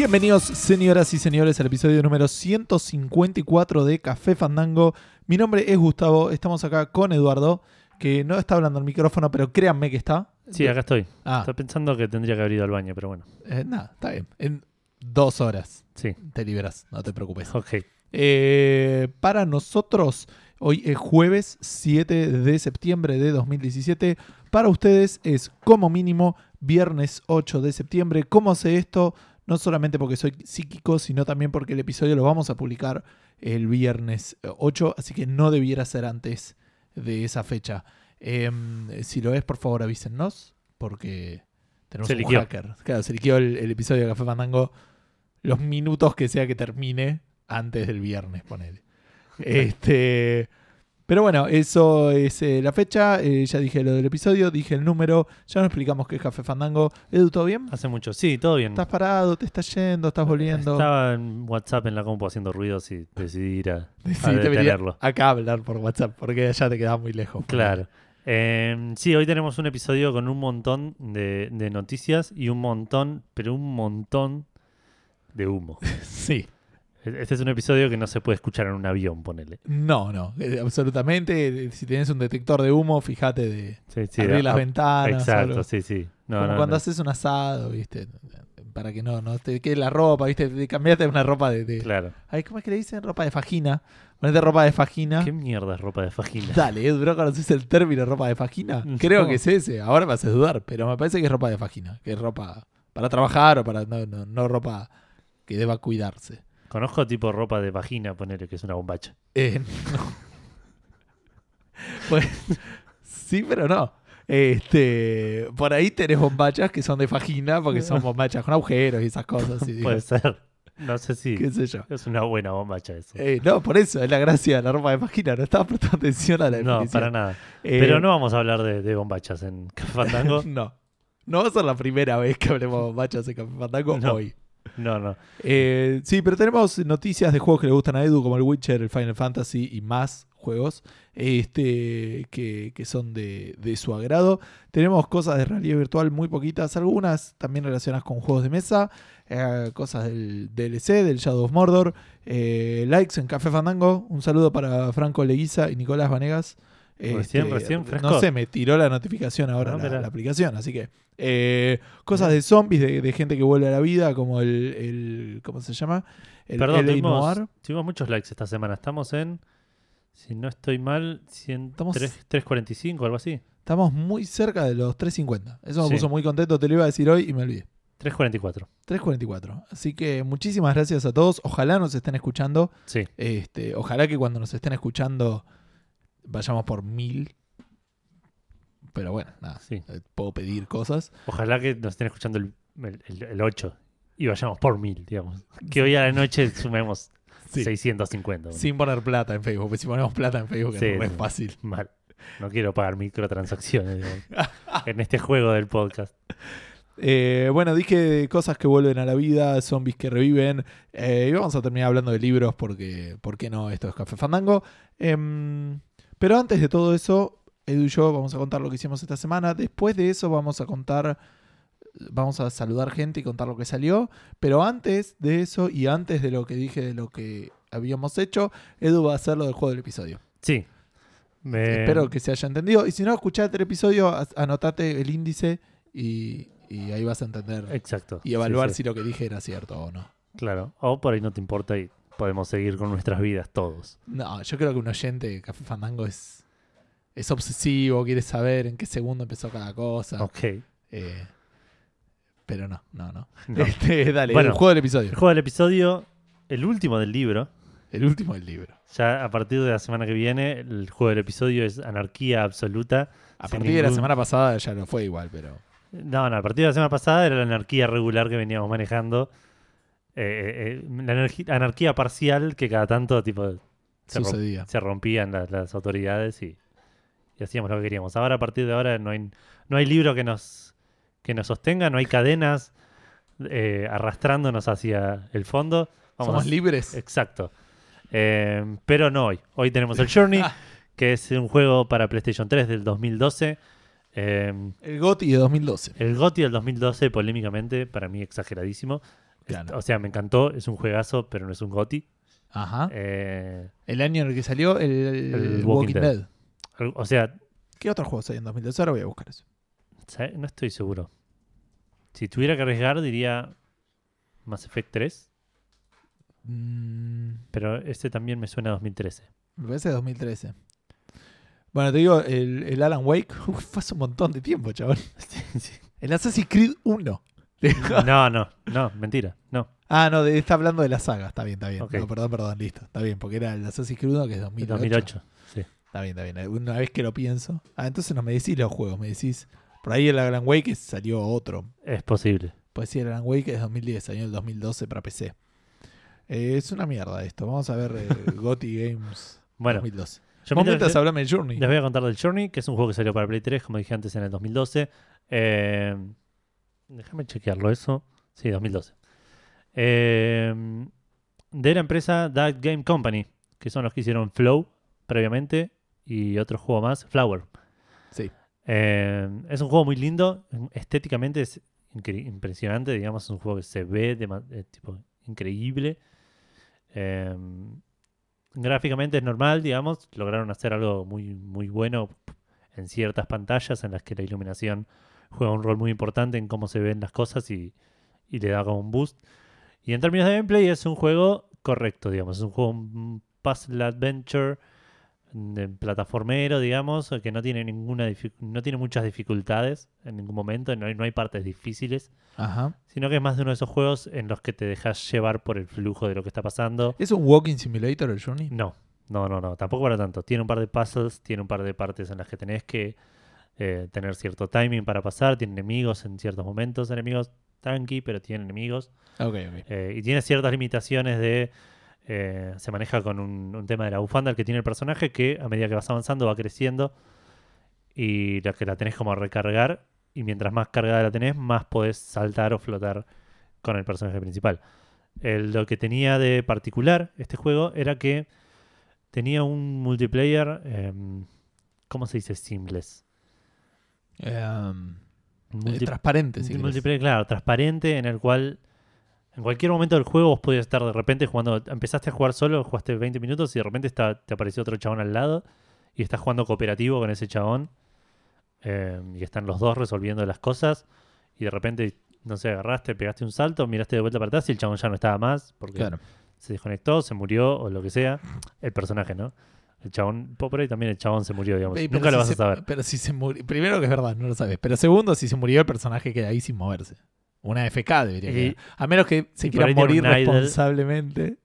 Bienvenidos, señoras y señores, al episodio número 154 de Café Fandango. Mi nombre es Gustavo, estamos acá con Eduardo, que no está hablando al micrófono, pero créanme que está. Sí, acá estoy. Ah, Estoy pensando que tendría que haber ido al baño, pero bueno. eh, nada, está bien. En dos horas Sí, te liberas, no te preocupes. ok. Eh, para nosotros, hoy es jueves 7 de septiembre de 2017. Para ustedes es como mínimo viernes 8 de septiembre. ¿Cómo sé esto? No solamente porque soy psíquico, sino también porque el episodio lo vamos a publicar el viernes 8, así que no debiera ser antes de esa fecha. Em, si lo es, por favor avísennos, porque tenemos Se un hacker. Claro, se liqueó el, el episodio de Café Fandango los minutos que sea que termine antes del viernes, ponele. Este, pero bueno, eso es eh, la fecha. eh, ya dije lo del episodio, dije el número. Ya no explicamos qué es Café Fandango. Edu, ¿todo bien? Hace mucho. Sí, todo bien. ¿Estás parado? ¿Te estás yendo? ¿Estás volviendo? Estaba en WhatsApp en la compu haciendo ruidos y decidí ir a, a Sí, detenerlo. acá a hablar por WhatsApp, porque allá te quedaba muy lejos. Claro. Eh, sí, hoy tenemos un episodio con un montón de, de noticias y un montón, pero un montón de humo. Sí. Este es un episodio que no se puede escuchar en un avión, ponele. No, no, eh, absolutamente. Eh, Si tienes un detector de humo, fíjate de Sí, sí, abrir las ventanas. Exacto, algo. sí, sí. No, Como no, cuando no. haces un asado, ¿viste? Para que no, no te quede la ropa, ¿viste? Te cambiaste una ropa de, de- Claro. Ay, ¿cómo es que le dicen? Ropa de fagina. Ponete ropa de fagina. ¿Qué mierda es ropa de fajina? Dale, Ed, ¿no conoces el término ropa de fagina? No. Creo que es ese. Ahora me haces dudar, pero me parece que es ropa de vagina. Que es ropa para trabajar o para. No, no, no ropa que deba cuidarse. Conozco tipo ropa de vagina, ponele que es una bombacha. Eh, no. Pues, sí, pero no. Este, por ahí tenés bombachas que son de vagina, porque son bombachas con agujeros y esas cosas. y digo, Puede ser. No sé si qué sé yo. es una buena bombacha eso. Eh, no, por eso es la gracia de la ropa de vagina. No estaba prestando atención a la no, definición. para nada. Eh, Pero no vamos a hablar de, de bombachas en Café Fandango. no. No va a ser la primera vez que hablemos de bombachas en Café Fandango No. hoy. No, no. Eh, sí, pero tenemos noticias de juegos que le gustan a Edu, como el Witcher, el Final Fantasy y más juegos este, que, que son de, de su agrado. Tenemos cosas de realidad virtual muy poquitas, algunas también relacionadas con juegos de mesa, eh, cosas del DLC, del Shadow of Mordor, eh, likes en Café Fandango. Un saludo para Franco Leguiza y Nicolás Vanegas. Recién, recién, fresco. No sé, me tiró la notificación ahora Ah, la, aplicación, así que... eh, cosas de zombies, de, de gente que vuelve a la vida, como el, el ¿cómo se llama? El Perdón, tuvimos, tuvimos muchos likes esta semana. Estamos en, si no estoy mal, 100 Estamos- 3 345, algo así. Estamos muy cerca de los 350. Eso me Sí. puso muy contento, te lo iba a decir hoy y me olvidé. 344. 344. Así que muchísimas gracias a todos. Ojalá nos estén escuchando. Sí. Este, ojalá que cuando nos estén escuchando vayamos por mil. Pero bueno, nada. Sí. eh, Puedo pedir cosas. Ojalá que nos estén escuchando el, el, el 8 y vayamos por mil, digamos. Que hoy a la noche sumemos Sí. 650. bueno. Sin poner plata en Facebook. Porque si ponemos plata en Facebook Sí, no es fácil. Mal. No quiero pagar microtransacciones en este juego del podcast. Eh, bueno, dije cosas que vuelven a la vida, zombies que reviven. eh, y vamos a terminar hablando de libros porque, ¿por qué no? Esto es Café Fandango. Em, pero antes de todo eso, Edu y yo vamos a contar lo que hicimos esta semana. Después de eso vamos a contar, vamos a saludar gente y contar lo que salió. Pero antes de eso y antes de lo que dije de lo que habíamos hecho, Edu va a hacer lo del juego del episodio. Sí. Me- Espero que se haya entendido. Y si no, escuchate el episodio, anotate el índice y, y ahí vas a entender Exacto. y evaluar Sí, sí, si lo que dije era cierto o no. Claro. O por ahí no te importa y podemos seguir con nuestras vidas todos. No, yo creo que un oyente de Café Fandango es, es obsesivo, quiere saber en qué segundo empezó cada cosa. Ok. eh, pero no, no, no. No. Este, dale, Bueno. el juego del episodio. El juego del episodio, el último del libro. El último del libro. Ya a partir de la semana que viene, el juego del episodio es anarquía absoluta. A partir de la semana pasada ya no fue igual, pero. No, no, a partir de la semana pasada era la anarquía regular que veníamos manejando. Eh, eh, eh, la anarquía parcial que cada tanto tipo se, rom- Sucedía. se rompían las, las autoridades y, y hacíamos lo que queríamos. Ahora, a partir de ahora, no hay, no hay libro que nos, que nos sostenga, no hay cadenas eh, arrastrándonos hacia el fondo. Vamos Somos a- libres. Exacto. Eh, pero no hoy. Hoy tenemos el Journey, que es un juego para PlayStation 3 del 2012. Eh, El GOTY de 2012. el GOTY del 2012, polémicamente, para mí exageradísimo. Claro. O sea, me encantó, es un juegazo, pero no es un GOTI. Ajá. Eh, El año en el que salió el, El Walking, Walking Dead. Dead. o sea, ¿Qué otros juegos hay en 2012? Ahora voy a buscar eso. no estoy seguro. Si tuviera que arriesgar, diría Mass Effect 3, Mm, pero este también me suena a 2013. me parece 2013. Bueno, te digo, el, el Alan Wake uf, fue hace un montón de tiempo, chaval. El Assassin's Creed 1. No, no, no, mentira, no. ah, no, de- está hablando de la saga. Está bien, está bien. No, perdón, perdón, listo. Está bien, porque era el Assassin's Creed 1 que es 2008. 2008. Sí. Está bien, está bien. Una vez que lo pienso. Ah, entonces no me decís los juegos, me decís. Por ahí el Alan Wake salió otro. Es posible. Pues sí, el Alan Wake es 2010, salió en el 2012 para PC. Eh, es una mierda esto. Vamos a ver eh, GOTY Games Bueno, 2012. yo mientras- hablame del Journey. Les voy a contar del Journey, que es un juego que salió para Play 3, como dije antes, en el 2012. Eh, déjame chequearlo eso. Sí, 2012. Eh, de la empresa That Game Company, que son los que hicieron Flow previamente y otro juego más, Flower. Sí. Eh, es un juego muy lindo, estéticamente es impresionante, digamos, es un juego que se ve de, tipo increíble. Eh, gráficamente es normal, digamos, lograron hacer algo muy, muy bueno en ciertas pantallas en las que la iluminación juega un rol muy importante en cómo se ven las cosas y, y le da como un boost. Y en términos de gameplay es un juego correcto, digamos, es un juego un puzzle adventure de plataformero, digamos, que no tiene ninguna no tiene muchas dificultades en ningún momento, no hay, no hay partes difíciles, Ajá. sino que es más de uno de esos juegos en los que te dejas llevar por el flujo de lo que está pasando. ¿Es un Walking Simulator el Journey? No, no, no, no, tampoco para tanto. Tiene un par de puzzles, tiene un par de partes en las que tenés que eh, tener cierto timing para pasar, tiene enemigos en ciertos momentos, enemigos tranqui, pero tiene enemigos. Eh, y tiene ciertas limitaciones de... eh, se maneja con un, un tema de la bufanda el que tiene el personaje que a medida que vas avanzando va creciendo y la que la tenés como a recargar y mientras más cargada la tenés más podés saltar o flotar con el personaje principal. El- lo que tenía de particular este juego era que tenía un multiplayer, em, ¿cómo se dice? Seamless. Em, Multi- transparente, si multiplayer, claro, transparente, en el cual en cualquier momento del juego vos podías estar de repente jugando. Empezaste a jugar solo, jugaste 20 minutos y de repente está, te apareció otro chabón al lado y estás jugando cooperativo con ese chabón. eh, y están los dos resolviendo las cosas. Y de repente, no sé, agarraste, pegaste un salto, miraste de vuelta para atrás y el chabón ya no estaba más porque Claro. se desconectó, se murió o lo que sea. El personaje, ¿no? El chabón, por ahí también el chabón se murió, digamos. Pero Nunca lo vas se- a saber. Pero si se murió. Primero que es verdad, no lo sabes. Pero segundo, si se murió el personaje queda ahí sin moverse. Una FK debería Y-. A menos que se y quiera morir responsablemente.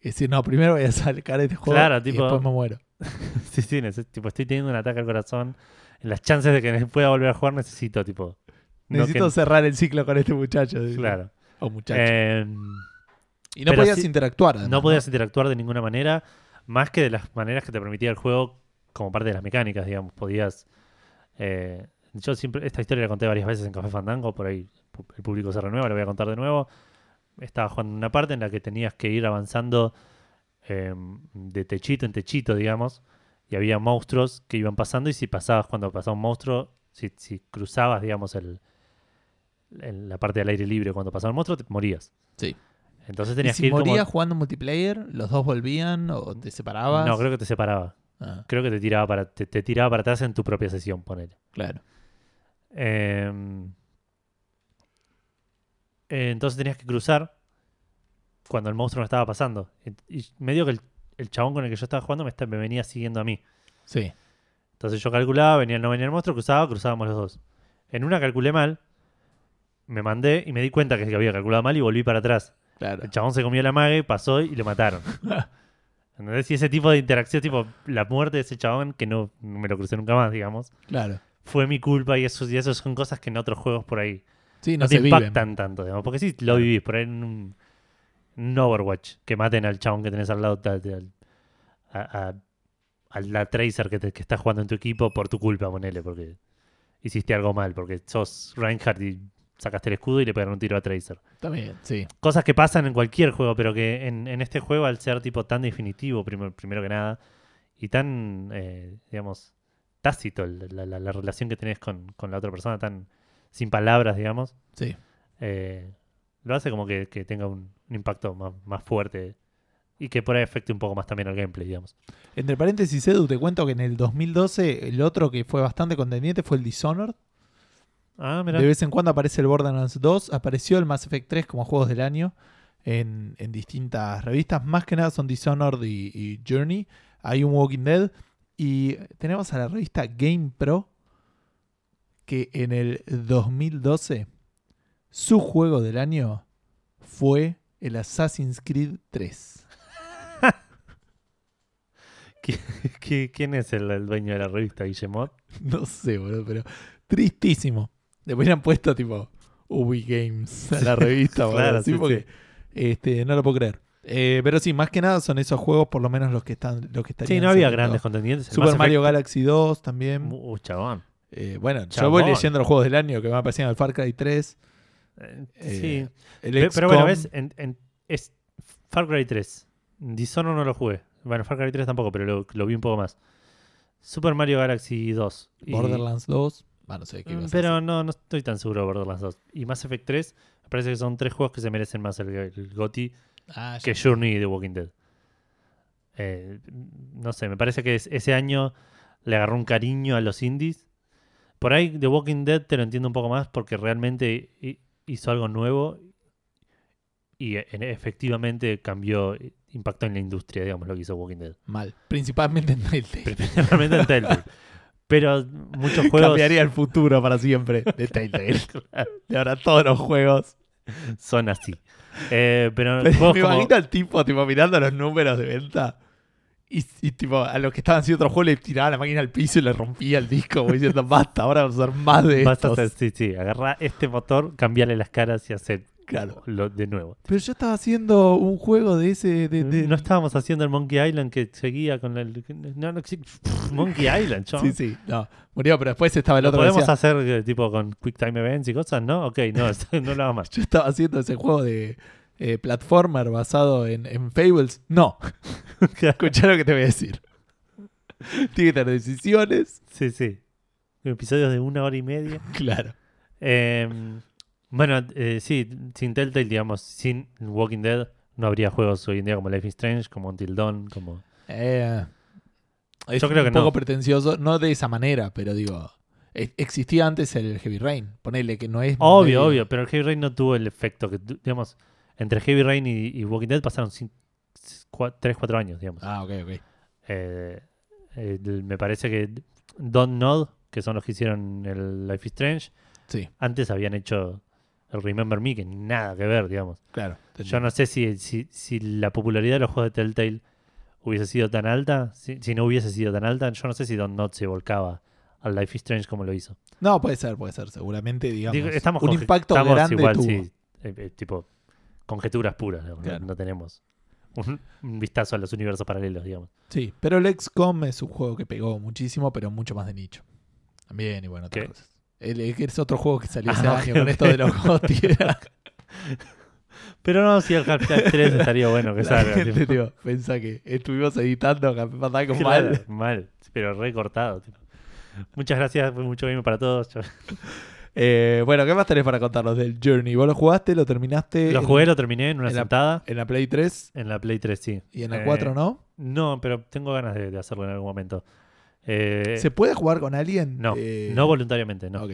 Y decir, no, primero voy a sacar este juego Claro, y tipo- después me muero. Sí, sí, tipo, estoy teniendo un ataque al corazón. Las chances de que pueda volver a jugar necesito, tipo... no Necesito que- cerrar el ciclo con este muchacho. Claro. O muchacho. Eh, y no podías interactuar. además, no podías interactuar de ninguna manera, más que de las maneras que te permitía el juego como parte de las mecánicas, digamos. Podías... eh, yo siempre... Esta historia la conté varias veces en Café Fandango, por ahí el público se renueva, la voy a contar de nuevo. Estaba jugando una parte en la que tenías que ir avanzando eh, de techito en techito, digamos. Y había monstruos que iban pasando y si pasabas cuando pasaba un monstruo, si, si cruzabas, digamos, el, el- la parte del aire libre cuando pasaba un monstruo, te morías. Sí. Entonces ¿Y tenías que si ir como- morías jugando multiplayer, los dos volvían o te separabas? No, creo que te separaba. Ah, Creo que te tiraba para, te, te tiraba para atrás en tu propia sesión, ponele. claro. Em, eh, entonces tenías que cruzar cuando el monstruo no estaba pasando. Y, y medio que el, el chabón con el que yo estaba jugando me, está- me venía siguiendo a mí. Sí. Entonces yo calculaba, venía, no venía el monstruo, cruzaba, cruzábamos los dos. En una calculé mal, me mandé y me di cuenta que había calculado mal y volví para atrás. Claro. El chabón se comió la mague, pasó y le mataron. ¿Entendés? Y ese tipo de interacción, tipo la muerte de ese chabón, que no, no me lo crucé nunca más, digamos, Claro. fue mi culpa y eso, y eso son cosas que en otros juegos por ahí Sí, no, no, te se viven. impactan tanto, digamos. Porque sí lo vivís por ahí en un, en un Overwatch, que maten al chabón que tenés al lado, ta- a, a- a la Tracer que, te- que está jugando en tu equipo por tu culpa, ponele, porque hiciste algo mal, porque sos Reinhardt y sacaste el escudo y le pegaron un tiro a Tracer. También, sí. Cosas que pasan en cualquier juego, pero que en, en este juego, al ser tipo tan definitivo, primero, primero que nada, y tan, eh, digamos, tácito la, la- la relación que tenés con, con la otra persona, tan sin palabras, digamos, Sí. eh, lo hace como que, que tenga un, un impacto más, más fuerte y que por ahí afecte un poco más también al gameplay, digamos. Entre paréntesis, Edu, te cuento que en el 2012 el otro que fue bastante contendiente fue el Dishonored. Ah. De vez en cuando aparece el Borderlands 2, apareció el Mass Effect 3 como juegos del año en, en distintas revistas. Más que nada son Dishonored y, y Journey. Hay un Walking Dead. Y tenemos a la revista Game Pro que en el 2012 su juego del año fue el Assassin's Creed 3. ¿Qui- ¿Quién es el, el dueño de la revista, Guillemot? No sé, boludo, pero tristísimo. Le hubieran puesto tipo Ubi Games a la revista, Claro, sí, porque este, no lo puedo creer. Eh, pero sí, más que nada son esos juegos, por lo menos los que están, los que estarían Sí, no había saliendo. grandes contendientes. El Super Mario Effect- Galaxy 2 también. Uh, chabón. Eh, bueno, yo voy leyendo los juegos del año que me aparecían el Far Cry 3. Eh, sí. El Pero bueno, ves, en- en- es Far Cry 3. Dishonored no lo jugué. Bueno, Far Cry 3 tampoco, pero lo, lo vi un poco más. Super Mario Galaxy 2. y- Borderlands 2. Ah, no sé qué Mm, a Pero no, no estoy tan seguro de Borderlands 2. Y Mass Effect 3, me parece que son tres juegos que se merecen más el, el GOTY Ah, que Journey y The Walking Dead. Eh, no sé, me parece que es- ese año le agarró un cariño a los indies. Por ahí The Walking Dead te lo entiendo un poco más porque realmente hi- hizo algo nuevo y efectivamente cambió, impactó en la industria, digamos, lo que hizo Walking Dead. Mal. Principalmente en Telltale. Principalmente en Telltale. Pero muchos juegos Cambiaría el futuro para siempre de Telltale. De ahora todos los juegos. son así. Eh, pero Me como- imagino al tipo, tipo mirando los números de venta. Y, y, tipo, a los que estaban haciendo otro juego le tiraba la máquina al piso y le rompía el disco, como diciendo, basta, ahora vamos a hacer más de hacer, sí, sí, agarra este motor, cambiarle las caras y hacer Claro. lo de nuevo. Pero yo estaba haciendo un juego de ese. De, de- No estábamos haciendo el Monkey Island que seguía con el. No, no. Monkey Island, chon. Sí, sí, no. Murió, pero después estaba el ¿Lo otro podemos decía, hacer eh, tipo con Quick Time Events y cosas? ¿No? Ok, no, no lo hago más. Yo estaba haciendo ese juego de eh, platformer basado en, en Fables. No. Escuchá lo que te voy a decir. Tiene que tener decisiones. Sí, sí. Episodios de una hora y media. Claro. Eh, bueno, eh, sí, sin Telltale, digamos, sin Walking Dead, no habría juegos hoy en día como Life is Strange, como Until Dawn, como. Eh, es Yo creo que un poco no. pretencioso, no de esa manera, pero digo, e- existía antes el Heavy Rain. Ponele que no es. Obvio, obvio, pero el Heavy Rain no tuvo el efecto que, tu- digamos, entre Heavy Rain y, y Walking Dead pasaron 3, 4 años, digamos. Ah, ok, ok. Eh, el- me parece que Don't Nod, que son los que hicieron el Life is Strange, Sí, antes habían hecho el Remember Me, que nada que ver, digamos. claro. Yo no sé si, si, si la popularidad de los juegos de Telltale hubiese sido tan alta, si, si no hubiese sido tan alta, yo no sé si Don't Nod se volcaba al Life is Strange como lo hizo. No, puede ser, puede ser. Seguramente, digamos. Digo, estamos un impacto estamos grande igual, tuvo. sí, eh, eh, tipo conjeturas puras, digamos, no- Claro. no, tenemos un, un vistazo a los universos paralelos, digamos. Sí, pero el XCOM es un juego que pegó muchísimo, pero mucho más de nicho. También, y bueno, otras ¿Qué? cosas. El, es otro juego que salió ese Ah, año con esto de los GOTY. Pero no, si el Half-Life 3 estaría bueno que La salga. gente, tipo. tipo, pensá que estuvimos editando Claro, mal. mal, pero recortado. Muchas gracias, fue mucho game para todos. Eh, bueno, ¿qué más tenés para contarnos del Journey? ¿Vos lo jugaste? ¿Lo terminaste? Lo en- jugué, lo terminé en una en la- sentada. En la Play 3 En la Play 3, sí. y en la Eh, 4, ¿no? No, pero tengo ganas de, de hacerlo en algún momento. Eh, ¿Se puede jugar con alguien? no, Eh, no voluntariamente, no.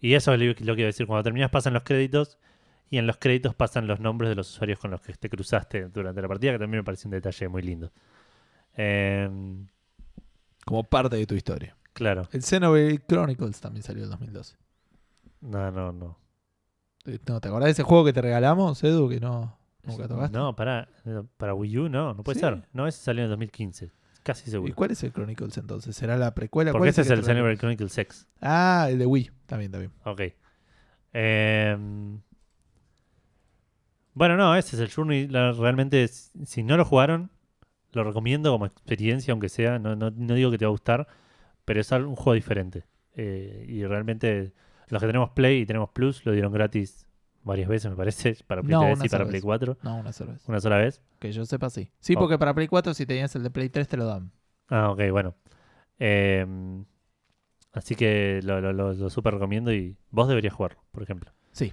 Y eso es lo que a decir. Cuando terminas pasan los créditos y en los créditos pasan los nombres de los usuarios con los que te cruzaste durante la partida, que también me parece un detalle muy lindo. Eh, Como parte de tu historia. claro. El Xenoblade Chronicles también salió en 2012. No, no, no. Eh, ¿No te acordás de ese juego que te regalamos, Edu? Que no, nunca tocaste. No, para, para Wii U no, no puede Sí. ser. No, ese salió en 2015. Casi ¿Y seguro. cuál es el Chronicles entonces? ¿Será la precuela? Porque ¿Cuál ese es el? Xenoblade Chronicles X. Ah, el de Wii. También, también. Ok. Eh, bueno, no, ese es el Journey. La- realmente, si no lo jugaron, lo recomiendo como experiencia, aunque sea. No, no, no digo que te va a gustar, pero es un juego diferente. Eh, y realmente, los que tenemos Play y tenemos Plus lo dieron gratis varias veces, me parece, para Play No, 3 una y para Play vez. 4. No, una sola vez. Una sola vez. Que yo sepa, sí. Sí, Oh. porque para Play 4, si tenías el de Play 3, te lo dan. Ah, ok, bueno. Eh, así que lo, lo, lo- lo súper recomiendo y vos deberías jugarlo, por ejemplo. Sí.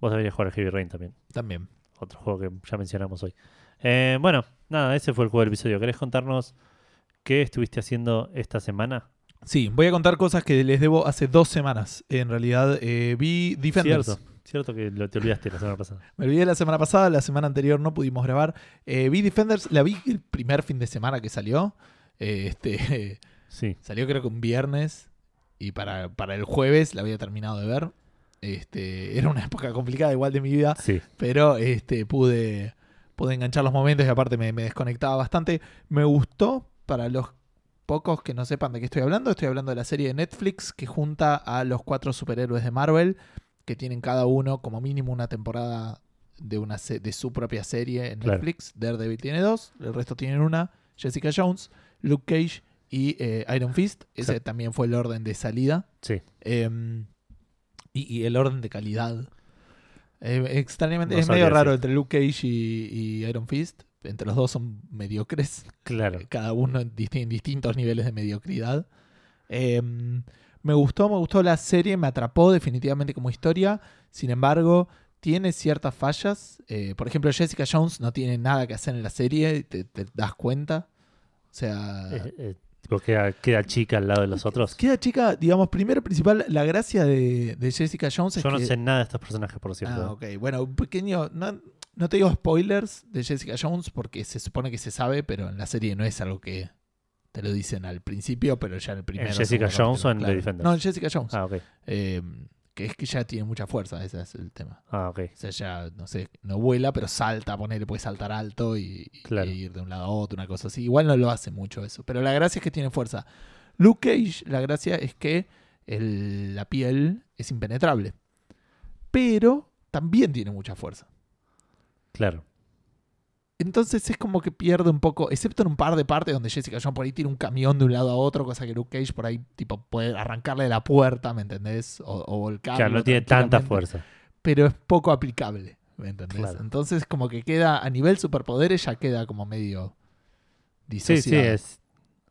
Vos deberías jugar a Heavy Rain también. También. Otro juego que ya mencionamos hoy. Eh, bueno, nada, ese fue el juego del episodio. ¿Querés contarnos qué estuviste haciendo esta semana? Sí, voy a contar cosas que les debo hace dos semanas. En realidad, eh, vi Defenders. Cierto, cierto que lo, te olvidaste la semana pasada. Me olvidé la semana pasada, la semana anterior no pudimos grabar. Eh, vi Defenders, la vi el primer fin de semana que salió. Eh, este, Sí, salió creo que un viernes. Y para, para el jueves la había terminado de ver. Este, era una época complicada igual de mi vida. sí. pero este, pude, pude enganchar los momentos y aparte me, me desconectaba bastante. Me gustó, para los pocos que no sepan de qué estoy hablando, estoy hablando de la serie de Netflix que junta a los cuatro superhéroes de Marvel, que tienen cada uno como mínimo una temporada de, una de su propia serie en Claro. Netflix. Daredevil tiene dos, el resto tienen una, Jessica Jones, Luke Cage y eh, Iron Fist. Ese también fue el orden de salida. Sí, Em, y, y el orden de calidad. Eh, extrañamente, No es medio raro decir. entre Luke Cage y, y Iron Fist. Entre los dos son mediocres. claro. Cada uno en en distintos niveles de mediocridad. Me gustó, me gustó la serie, me atrapó definitivamente como historia. Sin embargo, tiene ciertas fallas. Eh, por ejemplo, Jessica Jones no tiene nada que hacer en la serie, te, te das cuenta. O sea, Eh, eh, tipo, queda, queda chica al lado de los otros. queda chica, digamos, primero principal, la gracia de, de Jessica Jones es Yo no que... sé nada de estos personajes, por cierto. Ah, ok. Bueno, un pequeño. No, no te digo spoilers de Jessica Jones porque se supone que se sabe, pero en la serie no es algo que te lo dicen al principio, pero ya en el primero. Jessica Jones o en The Defenders? No, en Jessica Jones. Ah, ok. Eh, que es que ya tiene mucha fuerza, ese es el tema. Ah, ok. O sea, ya, no sé, no vuela, pero salta, ponerle, puede saltar alto y, y Claro. ir de un lado a otro, una cosa así. Igual no lo hace mucho eso. Pero la gracia es que tiene fuerza. Luke Cage, la gracia es que el- la piel es impenetrable. Pero también tiene mucha fuerza. Claro. Entonces es como que pierde un poco, excepto en un par de partes donde Jessica Jones por ahí tira un camión de un lado a otro, cosa que Luke Cage por ahí tipo puede arrancarle la puerta, ¿me entendés? O, o volcarlo. Claro, no tiene tanta fuerza. Pero es poco aplicable, ¿me entendés? Claro. Entonces como que queda, a nivel superpoderes ya queda como medio Sí, sí, disociado. es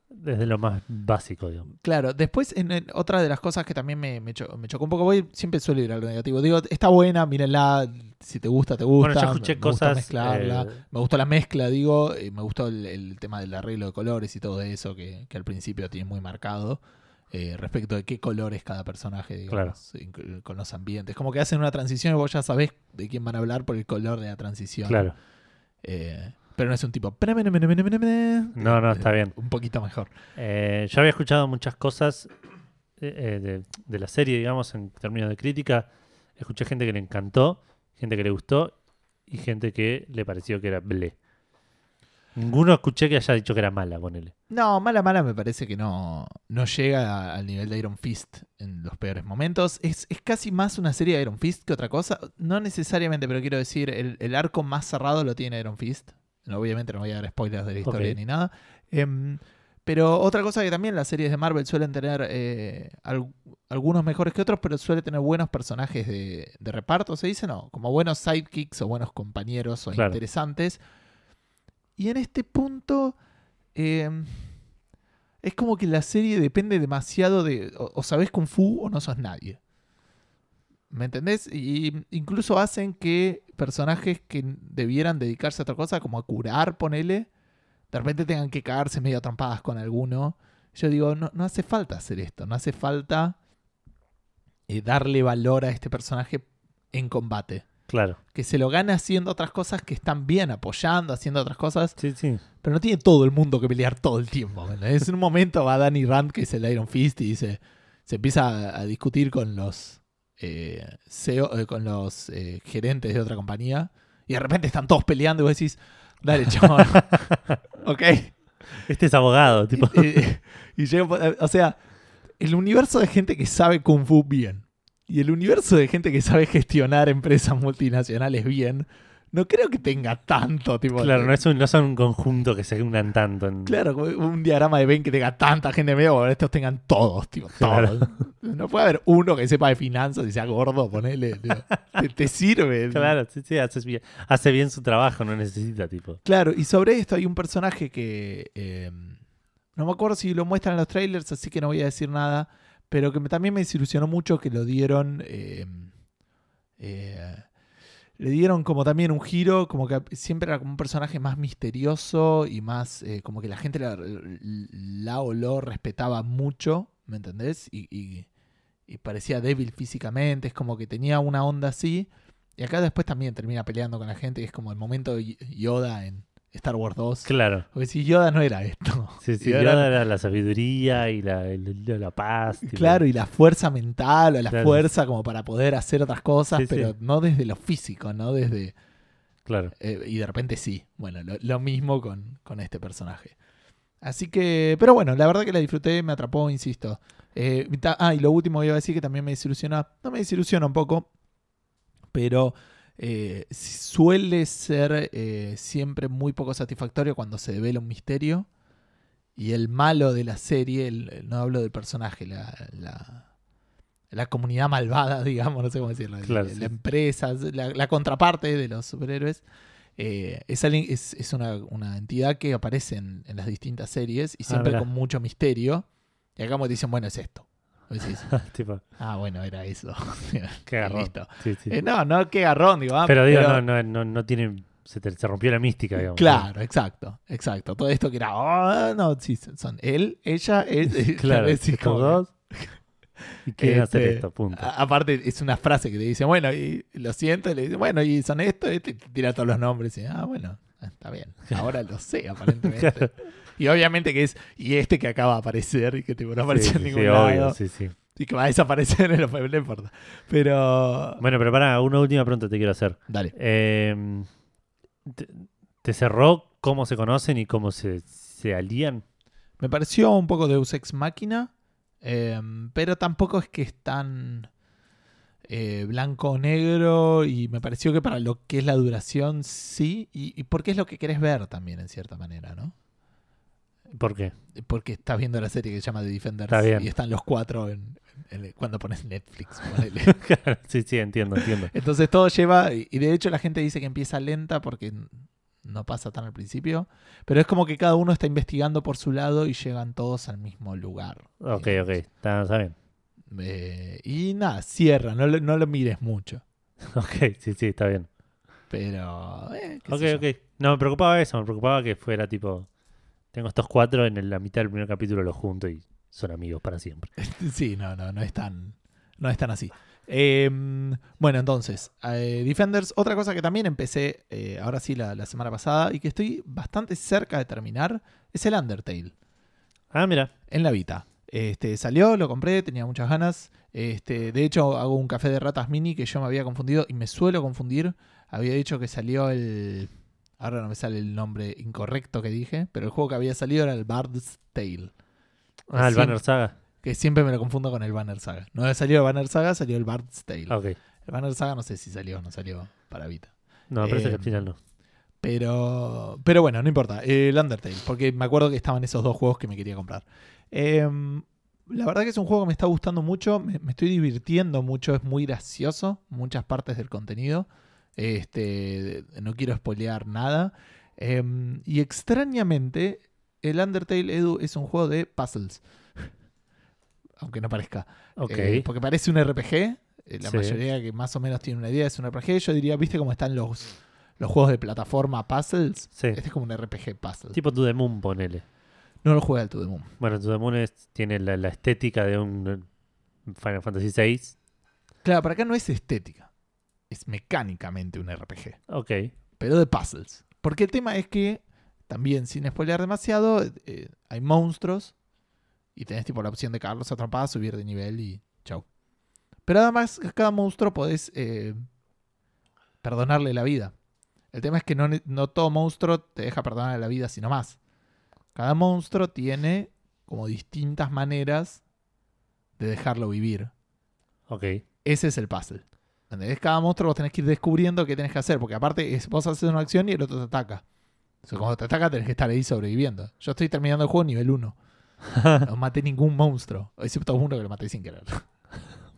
desde lo más básico, digamos. Claro, después en, en otra de las cosas que también me, me, cho- me chocó un poco, voy, siempre suelo ir a lo negativo. Digo, está buena, mírenla, si te gusta, te gusta. Bueno, yo escuché me gusta cosas. mezclarla. eh, Me gustó la mezcla, digo, eh, me gustó el, el tema del arreglo de colores y todo eso que, que al principio tiene muy marcado. eh, respecto de qué colores cada personaje, digamos, inclu- con los ambientes. Como que hacen una transición y vos ya sabés de quién van a hablar por el color de la transición. claro. Eh, pero no es un tipo. No, No, está bien. Un poquito mejor. Eh, yo había escuchado muchas cosas eh, eh, de, de la serie, digamos, en términos de crítica. Escuché gente que le encantó, gente que le gustó y gente que le pareció que era ble. Ninguno escuché que haya dicho que era mala, ponele. No, mala, mala me parece que no, no llega a- al nivel de Iron Fist en los peores momentos. Es, es casi más una serie de Iron Fist que otra cosa. No necesariamente, pero quiero decir, el, el arco más cerrado lo tiene Iron Fist. No, obviamente no voy a dar spoilers de la historia ni nada. Em, pero otra cosa que también las series de Marvel suelen tener eh, al- algunos mejores que otros, pero suele tener buenos personajes de, de reparto, se dice, no, como buenos sidekicks o buenos compañeros o Claro. interesantes. Y en este punto em, es como que la serie depende demasiado de o, o sabes kung fu o no sos nadie. ¿Me entendés? Y incluso hacen que personajes que debieran dedicarse a otra cosa, como a curar, ponele, de repente tengan que cagarse medio trompadas con alguno. Yo digo, no, no hace falta hacer esto, no hace falta eh, darle valor a este personaje en combate. Claro. Que se lo gane haciendo otras cosas que están bien, apoyando, haciendo otras cosas, Sí, sí. pero no tiene todo el mundo que pelear todo el tiempo. ¿me entendés? En un momento va Danny Rand, que es el Iron Fist, y dice, se empieza a, a discutir con los eh, CEO, eh, con los eh, gerentes de otra compañía, y de repente están todos peleando y vos decís, dale, chaval, ok. Este es abogado, tipo. Y, y o sea, el universo de gente que sabe Kung Fu bien y el universo de gente que sabe gestionar empresas multinacionales bien, no creo que tenga tanto tipo. Claro, no, es un, no son un conjunto que se unan tanto. En... Claro, un diagrama de Ben que tenga tanta gente medio, bueno, estos tengan todos, tipo, todos. Claro. No puede haber uno que sepa de finanzas y sea gordo, ponele. tipo, Te, te sirve. Claro, sí, sí, hace bien, hace bien su trabajo, no necesita, tipo. Claro, y sobre esto hay un personaje que eh, no me acuerdo si lo muestran en los trailers, así que no voy a decir nada, pero que me- también me desilusionó mucho que lo dieron. eh, eh, le dieron como también un giro, como que siempre era como un personaje más misterioso y más eh, como que la gente la, o lo respetaba mucho, ¿me entendés? Y, y- parecía débil físicamente, es como que tenía una onda así. Y acá después también termina peleando con la gente es como el momento de Yoda en Star Wars 2. Claro. Porque si Yoda no era esto. Sí, sí, Yoda Yoda era- la sabiduría y la, la paz. tipo. Claro, y la fuerza mental o la Claro. fuerza como para poder hacer otras cosas, Sí, sí. pero no desde lo físico, no desde... Claro. eh, y de repente sí. Bueno, lo, lo mismo con, con este personaje. Así que, pero bueno, la verdad que la disfruté, me atrapó, insisto. Eh, ah, y lo último que iba a decir que también me desilusiona, no me desilusiona un poco, pero eh, suele ser eh, siempre muy poco satisfactorio cuando se devela un misterio. Y el malo de la serie, el- no hablo del personaje, la, la, la comunidad malvada, digamos, no sé cómo decirlo, Claro, la, sí. la empresa, la, contraparte de los superhéroes, eh, es, alguien- es, es una, una entidad que aparece en, en las distintas series y Ah, siempre con mucho misterio. Y acá te dicen, bueno, es esto. Vos decís, tipo, ah, bueno, era eso. qué. Sí, sí. Eh, no, no, qué garrón, digo. ah, pero digo, no, no, no, no tiene. Se, te- se rompió la mística, digamos. Claro, exacto, exacto. Todo esto que era, oh, no, sí, son él, ella, él. Claro, estos dos. Y quieren hacer Este, esto, punto. a- aparte, es una frase que te dice, bueno, y lo siento, y le dice, bueno, y son esto, y te tira todos los nombres, y ah, bueno, está bien, ahora lo sé, aparentemente. Claro. Y obviamente que es, y este que acaba de aparecer, y que tipo, no apareció Sí, en ningún sí, lado, obvio, sí, sí. y que va a desaparecer en los no importa. Pero, Bueno, pero para, una última pregunta te quiero hacer. dale. Eh, te, te cerró cómo se conocen y cómo se, se alían? Me pareció un poco Deus Ex Máquina, eh, pero tampoco es que es tan eh, blanco o negro y me pareció que para lo que es la duración sí, y, y porque es lo que querés ver también en cierta manera, ¿no? ¿Por qué? Porque estás viendo la serie que se llama The Defenders Está bien. y están los cuatro en, en- cuando pones Netflix. Claro, sí, sí, entiendo, entiendo. Entonces todo lleva, y de hecho la gente dice que empieza lenta porque no pasa tan al principio, pero es como que cada uno está investigando por su lado y llegan todos al mismo lugar. Ok, digamos. ok, está, está bien. Eh, y nada, cierra, no lo, no lo mires mucho. Ok, sí, sí, está bien. Pero. eh, Ok, ok. No, me preocupaba eso, me preocupaba que fuera tipo. Tengo estos cuatro en la mitad del primer capítulo, los junto y son amigos para siempre. Sí, no, no, no es tan, no es tan así. Eh, bueno, entonces, eh, Defenders, otra cosa que también empecé, eh, ahora sí, la, la semana pasada, y que estoy bastante cerca de terminar, es el Undertale, Ah, mira. en la Vita. Este, salió, lo compré, tenía muchas ganas. Este, de hecho, hago un café de ratas mini que yo me había confundido y me suelo confundir. Había dicho que salió el. Ahora no me sale el nombre incorrecto que dije, pero el juego que había salido era el Bard's Tale. Ah, el Siempre- Banner Saga. Que siempre me lo confundo con el Banner Saga. No salido el Banner Saga, salió el Bard's Tale. Ok. El Banner Saga no sé si salió o no salió para Vita. No, parece Eh, que al final no. Pero, pero bueno, no importa. El Undertale, porque me acuerdo que estaban esos dos juegos que me quería comprar. Em, la verdad que es un juego que me está gustando mucho, me, me estoy divirtiendo mucho, es muy gracioso, muchas partes del contenido. Este, no quiero spoilear nada. Em, y extrañamente, el Undertale Edu es un juego de puzzles. Aunque no parezca. Eh, porque parece un RPG. eh, La Sí. mayoría que más o menos tiene una idea es un RPG. Yo diría, ¿viste cómo están los, los juegos de plataforma puzzles? sí. Este es como un RPG puzzle. Tipo To The Moon, ponele. No lo juega el To The Moon. Bueno, To The Moon es- tiene la, la estética de un Final Fantasy VI. Claro, para acá no es estética. Es mecánicamente un RPG. Ok. Pero de puzzles. Porque el tema es que, también sin spoilear demasiado, eh, hay monstruos. Y tenés tipo la opción de cagarlos atrapados, subir de nivel y chau. Pero además, cada monstruo podés eh, perdonarle la vida. El tema es que no, no todo monstruo te deja perdonarle la vida, sino más. Cada monstruo tiene como distintas maneras de dejarlo vivir. Ok. Ese es el puzzle. ¿Entendés? Cada monstruo vos tenés que ir descubriendo qué tenés que hacer. Porque aparte es, vos haces una acción y el otro te ataca. O sea, cuando te ataca tenés que estar ahí sobreviviendo. Yo estoy terminando el juego nivel 1. No maté ningún monstruo. Excepto uno que lo maté sin querer.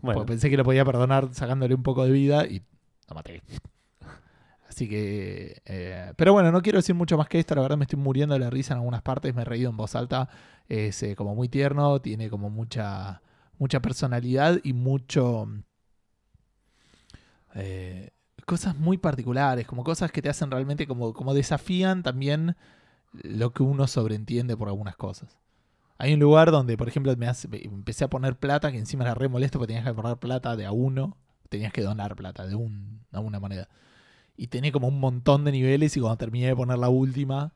Bueno, Porque pensé que lo podía perdonar sacándole un poco de vida y lo maté. Así que... eh, pero bueno, no quiero decir mucho más que esto. La verdad me estoy muriendo de la risa en algunas partes. Me he reído en voz alta. Es eh, como muy tierno. Tiene como mucha, mucha personalidad y mucho... eh, cosas muy particulares, como cosas que te hacen realmente como, como desafían también lo que uno sobreentiende por algunas cosas. Hay un lugar donde, por ejemplo, me hace- empecé a poner plata, que encima era re molesto porque tenías que poner plata de a uno, tenías que donar plata de un, a una moneda. Y tenía como un montón de niveles y cuando terminé de poner la última,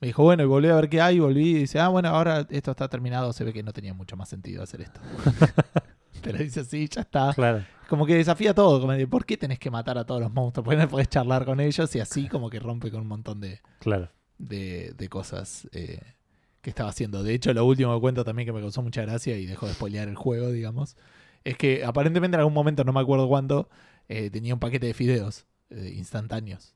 me dijo, bueno, y volví a ver qué hay, y volví y dice, ah, bueno, ahora esto está terminado, se ve que no tenía mucho más sentido hacer esto. Pero dice, sí, ya está. Claro. Como que desafía todo, como de, ¿por qué tenés que matar a todos los monstruos? ¿Por qué no podés charlar con ellos? Y así como que rompe con un montón de, Claro. de, de cosas eh, que estaba haciendo. De hecho, lo último que cuento también que me causó mucha gracia y dejó de spoilear el juego, digamos, es que aparentemente en algún momento, no me acuerdo cuándo, eh, tenía un paquete de fideos eh, instantáneos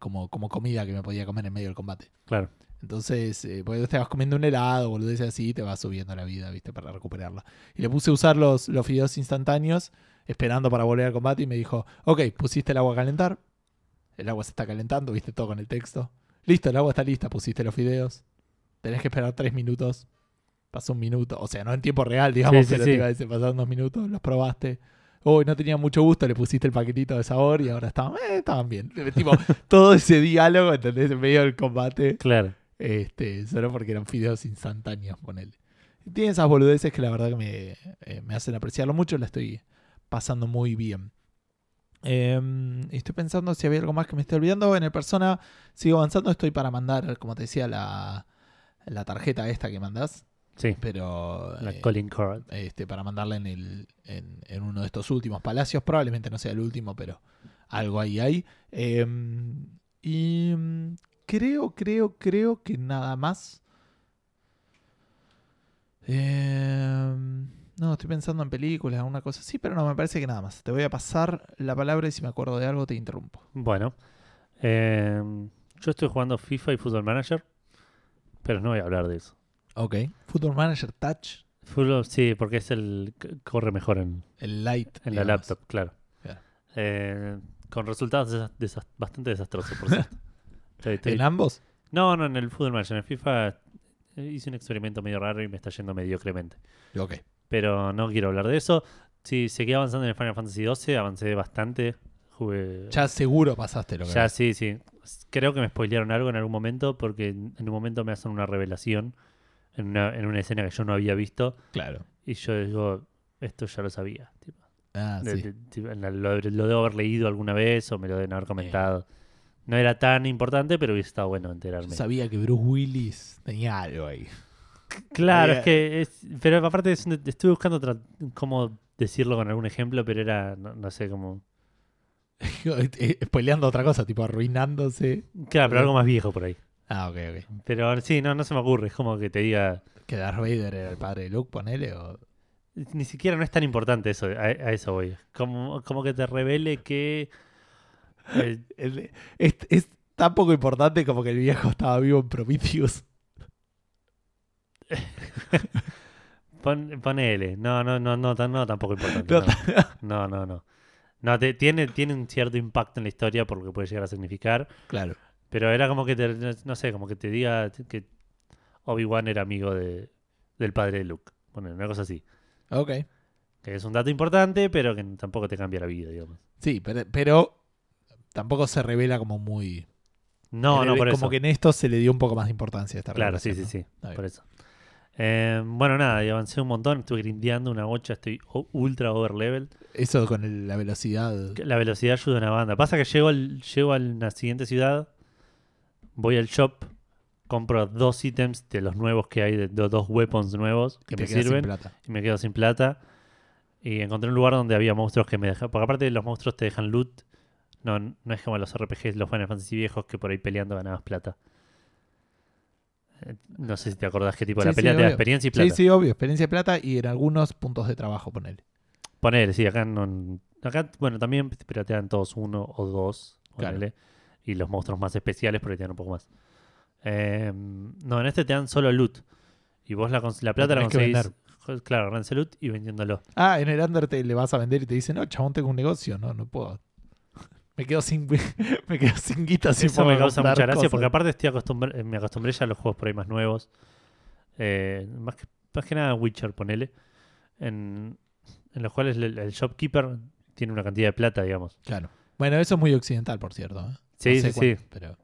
como, como comida que me podía comer en medio del combate. Claro. Entonces, eh, porque te vas comiendo un helado, boludeces así, te vas subiendo la vida, ¿viste? Para recuperarla. Y le puse a usar los, los fideos instantáneos, esperando para volver al combate, y me dijo, ok, pusiste el agua a calentar. El agua se está calentando, viste todo con el texto. Listo, el agua está lista, pusiste los fideos. Tenés que esperar tres minutos. Pasó un minuto, o sea, no en tiempo real, digamos, Sí, pero sí. te iba a decir, pasaron dos minutos, los probaste. Uy, no tenía mucho gusto, le pusiste el paquetito de sabor y ahora estaban, eh, estaban bien. Tipo, todo ese diálogo, ¿entendés? En medio del combate. Claro. Este, solo porque eran fideos instantáneos, ponele. Tiene esas boludeces que la verdad que me, eh, me hacen apreciarlo mucho, la estoy pasando muy bien. Em, estoy pensando si había algo más que me esté olvidando. En el persona sigo avanzando, estoy para mandar, como te decía, la, la tarjeta esta que mandás. Sí. Pero La eh, calling card. este, para mandarla en, el, en, en uno de estos últimos palacios. Probablemente no sea el último, pero algo ahí hay. Em, y creo, creo, creo que nada más. Em, no, estoy pensando en películas, alguna cosa así, pero no, me parece que nada más. Te voy a pasar la palabra y si me acuerdo de algo te interrumpo. Bueno. eh, yo estoy jugando FIFA y Football Manager. Pero no voy a hablar de eso. Ok. Football Manager Touch, sí, porque es el que corre mejor en, el light. en la laptop, claro. Eh, con resultados desa- desa- bastante desastrosos, por cierto. Estoy- estoy- ¿En ambos? No, no, en el Football Manager. En el FIFA eh, hice un experimento medio raro y me está yendo mediocremente. Ok. Pero no quiero hablar de eso. Sí, seguí avanzando en el Final Fantasy XII, avancé bastante. Jugué. Ya seguro pasaste lo que Ya, sí, sí. Creo que me spoilearon algo en algún momento porque en un momento me hacen una revelación en una, en una escena que yo no había visto Claro. y yo digo, esto ya lo sabía. tipo. Ah, De- sí. de- lo debo haber leído alguna vez o me lo deben haber comentado. No era tan importante, pero hubiese estado bueno Yo enterarme. sabía que Bruce Willis tenía algo ahí. Claro, es que. Es, pero aparte, es estuve buscando otra- cómo decirlo con algún ejemplo, pero era, no, no sé cómo. Eh, Spoileando otra cosa, tipo arruinándose. Claro, pero algo más viejo por ahí. Ah, ok, ok. Pero sí, no, no se me ocurre. Es como que te diga. Que Darth Vader era el padre de Luke, ponele. O... Ni siquiera no es tan importante eso, a, a eso voy. Como, como que te revele que. El- es, es tan poco importante como que el viejo estaba vivo en Prometheus. pon- ponele. No, no, no, no, no tampoco importante. No, No, no, no. no. No, te- tiene, tiene un cierto impacto en la historia por lo que puede llegar a significar. Claro. Pero era como que te, no sé, como que te diga que Obi-Wan era amigo de, del padre de Luke. Bueno, una cosa así. Ok. Que es un dato importante, pero que tampoco te cambia la vida, digamos. Sí, pero, pero tampoco se revela como muy. No, no, por como eso. que en esto se le dio un poco más de importancia a esta Claro, sí, sí, sí. Por eso. Eh, bueno, nada, y avancé un montón. Estuve grindeando una bocha. Estoy ultra over level. Eso con el- la velocidad. La velocidad ayuda una banda. Pasa que llego, al, llego a la siguiente ciudad, voy al shop, compro dos ítems de los nuevos que hay, de, de dos weapons nuevos que me sirven, y me quedo sin plata. Y encontré un lugar donde había monstruos que me dejan. Porque aparte los monstruos te dejan loot. No, no es como los RPGs, los Final Fantasy viejos que por ahí peleando ganabas plata. Eh, No sé si te acordás qué tipo de Sí, la sí, pelea te da experiencia y plata. Sí, sí, obvio. Experiencia de plata y en algunos puntos de trabajo, ponele. Poner, sí, acá no. Acá, bueno, también, pero te dan todos uno o dos. Claro. ponele, Y los monstruos más especiales, porque te dan un poco más. Eh, no, en este te dan solo loot. Y vos la, la plata la conseguís. Claro, agarrando loot y vendiéndolo. Ah, en el Undertale le vas a vender y te dicen, no, chabón, tengo un negocio. No, no puedo. Me quedo sin, me quedo sin guita. sin Eso me causa mucha gracia, cosas. porque aparte estoy acostumbr- eh, me acostumbré ya a los juegos por ahí más nuevos. Eh, más, que, más que nada Witcher, ponele. En, en los cuales el, el shopkeeper tiene una cantidad de plata, digamos. Claro. Bueno, eso es muy occidental, por cierto. ¿eh? Sí, No sé sí, cuál- sí. Pero,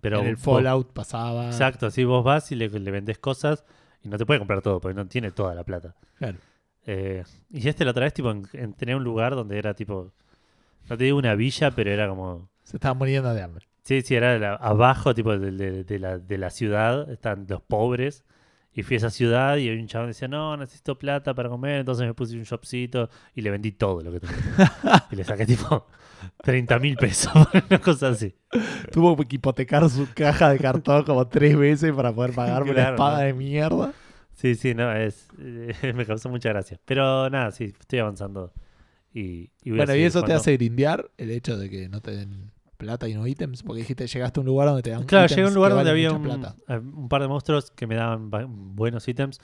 Pero en el vos- Fallout pasaba. Exacto, si vos vas y le, le vendés cosas y no te puede comprar todo porque no tiene toda la plata. Claro. Eh, y este la otra vez, tipo, en, en- tenía un lugar donde era tipo, no te digo una villa, pero era como, Se estaba muriendo de hambre. sí, sí, era la- abajo, tipo, de, de- de la, de la ciudad, están los pobres. Y fui a esa ciudad y un chabón decía, no, necesito plata para comer, entonces me puse un shopcito y le vendí todo lo que tenía. y le saqué tipo 30 mil pesos, una cosa así. Tuvo que hipotecar su caja de cartón como tres veces para poder pagarme Claro, espada ¿no? de mierda. Sí, sí, no, es, eh, me causó mucha gracia. Pero nada, sí, estoy avanzando. Y, Bueno, y eso te hace grindear el hecho de que no te den plata y no ítems, porque dijiste llegaste a un lugar donde te dan Claro, llegué a un lugar donde había un, eh, un par de monstruos que me daban ba- buenos ítems.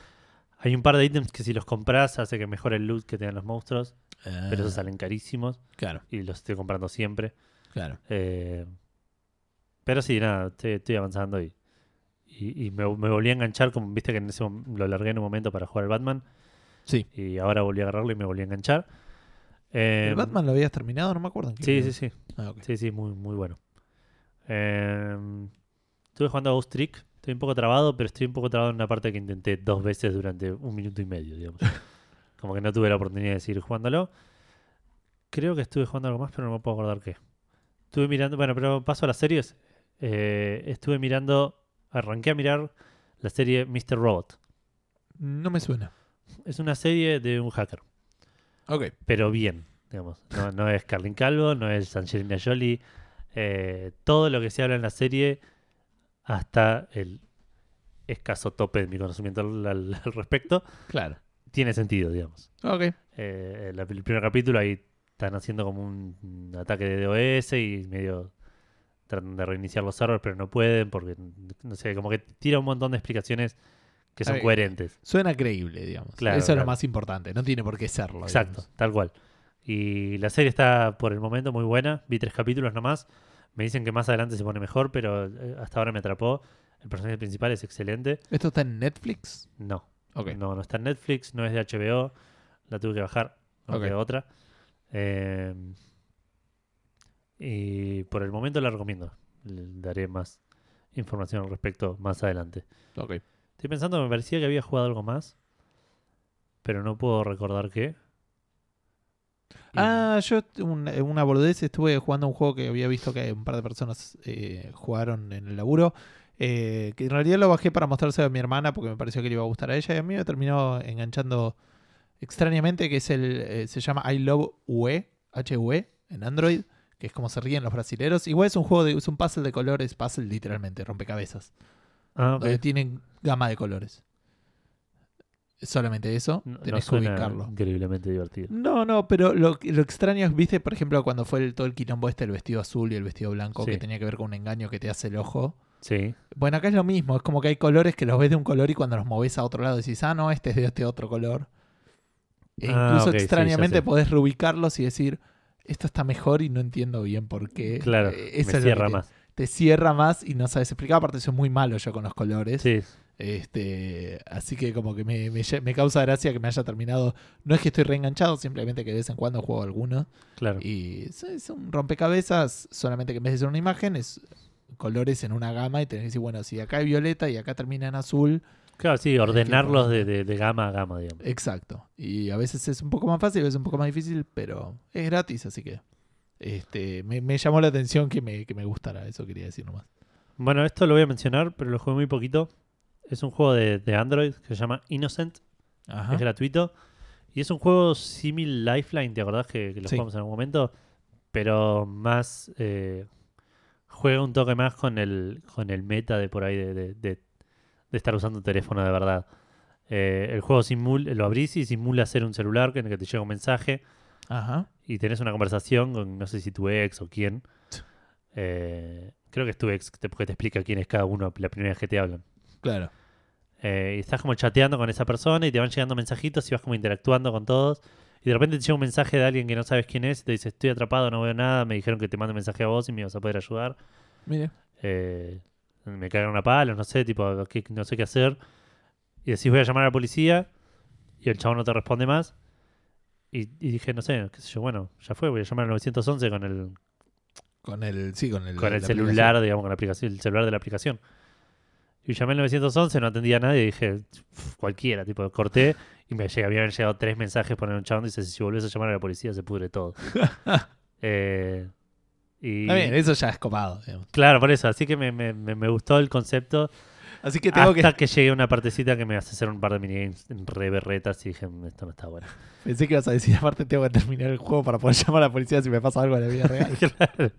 Hay un par de ítems que si los compras hace que mejore el loot que tengan los monstruos, pero esos Ah, salen carísimos Claro, y los estoy comprando siempre. claro. Eh, pero sí, nada, estoy, estoy avanzando y, y, y me, me volví a enganchar, como viste que en ese lo largué en un momento para jugar al Batman Sí. y ahora volví a agarrarlo y me volví a enganchar. Eh, ¿El Batman lo habías terminado? No me acuerdo. Sí, quedó. sí, sí. Ah, ok. Sí, sí, muy, muy bueno. Eh, estuve jugando a Ghost Trick. Estoy un poco trabado, pero estoy un poco trabado en una parte que intenté dos veces durante un minuto y medio, digamos. Como que no tuve la oportunidad de seguir jugándolo. Creo que estuve jugando algo más, pero no me puedo acordar qué. Estuve mirando, bueno, pero paso a las series. Eh, estuve mirando, arranqué a mirar la serie Mr. Robot. No me suena. Es una serie de un hacker. Pero bien, digamos. No, no es Carlin Calvo, no es Angelina Jolie. Eh, todo lo que se habla en la serie, hasta el escaso tope de mi conocimiento al, al- al respecto, Claro. tiene sentido, digamos. Ok. Eh, la- el primer capítulo ahí están haciendo como un, un ataque de DOS y medio tratan de reiniciar los servers, pero no pueden porque, no sé, como que tira un montón de explicaciones que son coherentes. Suena creíble, digamos. Claro, Eso es lo más importante. No tiene por qué serlo. Exacto, digamos. tal cual. Y la serie está por el momento muy buena. Vi tres capítulos nomás. Me dicen que más adelante se pone mejor, pero eh, hasta ahora me atrapó. El personaje principal es excelente. ¿Esto está en Netflix? No, no, no está en Netflix, no es de HBO. La tuve que bajar, no otra. Eh, y por el momento la recomiendo. Le daré más información al respecto más adelante. Ok. Estoy pensando, me parecía que había jugado algo más, pero no puedo recordar qué. Ah, yo un- una boludez estuve jugando un juego que había visto que un par de personas eh, jugaron en el laburo. eh, que en realidad lo bajé para mostrárselo a mi hermana porque me pareció que le iba a gustar a ella. Y a mí me terminó enganchando extrañamente, que es el. eh, se llama I Love UE, HUE, en Android, que es como se ríen los brasileros. Igual es un juego de. es un puzzle de colores, puzzle literalmente, rompecabezas. Ah, tienen gama de colores. Solamente eso, No, no tenés que ubicarlo. increíblemente divertido. No, no, pero lo, lo extraño es, viste, por ejemplo, cuando fue el- todo el quilombo este, el vestido azul y el vestido blanco, Sí. que tenía que ver con un engaño que te hace el ojo. Sí. Bueno, acá es lo mismo, es como que hay colores que los ves de un color y cuando los moves a otro lado decís, ah, no, este es de este otro color. E Ah, incluso sí, extrañamente sé. podés reubicarlos y decir, esto está mejor y no entiendo bien por qué. Claro, Eh, me cierra más. Te cierra más y no sabes explicar. Aparte, soy muy malo yo con los colores. Sí, Este, así que como que me, me causa gracia que me haya terminado. No es que estoy reenganchado, simplemente que de vez en cuando juego alguno. claro. Y es, es un rompecabezas, solamente que en vez de ser una imagen es colores en una gama y tenés que decir, bueno, si acá hay violeta y acá termina en azul. Claro, sí, ordenarlos de, de- de gama a gama, digamos. Exacto. Y a veces es un poco más fácil, a veces un poco más difícil, pero es gratis, así que este me, me llamó la atención que me, que me gustara, eso quería decir nomás. Bueno, esto lo voy a mencionar, pero lo jugué muy poquito. Es un juego de, de Android que se llama Innocent. Ajá. Es gratuito. Y es un juego simil Lifeline, ¿te acordás que, que lo Sí. jugamos en algún momento? Pero más. eh, juega un toque más con el, con el meta de por ahí de, de- de- de estar usando un teléfono de verdad. Eh, el juego simula, lo abrís y simula ser un celular en el que te llega un mensaje Ajá. y tenés una conversación con no sé si tu ex o quién. Eh, creo que es tu ex, que te- porque te explica quién es cada uno la primera vez que te hablan. Claro. Eh, y estás como chateando con esa persona y te van llegando mensajitos y vas como interactuando con todos. Y de repente te llega un mensaje de alguien que no sabes quién es y te dice, estoy atrapado, no veo nada, me dijeron que te mande un mensaje a vos y me vas a poder ayudar. Mire. Eh, me cagan una pala, no sé, tipo, ¿qué- no sé qué hacer. Y decís, voy a llamar a la policía y el chavo no te responde más. Y, y dije, no sé, qué sé yo, bueno, ya fue, voy a llamar al 911 con el Con el, sí, con el, con el la celular, digamos, con la aplicación, el celular de la aplicación. Y llamé al 911, no atendía a nadie y dije, "Pf, cualquiera, tipo, corté y me llega, habían llegado tres mensajes por un chabón dice, si volvés a llamar a la policía se pudre todo. Eh, y, Está bien, eso ya es copado. digamos. Claro, por eso, así que me, me- me- me gustó el concepto. Así que tengo hasta que. que... llegue una partecita que me hace hacer un par de minigames re berretas y dije, "Mm, esto no está bueno. Pensé que ibas a decir, aparte tengo que terminar el juego para poder llamar a la policía si me pasa algo en la vida real. Claro.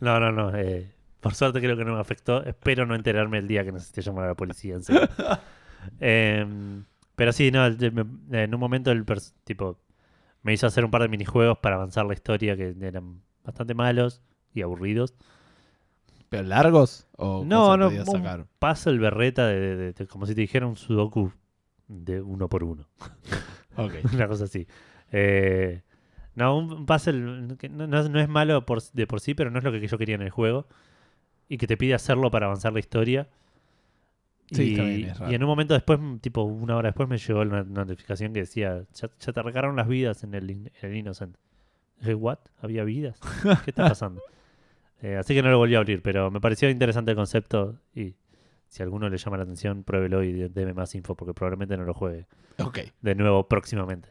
No, no, no. eh, por suerte creo que no me afectó. Espero no enterarme el día que necesite llamar a la policía. En serio. Em, pero sí, no, en un momento el tipo me hizo hacer un par de minijuegos para avanzar la historia que eran bastante malos y aburridos. ¿Pero largos? ¿O No, no, sacar? puzzle berreta de, de- de- de- como si te dijera un sudoku de uno por uno. Ok. Una cosa así. Eh, no, un puzzle que no, no es- no es malo por, de por sí, pero no es lo que yo quería en el juego. Y que te pide hacerlo para avanzar la historia. Sí, y, bien, es raro. y en un momento después, tipo una hora después, me llegó una notificación que decía: Ya, ya te recargaron las vidas en el, en el Innocent. Dije, ¿what? ¿Había vidas? ¿Qué está pasando? Eh, así que no lo volví a abrir, pero me pareció interesante el concepto. Y si a alguno le llama la atención, pruébelo y deme más info, porque probablemente no lo juegue Ok. de nuevo próximamente.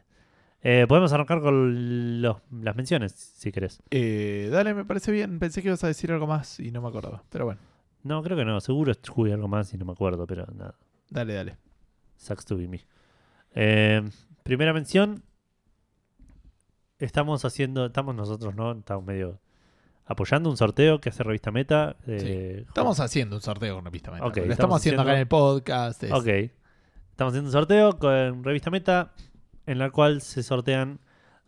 Eh, podemos arrancar con los- las menciones, si querés. Eh, dale, me parece bien. Pensé que ibas a decir algo más y no me acordaba. Pero bueno, No, creo que no. Seguro jugué algo más y no me acuerdo, pero nada. dale, dale. Sucks to be me. Eh, primera mención. Estamos haciendo, estamos nosotros, ¿no? Estamos medio apoyando un sorteo que hace Revista Meta. eh, Estamos haciendo un sorteo con Revista Meta. Ok, Lo estamos estamos haciendo acá en el podcast. es- Ok. Estamos haciendo un sorteo con Revista Meta, en la cual se sortean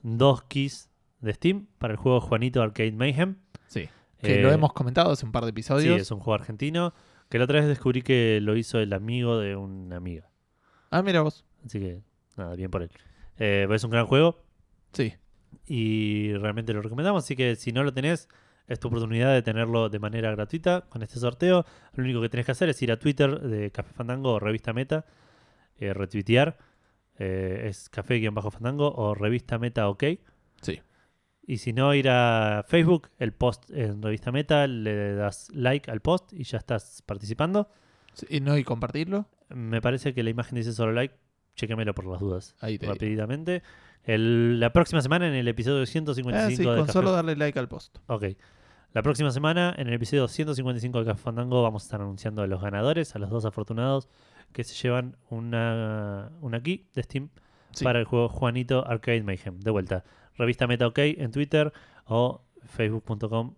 dos keys de Steam para el juego Juanito Arcade Mayhem. Sí. Que lo Eh, hemos comentado hace un par de Sí, episodios. es un juego argentino. Que la otra vez descubrí que lo hizo el amigo de una amiga. Ah, mira vos. Así que, nada, bien por él. Eh, es un gran juego Sí. y realmente lo recomendamos. Así que si no lo tenés, es tu oportunidad de tenerlo de manera gratuita con este sorteo. Lo único que tenés que hacer es ir a Twitter de Café Fandango o Revista Meta, eh, retuitear. eh, es Café-Fandango o Revista Meta OK. Sí. Y si no, ir a Facebook, el post en Revista Meta, le das like al post y ya estás participando. Sí, ¿Y no y compartirlo? Me parece que la imagen dice solo like. Chequemelo por las dudas. Ahí te digo. Rápidamente. El- la próxima semana en el episodio 155 Ah, sí, de con Café solo darle like al post. Ok. La próxima semana, en el episodio 155 de Café Fandango, vamos a estar anunciando a los ganadores, a los dos afortunados que se llevan una, una key de Steam Sí. para el juego Juanito Arcade Mayhem. De vuelta, revista Meta OK en Twitter o facebook.com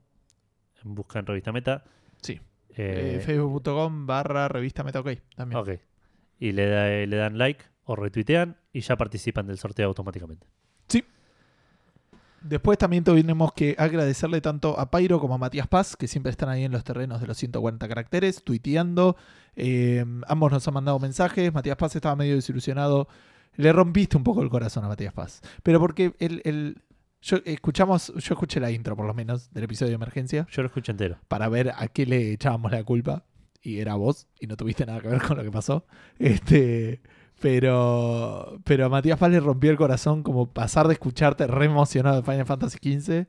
en busca en revista Meta. Sí. Eh, Eh, Facebook.com barra revista Meta OK también. ok. Y le, da- le dan like o retuitean y ya participan del sorteo automáticamente. Después también tenemos que agradecerle tanto a Pairo como a Matías Paz, que siempre están ahí en los terrenos de los 140 caracteres, tuiteando. Eh, ambos nos han mandado mensajes. Matías Paz estaba medio desilusionado. Le rompiste un poco el corazón a Matías Paz. Pero porque el, el- yo escuchamos, yo escuché la intro por lo menos del episodio de emergencia Yo lo escucho entero. para ver a qué le echábamos la culpa. Y era vos, y no tuviste nada que ver con lo que pasó. Este, pero, pero a Matías Paz le rompió el corazón como pasar de escucharte re emocionado de Final Fantasy XV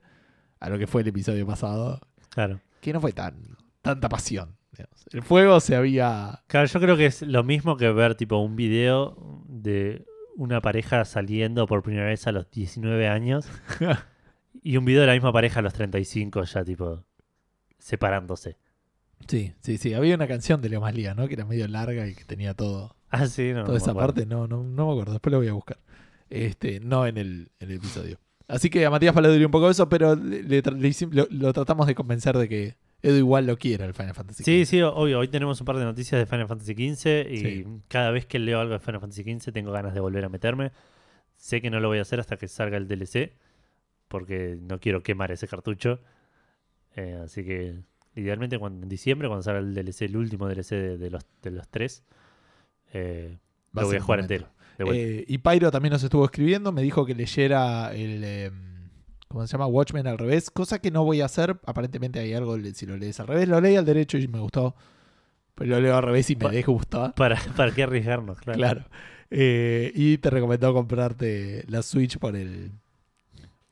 a lo que fue el episodio pasado, Claro. que no fue tan tanta pasión. digamos. El fuego se había... Claro, yo creo que es lo mismo que ver tipo un video de una pareja saliendo por primera vez a los 19 años y un video de la misma pareja a los 35 ya tipo separándose. Sí, sí, sí. Había una canción de Leo Maslía, ¿no? Que era medio larga y que tenía todo. Ah, sí, no. Toda esa parte no, no, no me acuerdo, después lo voy a buscar. Este, no en el, en el episodio. Así que a Matías dolió un poco eso, pero le- le tra- le hicim- lo, lo tratamos de convencer de que Edu igual lo quiera el Final Fantasy. Sí, XV. sí, obvio. Hoy tenemos un par de noticias de Final Fantasy XV y Sí. cada vez que leo algo de Final Fantasy XV tengo ganas de volver a meterme. Sé que no lo voy a hacer hasta que salga el DLC porque no quiero quemar ese cartucho. Eh, así que idealmente cuando, en diciembre, cuando salga el DLC, el último DLC de, de los, de los tres, eh, lo voy a jugar entero. Eh, y Pyro también nos estuvo escribiendo, me dijo que leyera el. eh, ¿Cómo se llama? Watchmen al revés, cosa que no voy a hacer. Aparentemente hay algo, si lo lees al revés, lo leí al derecho y me gustó. Pero lo leo al revés y me Pa- disgusta. ¿Para, ¿Para qué arriesgarnos? Claro. Claro. Eh, y te recomendó comprarte la Switch por el.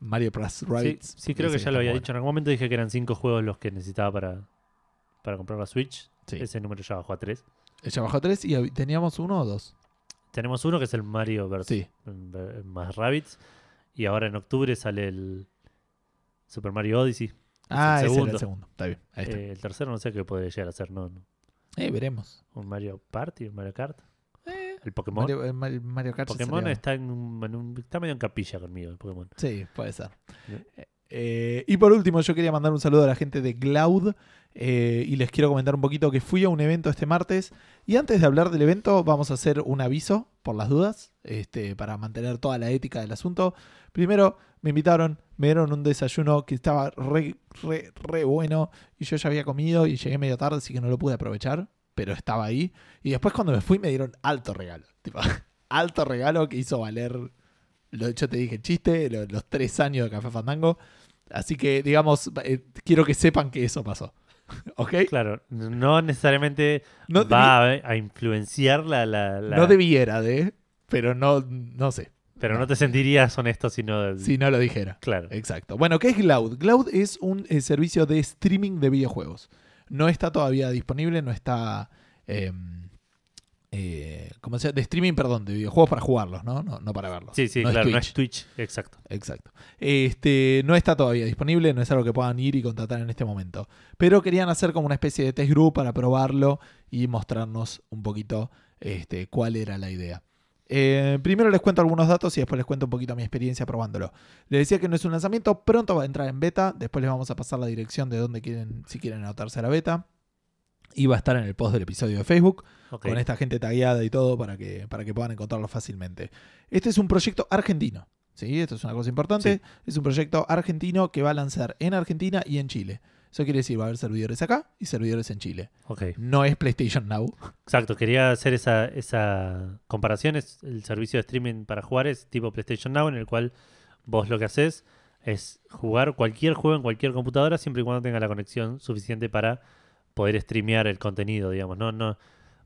Mario Plus Sí, Rabbids. sí, creo que ya lo había bueno. dicho. En algún momento dije que eran cinco juegos los que necesitaba para, para comprar la Switch. Sí. Ese número ya bajó a tres. Ella bajó tres y teníamos uno o dos. Tenemos uno que es el Mario vs. Sí. más Rabbids. Y ahora en octubre sale el Super Mario Odyssey. Ah, ese era segundo. el segundo. Está bien. Ahí está. Eh, el tercero no sé qué puede llegar a ser, ¿no? no. Eh, veremos. Un Mario Party, un Mario Kart. Eh, El Pokémon. Mario, eh, Mario- Kart Pokémon está, en un, en un- está medio en capilla conmigo, el Pokémon. Sí, puede ser. Bien. Eh, y por último, yo quería mandar un saludo a la gente de Cloud eh, y les quiero comentar un poquito que fui a un evento este martes y antes de hablar del evento vamos a hacer un aviso por las dudas este, para mantener toda la ética del asunto. Primero, me invitaron, me dieron un desayuno que estaba re, re, re bueno y yo ya había comido y llegué medio tarde así que no lo pude aprovechar, pero estaba ahí. Y después cuando me fui me dieron alto regalo. Tipo, alto regalo que hizo valer lo yo te dije chiste, lo- los tres años de Café Fandango. Así que, digamos, eh, quiero que sepan que eso pasó. ¿Ok? Claro, no necesariamente No, va a, a influenciar la... la- la- no debiera de, pero no, no sé, pero no te sentirías honesto si no... si no lo dijera. Claro. Exacto. Bueno, ¿qué es Cloud? Cloud es un eh, servicio de streaming de videojuegos. No está todavía disponible, no está... eh, eh, ¿Cómo se llama? De streaming, perdón, de videojuegos para jugarlos, ¿no? No, no para verlos. Sí, sí, No es claro, no Twitch. es Twitch, exacto. Exacto. Este, no está todavía disponible, no es algo que puedan ir y contratar en este momento. Pero querían hacer como una especie de test group para probarlo y mostrarnos un poquito este, cuál era la idea. Eh, primero les cuento algunos datos y después les cuento un poquito mi experiencia probándolo. Les decía que no es un lanzamiento, pronto va a entrar en beta, después les vamos a pasar la dirección de dónde quieren, si quieren anotarse a la beta. Y va a estar en el post del episodio de Facebook Ok. con esta gente tagueada y todo para que, para que puedan encontrarlo fácilmente. Este es un proyecto argentino. ¿sí? Esto es una cosa importante. Sí. Es un proyecto argentino que va a lanzar en Argentina y en Chile. Eso quiere decir, va a haber servidores acá y servidores en Chile. No es PlayStation Now. Exacto, quería hacer esa, esa comparación. Es el servicio de streaming para jugar es tipo PlayStation Now, en el cual vos lo que haces es jugar cualquier juego en cualquier computadora siempre y cuando tenga la conexión suficiente para poder streamear el contenido, digamos. No, no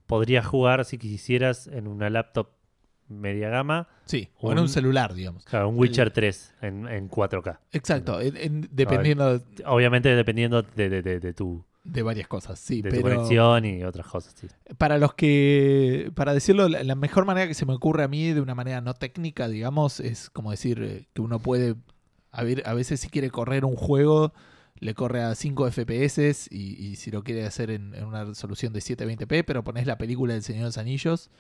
podrías jugar si quisieras en una laptop media gama, Sí, o en un celular, digamos. claro, un Witcher 3 en, en 4K. Exacto, en- en- dependiendo Obviamente dependiendo de, de- de- de tu, de varias cosas. Sí, de tu conexión y otras cosas. sí. para los que, para decirlo, la, la mejor manera que se me ocurre a mí de una manera no técnica, digamos, es como decir eh, que uno puede, a, ver, a veces si quiere correr un juego, le corre a 5 FPS y, y si lo quiere hacer en, en una resolución de 720p, pero pones la película del Señor de los Anillos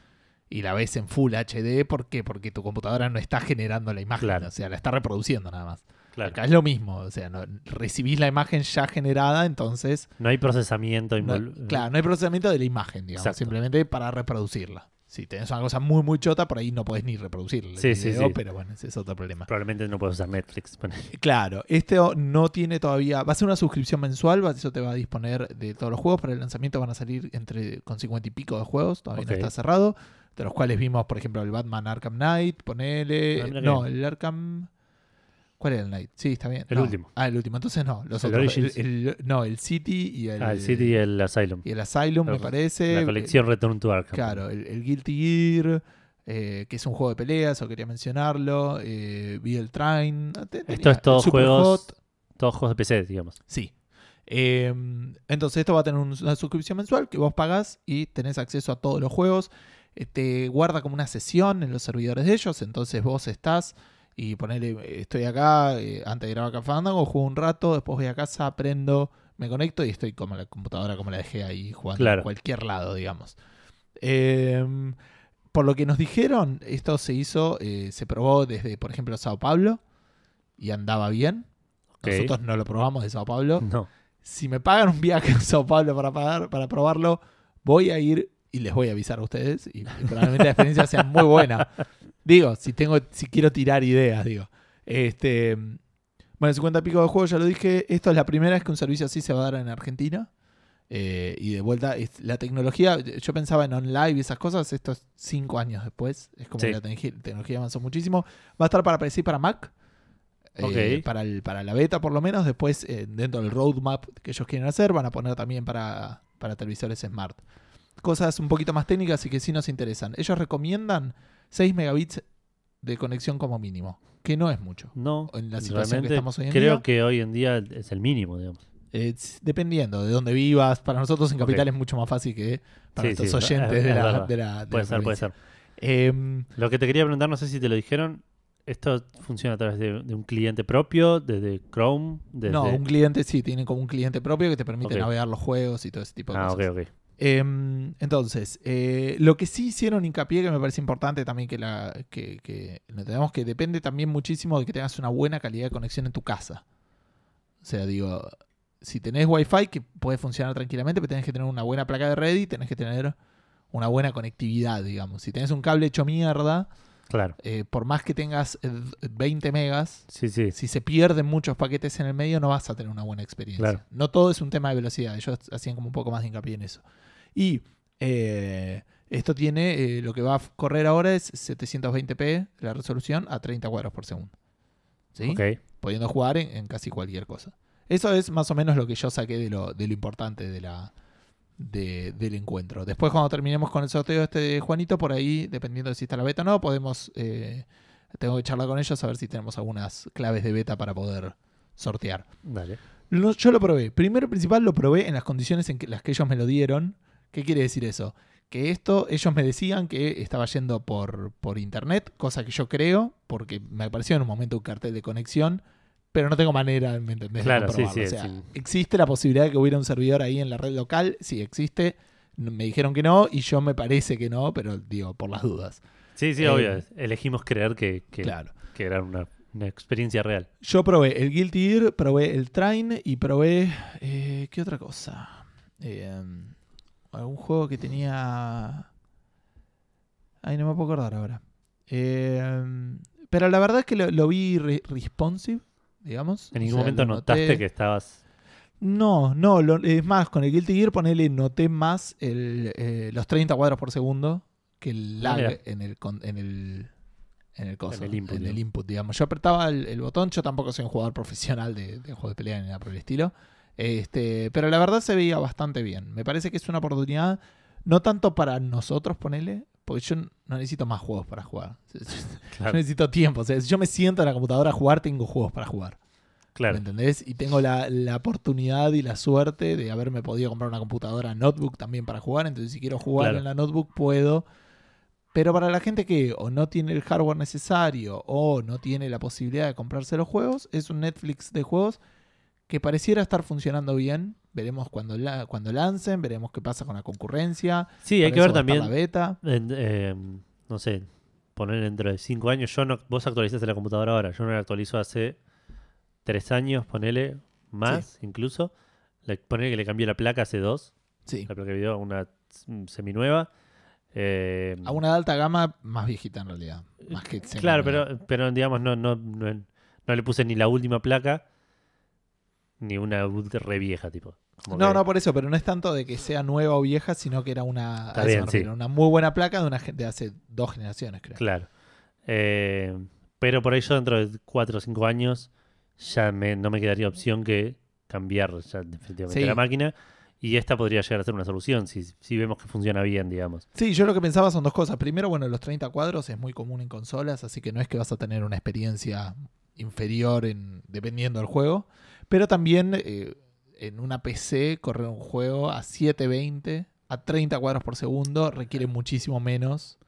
y la ves en Full HD, ¿por qué? Porque tu computadora no está generando la imagen, Claro. o sea, la está reproduciendo nada más. Claro. Acá es lo mismo, o sea, no, recibís la imagen ya generada, entonces No hay procesamiento no- claro, no hay procesamiento de la imagen, digamos, Exacto. simplemente para reproducirla. Si tenés una cosa muy, muy chota, por ahí no podés ni reproducirla. el Sí, sí. Pero bueno, ese es otro problema. Probablemente no puedes usar Netflix. Claro, este no tiene todavía. Va a ser una suscripción mensual, eso te va a disponer de todos los juegos. Para el lanzamiento van a salir entre con 50 y pico de juegos, todavía no está cerrado. De los cuales vimos, por ejemplo, el Batman Arkham Knight, ponele. Ah, no, el Arkham. ¿Cuál era el Knight? Sí, está bien. El No. último. Ah, el último. Entonces no, los El otros. Origins. el- el- no, el City y el. ah, el City y el Asylum. y el Asylum, me parece. La colección Return to Arkham. Claro, el, Guilty Gear, eh, que es un juego de peleas, o quería mencionarlo. Eh, vi el Train. ah, Esto es todos juegos, Hot, todos juegos de PC, digamos. Sí. Eh, entonces esto va a tener un- una suscripción mensual que vos pagás y tenés acceso a todos los juegos. Eh, te guarda como una sesión en los servidores de ellos. Entonces vos estás y ponele, eh, estoy acá, eh, antes de grabar Café Fandango, juego un rato, después voy a casa, aprendo, me conecto y estoy como la computadora como la dejé ahí jugando Claro. en cualquier lado, digamos. Eh, por lo que nos dijeron, esto se hizo, eh, se probó desde, por ejemplo, Sao Paulo y andaba bien. Nosotros no lo probamos de Sao Paulo. No. Si me pagan un viaje a Sao Paulo para, pagar, para probarlo, voy a ir y les voy a avisar a ustedes. Y, y probablemente la experiencia sea muy buena. Digo, si tengo, si quiero tirar ideas, digo. Este, bueno, 50 y pico de juegos, ya lo dije. Esto es la primera vez que un servicio así se va a dar en Argentina. Eh, y de vuelta, es- la tecnología, yo pensaba en online y esas cosas, esto es cinco años después. Es como Sí. que la tecnología, tecnología avanzó muchísimo. Va a estar para PC y para Mac. eh, para, el, para la beta por lo menos. Después, eh, dentro del roadmap que ellos quieren hacer, van a poner también para, para televisores smart. Cosas un poquito más técnicas y que sí nos interesan. Ellos recomiendan 6 megabits de conexión como mínimo, que no es mucho. No, En la situación que estamos hoy en creo día. que hoy en día es el mínimo, digamos. Es- dependiendo de dónde vivas. Para nosotros en Capital es mucho más fácil que para nuestros sí, oyentes es de, la, de la- de Puede la ser, puede ser. Em, Lo que te quería preguntar, no sé si te lo dijeron, ¿esto funciona a través de, de un cliente propio, desde Chrome? Desde... No, un cliente sí, tiene como un cliente propio que te permite navegar los juegos y todo ese tipo de Ah, ok, cosas. ok. Em, entonces, eh, lo que sí hicieron hincapié, que me parece importante también que, la, que, que lo tenemos que depende también muchísimo de que tengas una buena calidad de conexión en tu casa. O sea, digo, si tenés Wi-Fi que puede funcionar tranquilamente, pero tenés que tener una buena placa de red y tenés que tener una buena conectividad, digamos. Si tenés un cable hecho mierda, Claro. eh, por más que tengas eh, 20 megas, Sí, sí. si se pierden muchos paquetes en el medio, no vas a tener una buena experiencia. Claro. No todo es un tema de velocidad. Ellos hacían como un poco más de hincapié en eso. Y eh, esto tiene, eh, lo que va a correr ahora es 720p la resolución a 30 cuadros por segundo. ¿Sí? Ok. Pudiendo jugar en, en casi cualquier cosa. Eso es más o menos lo que yo saqué de lo, de lo importante de la, de- del encuentro. Después, cuando terminemos con el sorteo este de Juanito, por ahí, dependiendo de si está la beta o no, podemos. eh, tengo que charlar con ellos a ver si tenemos algunas claves de beta para poder sortear. Dale. Lo- yo lo probé. Primero principal lo probé en las condiciones en que, las que ellos me lo dieron. ¿Qué quiere decir eso? Que esto, ellos me decían que estaba yendo por, por internet, cosa que yo creo, porque me apareció en un momento un cartel de conexión, pero no tengo manera, ¿me entendés? de Claro, sí, comprobarlo. sí, O sea, sí. ¿Existe la posibilidad de que hubiera un servidor ahí en la red local? Sí, existe. Me dijeron que no y yo me parece que no, pero digo, por las dudas. Sí, sí, Eh, obvio. Elegimos creer que, que, Claro. que era una, una experiencia real. Yo probé el Guilty Gear, probé el Train y probé. eh, ¿Qué otra cosa? Eh, algún juego que tenía. Ay, no me puedo acordar ahora. Eh, pero la verdad es que lo, lo vi re- responsive, digamos. ¿En O ningún sea, momento notaste noté. que estabas... No, no, lo- es más, con el Guilty Gear ponele, noté más el, eh, los 30 cuadros por segundo que el Ah, lag mira. en el, en el en el coso, En el input, digamos. input, digamos. Yo apretaba el, el botón, yo tampoco soy un jugador profesional de, de juego de pelea ni nada por el estilo. Este, pero la verdad se veía bastante bien. Me parece que es una oportunidad, no tanto para nosotros, ponele, porque yo no necesito más juegos para jugar. Yo Claro, necesito tiempo. O sea, si yo me siento en la computadora a jugar, tengo juegos para jugar. ¿Me claro. entendés? Y tengo la, la oportunidad y la suerte de haberme podido comprar una computadora notebook también para jugar. Entonces, si quiero jugar Claro. en la notebook, puedo. Pero para la gente que o no tiene el hardware necesario o no tiene la posibilidad de comprarse los juegos, es un Netflix de juegos que pareciera estar funcionando bien. Veremos cuando, la, cuando lancen, veremos qué pasa con la concurrencia. Sí, hay que ver también, La beta. en- eh, no sé, poner dentro de cinco años. Yo no, vos actualizaste la computadora ahora. Yo no la actualizo hace tres años, ponele, más incluso. Le, ponele que le cambié la placa hace dos. Sí. La placa de video a una seminueva. Eh, A una de alta gama más viejita en realidad. Más que Claro, semi-nueva. pero, pero digamos, no, no, no, no le puse ni la última placa, ni una re vieja, tipo. Como No, que- no, por eso, pero no es tanto de que sea nueva o vieja, sino que era una, eso bien, refiero, sí. una muy buena placa de una gente de hace dos generaciones, creo. Claro. Eh, pero por ello, dentro de 4 o 5 años, ya me- no me quedaría opción que cambiar ya definitivamente Sí. la máquina. Y esta podría llegar a ser una solución si, si vemos que funciona bien, digamos. Sí, yo lo que pensaba son dos cosas. Primero, bueno, los 30 cuadros es muy común en consolas, así que no es que vas a tener una experiencia inferior en, dependiendo del juego. Pero también eh, en una PC correr un juego a 720 a 30 cuadros por segundo requiere muchísimo menos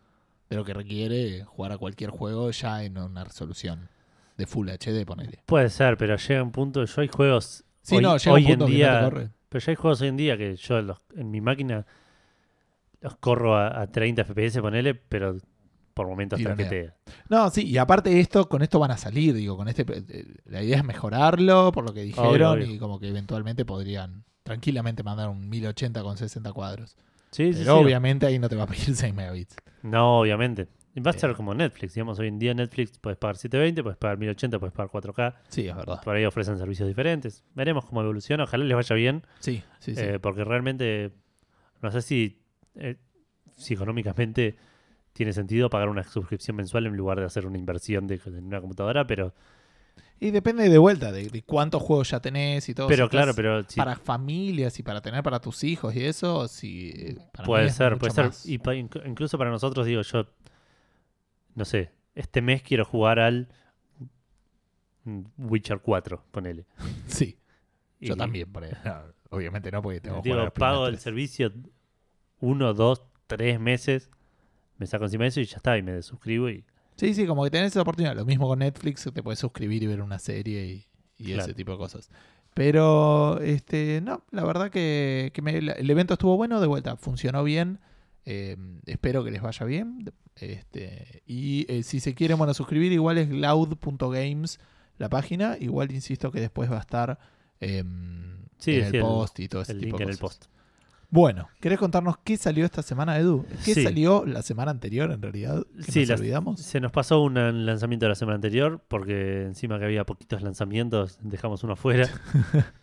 de lo que requiere jugar a cualquier juego ya en una resolución de Full HD, ponele. Puede ser, pero llega un punto. Yo hay juegos. Sí, hoy, no, llega hoy un punto en que día. no te corre. Pero ya hay juegos hoy en día que yo los- en mi máquina los corro a, a 30 FPS, ponele, pero por momentos traquetea. No, sí, y aparte esto, con esto van a salir, digo, con este eh, la idea es mejorarlo, por lo que dijeron, obvio. y como que eventualmente podrían tranquilamente mandar un 1080 con 60 cuadros. Sí, sí, Pero sí. obviamente ahí no te va a pedir 6 megabits. No, obviamente. Va a ser como Netflix, digamos, hoy en día Netflix puedes pagar 720, puedes pagar 1080, puedes pagar 4K. Sí, es verdad. Por ahí ofrecen servicios diferentes. Veremos cómo evoluciona. Ojalá les vaya bien, Sí, sí, sí. eh, porque realmente no sé si, eh, si económicamente tiene sentido pagar una suscripción mensual en lugar de hacer una inversión de, en una computadora, pero, y depende de vuelta de, de cuántos juegos ya tenés y todo. pero Si claro, pero si Para familias y para tener para tus hijos y eso, para mí puede ser, puede ser. Y pa- incluso para nosotros, digo, yo no sé, este mes quiero jugar al Witcher 4, ponele. Sí, yo también. por ahí. No, obviamente no, porque tengo que Digo, pago el servicio uno, dos, tres meses, me saco encima de eso y ya está, y me desuscribo y Sí, sí, como que tenés esa oportunidad. Lo mismo con Netflix, te puedes suscribir y ver una serie y, y Claro. ese tipo de cosas. Pero, este, no, la verdad que, que me- el evento estuvo bueno, de vuelta, funcionó bien. eh, espero que les vaya bien. Este, y eh, si se quieren, bueno, suscribir, igual es loud.games la página. Igual insisto que después va a estar em, Sí, en sí, el el- post y todo ese el tipo link de en el cosas. post. Bueno, ¿querés contarnos qué salió esta semana, Edu? ¿Qué Sí. salió la semana anterior, en realidad? ¿Que Sí, nos las- olvidamos? Se nos pasó un lanzamiento de la semana anterior, porque encima que había poquitos lanzamientos, dejamos uno afuera.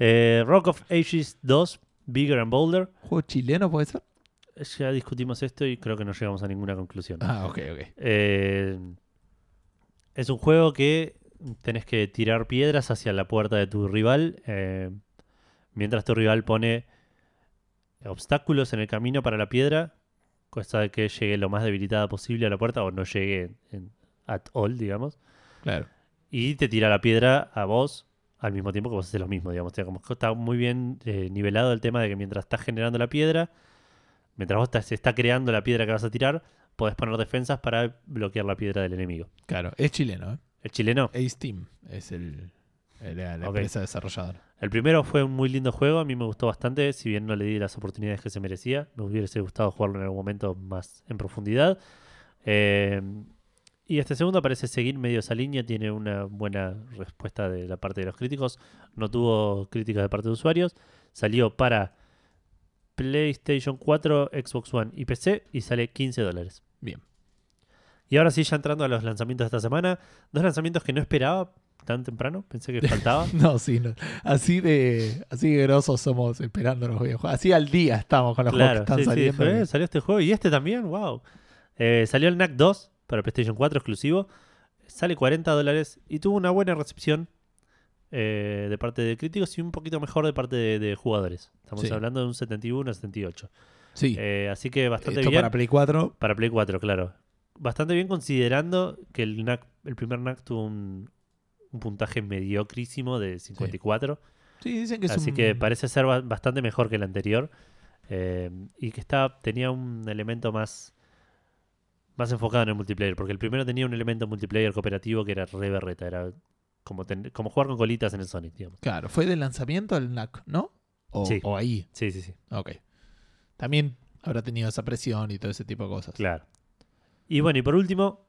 Eh, Rock of Ages 2, Bigger and Bolder. ¿Juego chileno puede ser? Ya discutimos esto y creo que no llegamos a ninguna conclusión. Ah, ok, ok. Eh, es un juego que tenés que tirar piedras hacia la puerta de tu rival, eh, mientras tu rival pone obstáculos en el camino para la piedra, cosa de que llegue lo más debilitada posible a la puerta o no llegue en- at all, digamos, Claro. y te tira la piedra a vos al mismo tiempo que vos haces lo mismo, digamos. O sea, como está muy bien eh, nivelado el tema de que mientras estás generando la piedra, mientras vos estás- se está creando la piedra que vas a tirar, podés poner defensas para bloquear la piedra del enemigo. Claro, es chileno, ¿eh? El chileno, Ace Team es el, el- la empresa desarrolladora. el primero fue un muy lindo juego, a mí me gustó bastante, si bien no le di las oportunidades que se merecía, me hubiese gustado jugarlo en algún momento más en profundidad. Eh, y este segundo parece seguir medio esa línea, tiene una buena respuesta de la parte de los críticos, no tuvo críticas de parte de usuarios, salió para PlayStation 4, Xbox One y PC y sale 15 dólares. Bien. Y ahora sí, ya entrando a los lanzamientos de esta semana, dos lanzamientos que no esperaba tan temprano, pensé que faltaba. No, sí, no. Así de así de grosos somos esperando los videojuegos. Así al día estamos con los Claro, juegos que están sí, sí, saliendo. fue, salió este juego y este también, wow. Eh, salió el NAC 2 para PlayStation 4 exclusivo, sale 40 dólares y tuvo una buena recepción eh, de parte de críticos y un poquito mejor de parte de, de jugadores. Estamos Sí. hablando de un 71 a 78. Sí, Eh, así que bastante esto bien. para Play 4. Para Play 4, claro. Bastante bien considerando que el, NAC, el primer NAC tuvo un, un puntaje mediocrísimo de 54. Sí, dicen que es Así un... que parece ser ba- bastante mejor que el anterior. eh, y que está, tenía un elemento más, más enfocado en el multiplayer. Porque el primero tenía un elemento multiplayer cooperativo que era re berreta. Era como, ten- como jugar con colitas en el Sonic, digamos. Claro, fue de lanzamiento el NAC, ¿no? O, Sí. o ahí. Sí, sí, sí. Ok. También habrá tenido esa presión y todo ese tipo de cosas. Claro. Y bueno, y por último,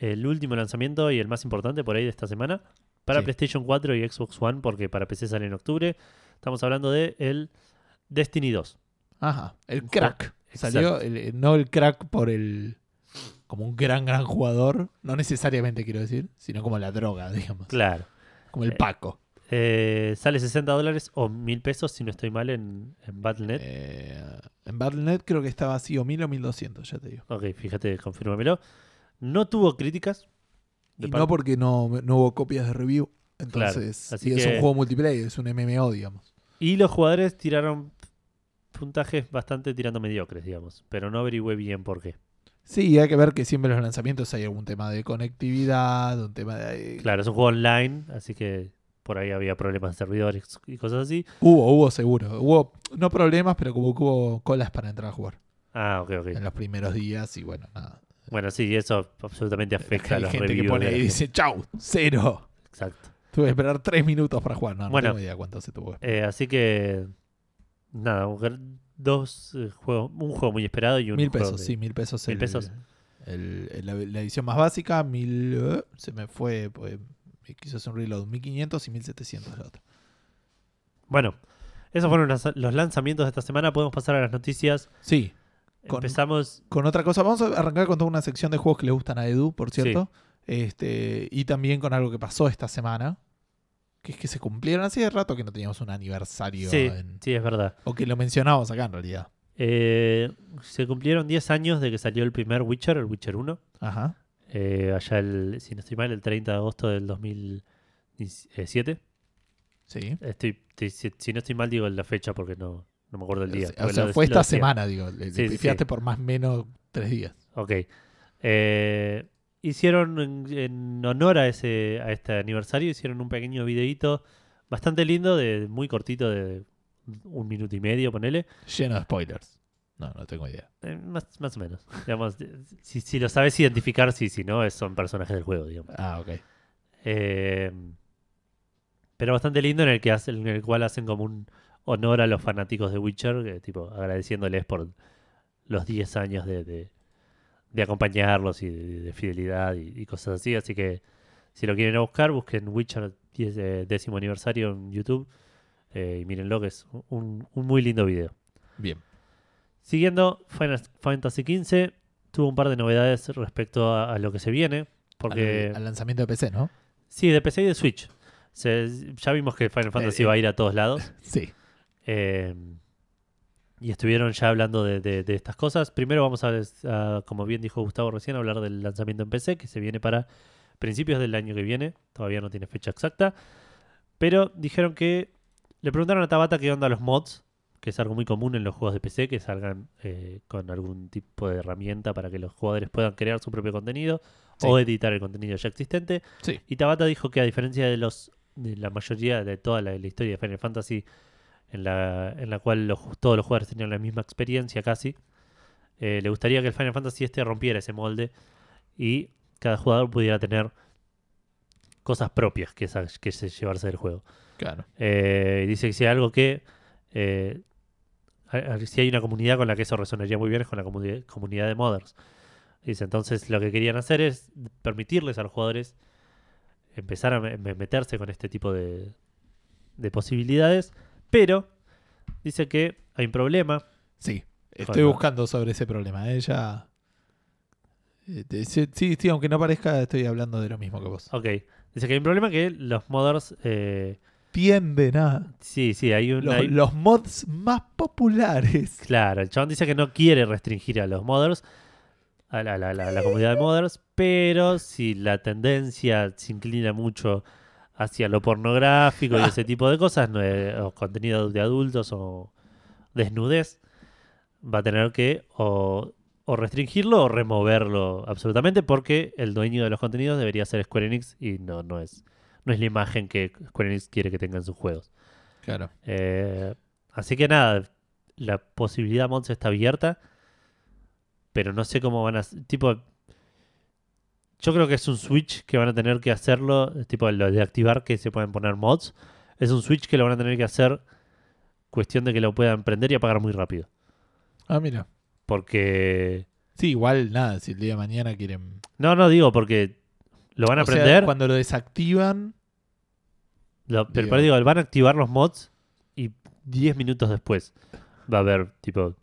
el último lanzamiento y el más importante por ahí de esta semana. Para Sí. PlayStation 4 y Xbox One, porque para PC sale en octubre. Estamos hablando de el Destiny 2. Ajá, el crack. Exacto. Salió, el- no el crack por el... Como un gran, gran jugador. No necesariamente quiero decir, sino como la droga, digamos. Claro. Como el Eh, Paco. Eh, sale 60 dólares o 1000 pesos si no estoy mal en, en Battle.net. Eh, en Battle.net creo que estaba así o 1000 o 1200, ya te digo. Ok, fíjate, confírmamelo. No tuvo críticas. Y no porque no, no hubo copias de review. Entonces, así y es que- un juego multiplayer, es un MMO, digamos. Y los jugadores tiraron puntajes bastante tirando mediocres, digamos. Pero no averigüé bien por qué. Sí, hay que ver que siempre en los lanzamientos hay algún tema de conectividad, un tema de... Claro, es un juego online, así que por ahí había problemas de servidores y cosas así. Hubo, hubo seguro. Hubo, no problemas, pero como que hubo colas para entrar a jugar Ah, ok, ok. en los primeros días y bueno, nada. Bueno, sí, eso absolutamente afecta a los gente que pone ahí y dice, chau, cero. Exacto. Tuve que esperar tres minutos para jugar. No, no Bueno. tengo idea cuánto se tuvo. Eh, así que nada, dos eh, juegos, un juego muy esperado y un Mil juego pesos, sí, mil pesos. Mil el- pesos. el- el- la, la edición más básica, mil... eh, se me fue, pues, me quiso hacer un reload. 1500 y 1700 la otra. Bueno, esos fueron los lanzamientos de esta semana. Podemos pasar a las noticias. Sí, Con- Empezamos. con otra cosa. Vamos a arrancar con toda una sección de juegos que le gustan a Edu, por cierto. Este, y también con algo que pasó esta semana. Que es que se cumplieron. Hace rato que no teníamos un aniversario. Sí, en- sí, es verdad. o que lo mencionábamos acá en realidad. Eh, se cumplieron 10 años de que salió el primer Witcher, el Witcher 1. Ajá. Eh, allá, el, si no estoy mal, el 30 de agosto del 2007. Sí. Estoy, si, si no estoy mal, digo la fecha porque no, no me acuerdo el día. O sea, fue esta semana, digo. Le, Sí, por más o menos tres días. Ok. Eh, hicieron en, en honor a ese a este aniversario, hicieron un pequeño videíto bastante lindo, de muy cortito, de un minuto y medio, ponele. Lleno de spoilers. No, no tengo idea. Eh, más, más o menos. Digamos, si, si lo sabes identificar, sí, si no, son personajes del juego, digamos. Ah, ok. Eh, pero bastante lindo en el que hacen, en el cual hacen como un honor a los fanáticos de Witcher, que, tipo agradeciéndoles por los 10 años de, de- de acompañarlos y de, de fidelidad y, y cosas así. Así que si lo quieren buscar, busquen Witcher 10, eh, décimo aniversario en YouTube eh, y mírenlo, que es un, un muy lindo video. Bien. Siguiendo, Final Fantasy XV tuvo un par de novedades respecto a, a lo que se viene. Porque Al, al lanzamiento de PC, ¿no? Sí, de PC y de Switch. Se- ya vimos que Final Fantasy eh. va a ir a todos lados. Sí. Eh, y estuvieron ya hablando de, de- de estas cosas. Primero vamos a, a, como bien dijo Gustavo recién, hablar del lanzamiento en PC, que se viene para principios del año que viene. Todavía no tiene fecha exacta. Pero dijeron que le preguntaron a Tabata qué onda los mods, que es algo muy común en los juegos de PC, que salgan eh, con algún tipo de herramienta para que los jugadores puedan crear su propio contenido Sí. o editar el contenido ya existente. Sí. Y Tabata dijo que a diferencia de los de la mayoría de toda la, la historia de Final Fantasy, en la, en la cual los, todos los jugadores tenían la misma experiencia casi, eh, le gustaría que el Final Fantasy este rompiera ese molde y cada jugador pudiera tener cosas propias que, que se llevarse del juego. Claro. Eh, dice que si hay algo que. eh, si hay una comunidad con la que eso resonaría muy bien es con la comuni- comunidad de modders. Dice, entonces lo que querían hacer es permitirles a los jugadores empezar a me- me- meterse con este tipo de, de posibilidades, pero dice que hay un problema. Sí. Estoy buscando sobre ese problema. Ella. Sí, sí, sí, aunque no parezca, estoy hablando de lo mismo que vos. Ok, dice que hay un problema que los modders... eh, Tienden a. sí, sí, hay un... Los, hay- los mods más populares. Claro, el chabón dice que no quiere restringir a los modders, a la, la- la- a la comunidad de modders, pero si la tendencia se inclina mucho hacia lo pornográfico y ese tipo de cosas, no, o contenido de adultos o desnudez, va a tener que o, o restringirlo o removerlo absolutamente porque el dueño de los contenidos debería ser Square Enix y no, no, es, no es la imagen que Square Enix quiere que tengan sus juegos. Claro. Eh, así que nada, la posibilidad mods está abierta, pero no sé cómo van a... Tipo, yo creo que es un switch que van a tener que hacerlo, tipo lo de activar que se pueden poner mods, es un switch que lo van a tener que hacer cuestión de que lo puedan prender y apagar muy rápido. Ah, mira. Porque... Sí, igual nada, si el día de mañana quieren. No, no digo porque lo van a O sea, cuando lo desactivan. lo- pero digo, van a activar los mods y 10 minutos después va a haber tipo...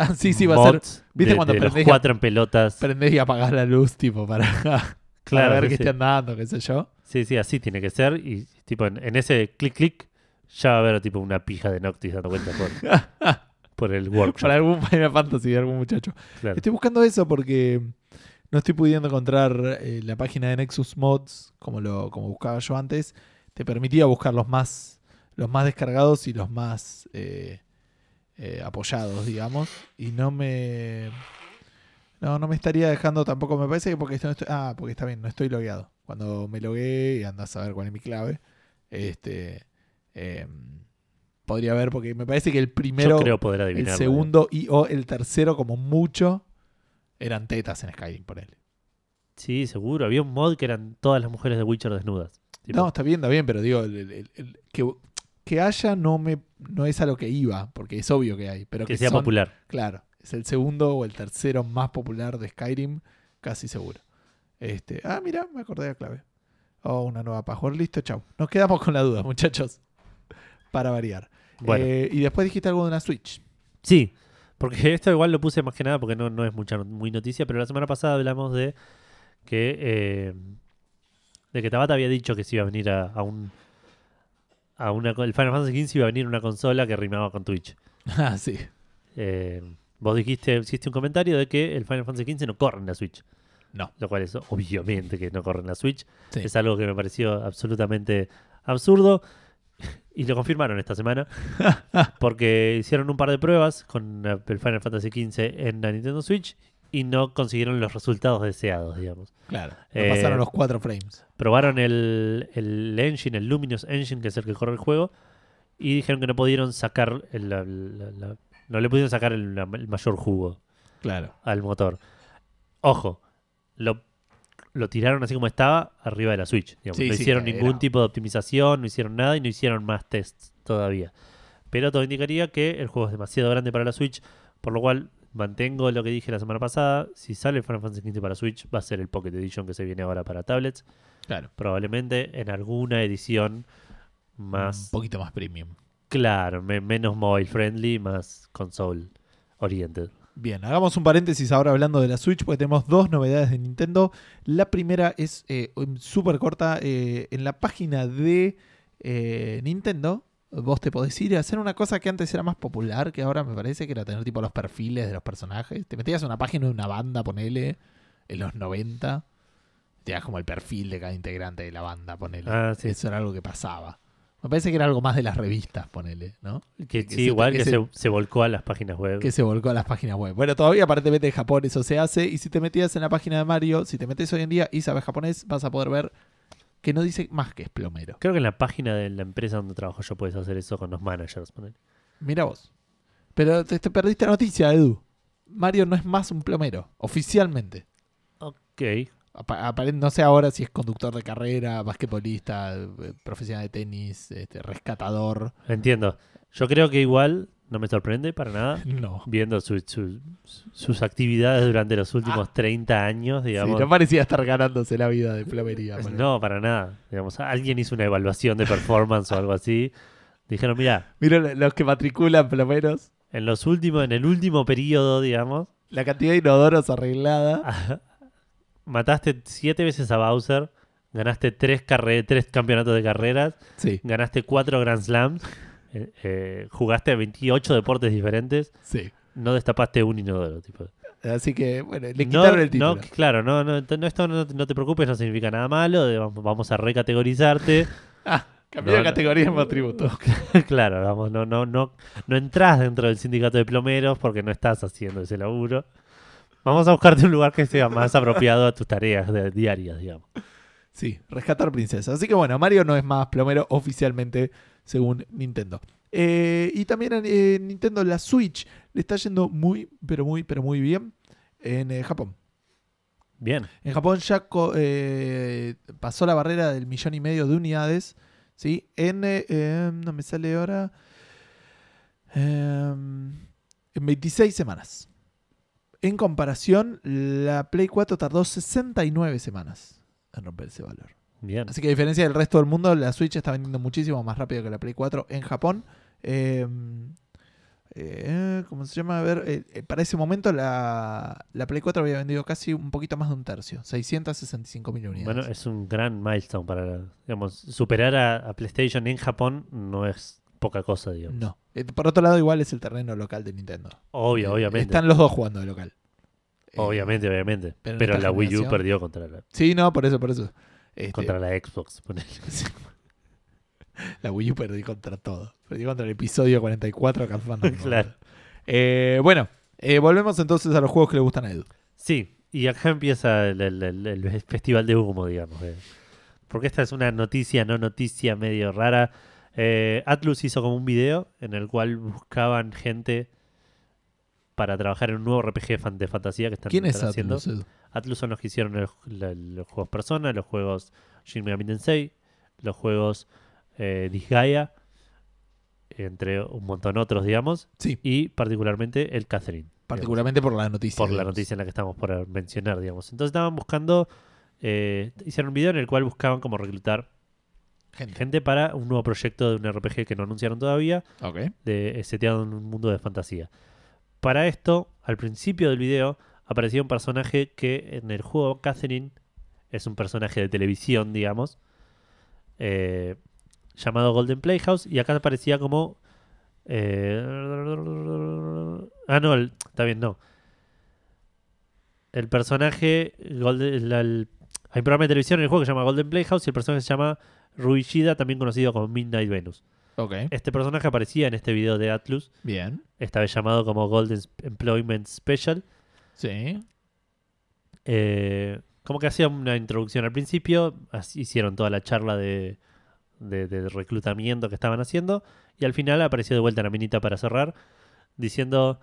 Ah, sí, sí, va a ser. mods ¿viste de- cuando de los prendés y- cuatro en pelotas. Prendés y apagás la luz, tipo, para, para Claro, ver sí, qué sí. estén dando, qué sé yo. Sí, sí, así tiene que ser. Y tipo, en, en ese clic clic ya va a haber tipo una pija de Noctis dando vuelta por, por el workshop. Para algún Final Fantasy de algún muchacho. claro. Estoy buscando eso porque no estoy pudiendo encontrar eh, la página de Nexus Mods como lo como buscaba yo antes. Te permitía buscar los más los más descargados y los más eh, eh, apoyados, digamos. Y no me no no me estaría dejando tampoco. Me parece que porque no estoy, ah porque está bien no estoy logueado. Cuando me logué y andas a ver cuál es mi clave, este eh, podría ver porque me parece que el primero Yo creo poder el segundo y o el tercero, como mucho, eran tetas en Skyrim, por él. Sí, seguro. Había un mod que eran todas las mujeres de Witcher desnudas. Tipo, No, está bien, está bien, pero digo, el- el- el- que, que haya no me no es a lo que iba, porque es obvio que hay, pero que que, sea son- popular. Claro, es el segundo o el tercero más popular de Skyrim, casi seguro. Este, ah, mira, me acordé de la clave. Oh, una nueva password. Listo, chau. Nos quedamos con la duda, muchachos. Para variar. Bueno, Eh, y después dijiste algo de una Switch. sí. Porque esto igual lo puse más que nada porque no, no es mucha muy noticia, pero la semana pasada hablamos de que eh, de que Tabata había dicho que se iba a venir a, a un a una el Final Fantasy XV iba a venir una consola que rimaba con Twitch. ah, sí. Eh, vos dijiste, hiciste un comentario de que el Final Fantasy XV no corre en la Switch. No. Lo cual es obviamente que no corre en la Switch. Sí. Es algo que me pareció absolutamente absurdo. Y lo confirmaron esta semana. porque hicieron un par de pruebas con el Final Fantasy XV en la Nintendo Switch. Y no consiguieron los resultados deseados, digamos. Claro. No Eh, pasaron los 4 frames. Probaron el, el engine, el Luminous Engine, que es el que corre el juego, y dijeron que no pudieron sacar el, la- la- la- no le pudieron sacar el, mayor jugo Claro. al motor. Ojo, lo, lo tiraron así como estaba arriba de la Switch. digamos. Sí, no sí, hicieron ningún era- tipo de optimización, no hicieron nada y no hicieron más tests todavía. Pero todo indicaría que el juego es demasiado grande para la Switch, por lo cual mantengo lo que dije la semana pasada. Si sale Final Fantasy XV para Switch, va a ser el Pocket Edition que se viene ahora para tablets. Claro. Probablemente en alguna edición Un más, poquito más premium. claro, me- menos mobile friendly, más console oriented. Bien, hagamos un paréntesis ahora hablando de la Switch, porque tenemos dos novedades de Nintendo. La primera es eh, súper corta. eh, en la página de eh, Nintendo, vos te podés ir a hacer una cosa que antes era más popular, que ahora me parece que era tener tipo los perfiles de los personajes. Te metías a una página de una banda, ponele, en los 90. Te das como el perfil de cada integrante de la banda, ponele. Ah, sí. Eso era algo que pasaba. Me parece que era algo más de las revistas, ponele, ¿no? Que, que sí, se- igual que que, se- se, se volcó a las páginas web. que se volcó a las páginas web. Bueno, todavía aparentemente en Japón eso se hace. Y si te metías en la página de Mario, si te metes hoy en día y sabes japonés, vas a poder ver que no dice más que es plomero. Creo que en la página de la empresa donde trabajo yo puedes hacer eso con los managers. Mira vos. Pero te, te perdiste la noticia, Edu. Mario no es más un plomero, oficialmente. Ok. No sé ahora si es conductor de carrera, basquetbolista, eh, profesional de tenis, este, rescatador. Entiendo. Yo creo que igual no me sorprende para nada. No. Viendo su- su- sus actividades durante los últimos 30 años, Sí, digamos. no parecía estar ganándose la vida de plomería. no, para nada. Digamos, alguien hizo una evaluación de performance o algo así. Dijeron, mira, Mira los que matriculan plomeros. en los últimos, en el último periodo, digamos, La cantidad de inodoros arreglada. mataste siete veces a Bowser, ganaste tres, carre- tres campeonatos de carreras, Sí, ganaste cuatro Grand Slams, eh, eh, jugaste 28 deportes diferentes, sí. no destapaste un inodoro. Tipo. Así que, bueno, le No, quitaron el título. no, claro, no, no, no, esto no, no te preocupes, no significa nada malo, de- vamos- a recategorizarte. Ah, cambió de categoría en tributo. claro, vamos, no, no, no, no entras dentro del sindicato de plomeros porque no estás haciendo ese laburo. Vamos a buscarte un lugar que sea más apropiado a tus tareas de- diarias, digamos. Sí, rescatar princesa. Así que bueno, Mario no es más plomero oficialmente, según Nintendo. Eh, y también eh, Nintendo la Switch le está yendo muy, pero muy, pero muy bien en eh, Japón. Bien, En Japón ya eh, pasó la barrera del millón y medio de unidades. ¿sí? En, eh, no me sale ahora. eh, en 26 semanas. En comparación, la Play 4 tardó 69 semanas en romper ese valor. Bien. Así que a diferencia del resto del mundo, la Switch está vendiendo muchísimo más rápido que la Play 4 en Japón. Eh, eh, ¿Cómo se llama? A ver, eh, eh, para ese momento la, la Play 4 había vendido casi un poquito más de un tercio, 665 mil unidades. Bueno, es un gran milestone para, digamos, superar a, a PlayStation en Japón no es poca cosa, digamos. no. Por otro lado, igual es el terreno local de Nintendo. Obvio, obviamente. Están los dos jugando de local. Obviamente, obviamente. pero Pero, la Wii U perdió contra la, Sí, no, por eso, por eso. Este, contra la Xbox. ponele. La Wii U perdió contra todo. Perdió contra el episodio 44 Café Fandango. Claro. Eh, bueno, eh, volvemos entonces a los juegos que le gustan a Edu. Sí, y acá empieza el, el- el- el festival de humo, digamos. eh. Porque esta es una noticia, no noticia medio rara. Atlus hizo como un video en el cual buscaban gente para trabajar en un nuevo RPG de fantasía que están, ¿Quién es haciendo. Atlus, Edu? Atlus son los que hicieron el- la- los juegos Persona, los juegos Shin Megami Tensei, los juegos eh, Disgaea, entre un montón otros, digamos, Sí, y particularmente el Catherine. digamos, particularmente por la noticia. por la noticia en la que estamos por mencionar, digamos. Entonces estaban buscando, eh, hicieron un video en el cual buscaban como reclutar Gente. gente para un nuevo proyecto de un RPG que no anunciaron todavía, Ok. de eh, seteado en un mundo de fantasía. Para esto, al principio del video, aparecía un personaje que en el juego Catherine es un personaje de televisión, digamos, eh, llamado Golden Playhouse, y acá aparecía como... eh, ah, no, el- está bien, no. El personaje... Golden- la- el- hay un programa de televisión en el juego que se llama Golden Playhouse y el personaje se llama Ruishida, también conocido como Midnight Venus. Ok. Este personaje aparecía en este video de Atlus, Bien. esta vez llamado como Golden Employment Special, Sí. eh, como que hacía una introducción al principio, así hicieron toda la charla de, de- de reclutamiento que estaban haciendo, y al final apareció de vuelta la minita para cerrar, diciendo,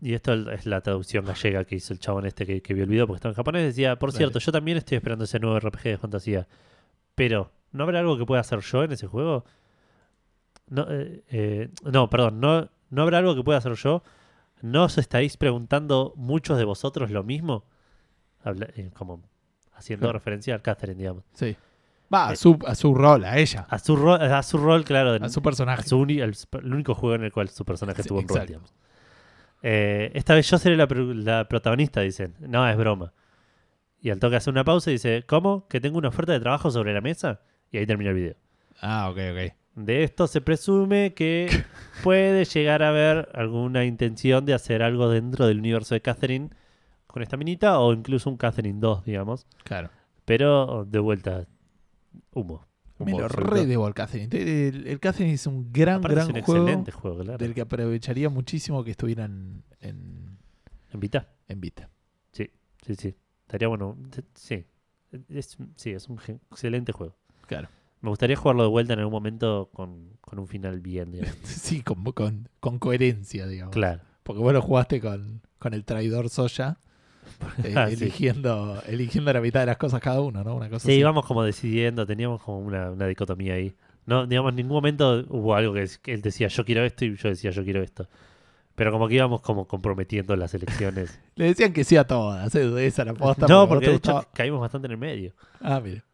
y esto es la traducción gallega que hizo el chabón este que, que vio el video porque estaba en japonés, decía, por Dale. cierto, yo también estoy esperando ese nuevo RPG de fantasía, pero ¿no habrá algo que pueda hacer yo en ese juego? No, eh, eh, no perdón, no, ¿no habrá algo que pueda hacer yo? ¿No os estáis preguntando muchos de vosotros lo mismo? Habla- eh, como haciendo Claro. referencia al Catherine, digamos. Sí. Va, a Eh, su, a su rol, a ella, A su, rol, a su rol, claro. a su personaje. a su uni- el, el único juego en el cual su personaje Sí, tuvo un rol, exacto. digamos. Eh, esta vez yo seré la, pro- la protagonista, dicen. No, es broma. Y al toque hace una pausa y dice, ¿cómo? ¿Que tengo una oferta de trabajo sobre la mesa? Y ahí termina el video. Ah, ok, ok. De esto se presume que puede llegar a haber alguna intención de hacer algo dentro del universo de Catherine con esta minita o incluso un Catherine 2, digamos. Claro. Pero de vuelta, humo. Me Humo lo re debo al Catherine. El, el Catherine es un gran, Aparte gran es un juego excelente juego, claro. del que aprovecharía muchísimo que estuvieran en, En Vita. en Vita. Sí, sí, sí. Estaría bueno. Sí. Es, sí, es un excelente juego. Claro. Me gustaría jugarlo de vuelta en algún momento con, con un final bien, digamos. Sí, con, con, con coherencia, digamos. Claro. Porque vos lo jugaste con, con el traidor Soya, eh, Ah, sí. eligiendo, eligiendo la mitad de las cosas cada uno, ¿no? Una cosa Sí, así. íbamos como decidiendo, teníamos como una, una dicotomía ahí. No, digamos, en ningún momento hubo algo que, él decía yo quiero esto y yo decía yo quiero esto. Pero como que íbamos como comprometiendo las elecciones. Le decían que sí a todas, ¿eh? esa la posta. no, porque de hecho caímos bastante en el medio. Ah, mire.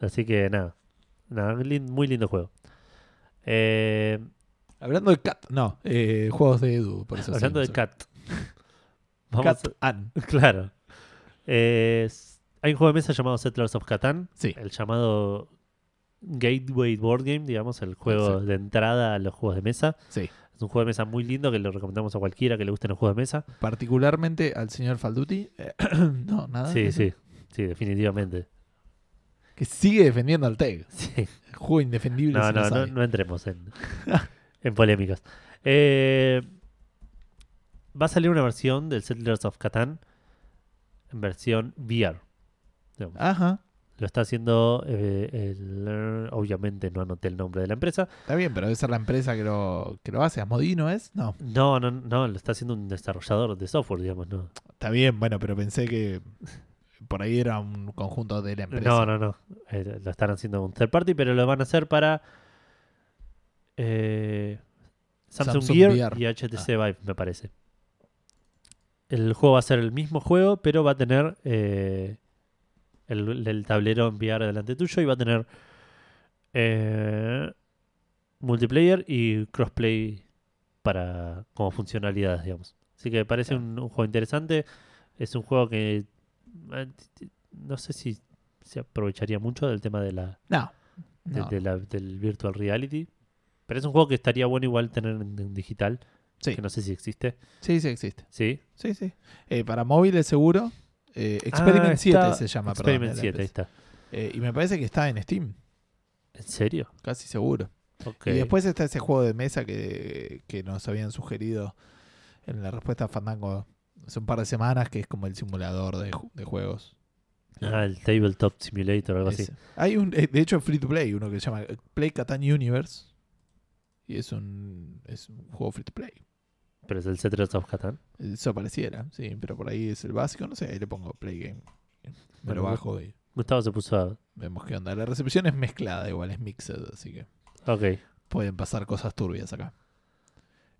Así que nada. Nada, muy lindo juego. Eh, Hablando de Cat, no, eh, juegos de Edu, por eso hablando de Cat. Vamos Cat a- An. Claro. Eh, hay un juego de mesa llamado Settlers of Catan. Sí. El llamado Gateway Board Game, digamos, el juego de entrada a los juegos de mesa. Sí. Es un juego de mesa muy lindo que lo recomendamos a cualquiera que le gusten los juegos de mesa. Particularmente al señor Falduti. eh, no, nada. Sí, sí. Sí, definitivamente. Que sigue defendiendo al TEG. Sí. Juego indefendible. No, no, no, no entremos en, en polémicas. Eh, va a salir una versión del Settlers of Catan en versión VR. digamos. Ajá. Lo está haciendo, eh, el- obviamente no anoté el nombre de la empresa. Está bien, pero debe ser la empresa que lo, que lo hace. ¿Asmodino es? No. No, no, no, lo está haciendo un desarrollador de software, digamos, no. Está bien, bueno, pero pensé que por ahí era un conjunto de la empresa. No, no, no. Eh, lo están haciendo un third party, pero lo van a hacer para eh, Samsung, Samsung Gear VR. y HTC Vive, me parece. El juego va a ser el mismo juego, pero va a tener eh, el, el tablero en VR delante tuyo y va a tener multiplayer y crossplay para como funcionalidades, digamos. Así que parece un, un juego interesante. Es un juego que no sé si se aprovecharía mucho del tema de la, No. de- No. de la- del virtual reality. Pero es un juego que estaría bueno igual tener en, en digital, Sí. que no sé si existe. sí, sí existe. ¿Sí? Sí, sí. Eh, para móviles seguro. Eh, Experiment Ah, 7 está- se llama, Experiment perdón, la 7, ahí está. Eh, y me parece que está en Steam, ¿En serio? casi seguro. Y después está ese juego de mesa que, que nos habían sugerido en la respuesta a Fandango hace un par de semanas, que es como el simulador de, de juegos. Ah, el Tabletop Simulator algo así. Hay un, eh, de hecho, free to play, uno que se llama Play Catan Universe. Y es un, es un juego free to play. Pero es el Settlers of Catan. Eso pareciera, sí, pero por ahí es el básico, no sé, ahí le pongo Play Game. Me Bueno, lo bajo y Gustavo se puso a... vemos qué onda. La recepción es mezclada, igual es mixed, así que Ok. pueden pasar cosas turbias acá.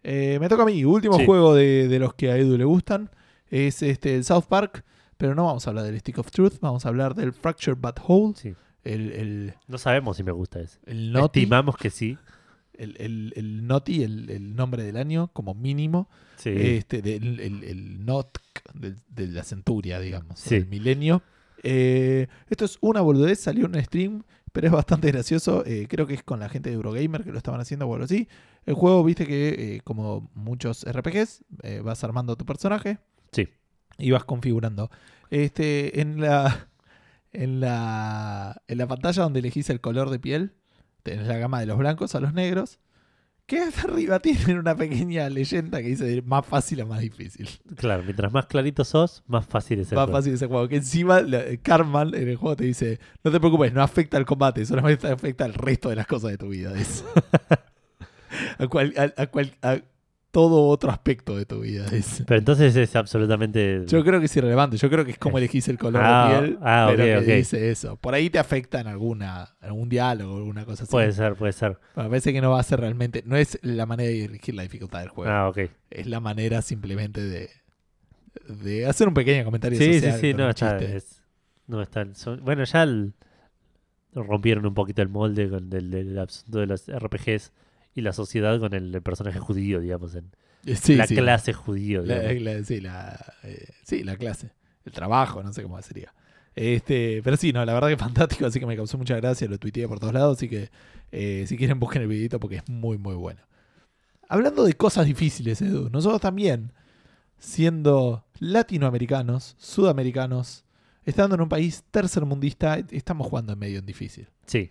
Eh, me toca a mí, último Sí. juego de, de los que a Edu le gustan. Es este el South Park, pero no vamos a hablar del Stick of Truth, vamos a hablar del Fractured But Whole, Sí. el, el, No sabemos si me gusta ese. el Naughty. Estimamos que sí. el, el, el Naughty, el, el nombre del año como mínimo, Sí. este, del, el, el Notk del- de, la centuria, digamos, Sí. del milenio. Eh, esto es una boludez, salió en un stream, pero es bastante gracioso. eh, creo que es con la gente de Eurogamer que lo estaban haciendo o algo así. El juego, viste que eh, como muchos RPGs, eh, vas armando tu personaje Sí. y vas configurando. Este, en la, en la, en la pantalla donde elegís el color de piel, tenés la gama de los blancos a los negros. que hasta arriba tienen una pequeña leyenda que dice más fácil a más difícil. Claro, mientras más clarito sos, más fácil es el más juego. fácil ese juego. Que encima la- Carman en el juego te dice, no te preocupes, no afecta al combate, solamente afecta al resto de las cosas de tu vida. Es- a, cual- a- a cual- a todo otro aspecto de tu vida. es- Pero entonces es absolutamente... Yo creo que es irrelevante. Yo creo que es como elegís el color Ah, de piel. ah, pero ok, que dice eso. Por ahí te afecta en alguna, algún diálogo, alguna cosa así. Puede ser, puede ser. Me parece que no va a ser realmente. No es la manera de dirigir la dificultad del juego. Ah, ok. Es la manera simplemente de, de hacer un pequeño comentario Sí, sí, social. sí, con no un está, es- no está- son- bueno, ya el- rompieron un poquito el molde con el, del asunto de los RPGs y la sociedad con el, el personaje judío, digamos, en Eh, Sí, la sí. clase judío. La- sí, la, eh, sí, la clase. El trabajo, no sé cómo sería. Este, pero sí, no, la verdad que es fantástico, así que me causó mucha gracia, lo tuiteé por todos lados, así que eh, si quieren busquen el videito porque es muy, muy bueno. Hablando de cosas difíciles, Edu, nosotros también, siendo latinoamericanos, sudamericanos, estando en un país tercermundista, estamos jugando en medio en difícil. Sí,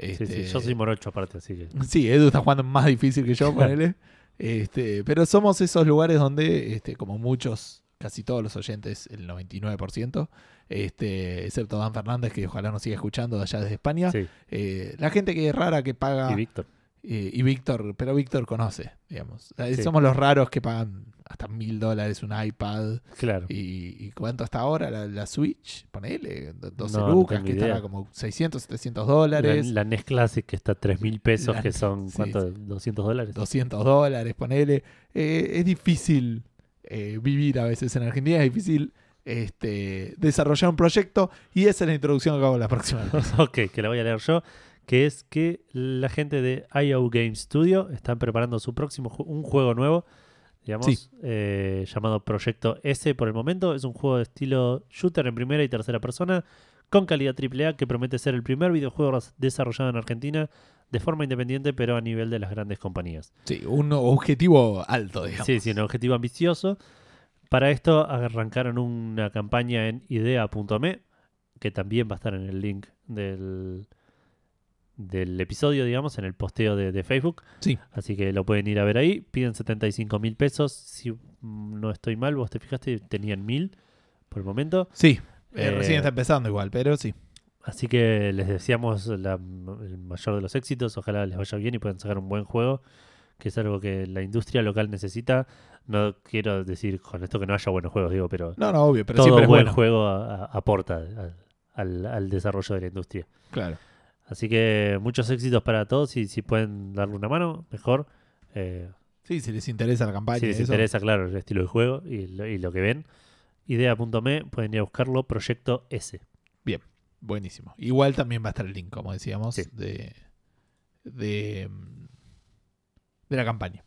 Este, sí, yo soy morocho aparte, así que... Sí, Edu está jugando más difícil que yo, ponele. Este, pero somos esos lugares donde, este, como muchos, casi todos los oyentes, el 99%, este, excepto Dan Fernández, que ojalá nos siga escuchando de allá desde España, Sí, eh, la gente que es rara que paga, y Víctor. Eh, y Víctor, pero Víctor conoce, digamos. Sí. Somos los raros que pagan hasta mil dólares un iPad. Claro. Y, y cuánto hasta ahora la, la Switch? Ponele, do- 12 No, no lucas, que estará como 600, 700 La, dólares. la NES Classic que está a 3 mil pesos, La- que son, sí, ¿cuánto? sí. 200 dólares. 200 dólares, ponele. Eh, es difícil eh, vivir a veces en Argentina, es difícil este, desarrollar un proyecto y esa es la introducción que hago la próxima vez. ok, que la voy a leer yo. Que es que la gente de IO Game Studio están preparando su próximo ju- un juego nuevo, digamos, Sí. eh, llamado Proyecto S por el momento. Es un juego de estilo shooter en primera y tercera persona, con calidad AAA, que promete ser el primer videojuego desarrollado en Argentina de forma independiente, pero a nivel de las grandes compañías. Sí, un objetivo alto, digamos. Sí, sí, un objetivo ambicioso. Para esto arrancaron una campaña en idea.me, que también va a estar en el link del, del episodio, digamos, en el posteo de, de Facebook. Sí. Así que lo pueden ir a ver ahí. Piden 75 mil pesos. Si no estoy mal, vos te fijaste, tenían mil por el momento. Sí, eh, Eh, recién está empezando igual, pero sí. Así que les deseamos la- el mayor de los éxitos. Ojalá les vaya bien y puedan sacar un buen juego, que es algo que la industria local necesita. No quiero decir con esto que no haya buenos juegos, digo, pero No, no, obvio, pero todo siempre buen es bueno. juego a- a- aporta al, al- al desarrollo de la industria. Claro. Así que muchos éxitos para todos y si pueden darle una mano, mejor. Eh, Sí, si les interesa la campaña. si les eso. interesa, claro, el estilo de juego y lo, y lo que ven. Idea.me, pueden ir a buscarlo, Proyecto S. Buenísimo. Igual también va a estar el link, como decíamos, Sí. de, de, de la campaña.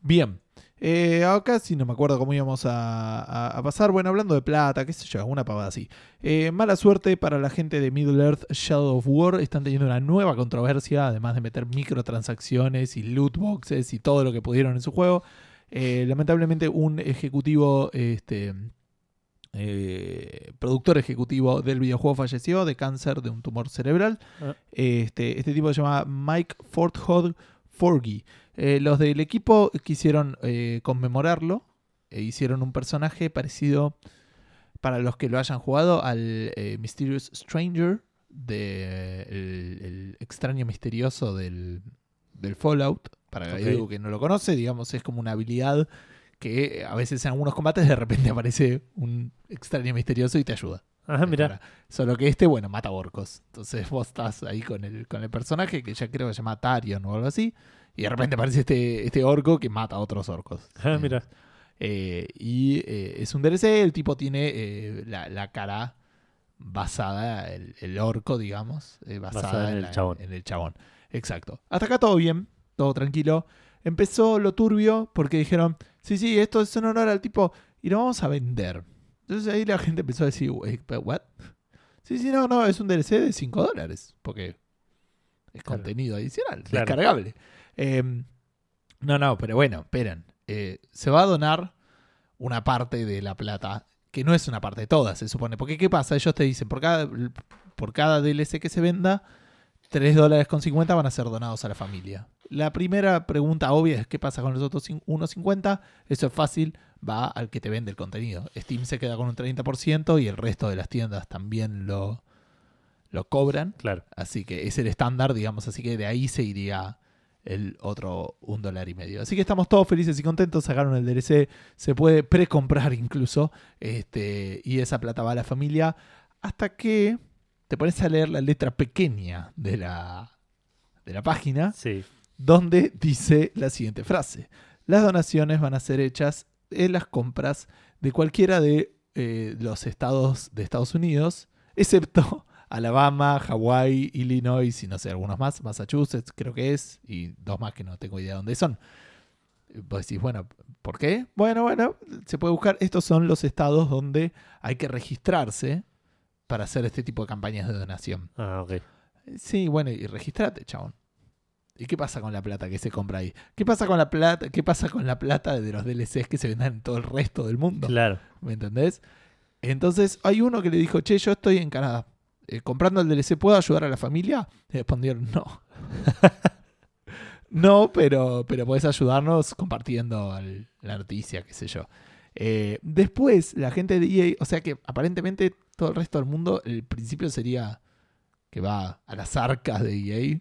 Bien. Eh, acá sí no me acuerdo cómo íbamos a, a- a pasar. Bueno, hablando de plata, qué sé yo, una pavada así. Eh, mala suerte para la gente de Middle Earth Shadow of War. Están teniendo una nueva controversia, además de meter microtransacciones y loot boxes y todo lo que pudieron en su juego. Eh, lamentablemente un ejecutivo, este, eh, productor ejecutivo del videojuego falleció de cáncer de un tumor cerebral. Ah. Este, este tipo se llama Mike Forthod Forgy. Eh, los del equipo quisieron eh, conmemorarlo e hicieron un personaje parecido, para los que lo hayan jugado, al eh, Mysterious Stranger, de el, el extraño misterioso del, del Fallout. Para Ok. Edu que no lo conoce, digamos, es como una habilidad que a veces en algunos combates de repente aparece un extraño misterioso y te ayuda. Ajá, mira. Ahora, Solo que este, bueno, mata orcos. Entonces vos estás ahí con el, con el personaje que ya creo que se llama Tarion o algo así. Y de repente aparece este, este orco que mata a otros orcos. Ah, mira. Eh, y eh, es un DLC. El tipo tiene eh, la, la cara basada, el, el orco, digamos, eh, basada, Basada en el la- chabón. en el chabón. Exacto. Hasta acá todo bien, todo tranquilo. Empezó lo turbio porque dijeron, sí, sí, esto es en honor al tipo y lo vamos a vender. Entonces ahí la gente empezó a decir, "Wait, but what? Sí, sí, no, no, es un DLC de 5 dólares porque es Claro. contenido adicional, Claro. descargable. Eh, no, no, pero bueno, esperen. Eh, se va a donar una parte de la plata, que no es una parte toda, se supone. Porque, ¿qué pasa? Ellos te dicen, por cada, por cada DLC que se venda, 3 dólares con 50 van a ser donados a la familia. la primera pregunta obvia es qué pasa con los otros cin- 1.50. Eso es fácil, va al que te vende el contenido. Steam se queda con un 30% y el resto de las tiendas también lo, lo cobran. Claro. Así que es el estándar, digamos, así que de ahí se iría el otro un dólar y medio. Así que estamos todos felices y contentos, sacaron el DLC, se puede precomprar incluso, este, y esa plata va a la familia, hasta que te pones a leer la letra pequeña de la, de la página, Sí. donde dice la siguiente frase. Las donaciones van a ser hechas en las compras de cualquiera de eh, los estados de Estados Unidos, excepto Alabama, Hawái, Illinois y no sé, algunos más, Massachusetts creo que es, y dos más que no tengo idea dónde son. Vos decís, bueno, ¿por qué? Bueno, bueno, se puede buscar. Estos son los estados donde hay que registrarse para hacer este tipo de campañas de donación. Ah, ok. Sí, bueno, y registrate, chabón. ¿Y qué pasa con la plata que se compra ahí? ¿Qué pasa con la plata? ¿Qué pasa con la plata de los DLCs que se venden en todo el resto del mundo? Claro. ¿Me entendés? Entonces, hay uno que le dijo, che, yo estoy en Canadá. Eh, comprando el DLC, ¿puedo ayudar a la familia? Y respondieron, no. no, pero, pero podés ayudarnos compartiendo el- la noticia, qué sé yo. Eh, después, la gente de EA, o sea que aparentemente todo el resto del mundo, el principio sería que va a las arcas de EA.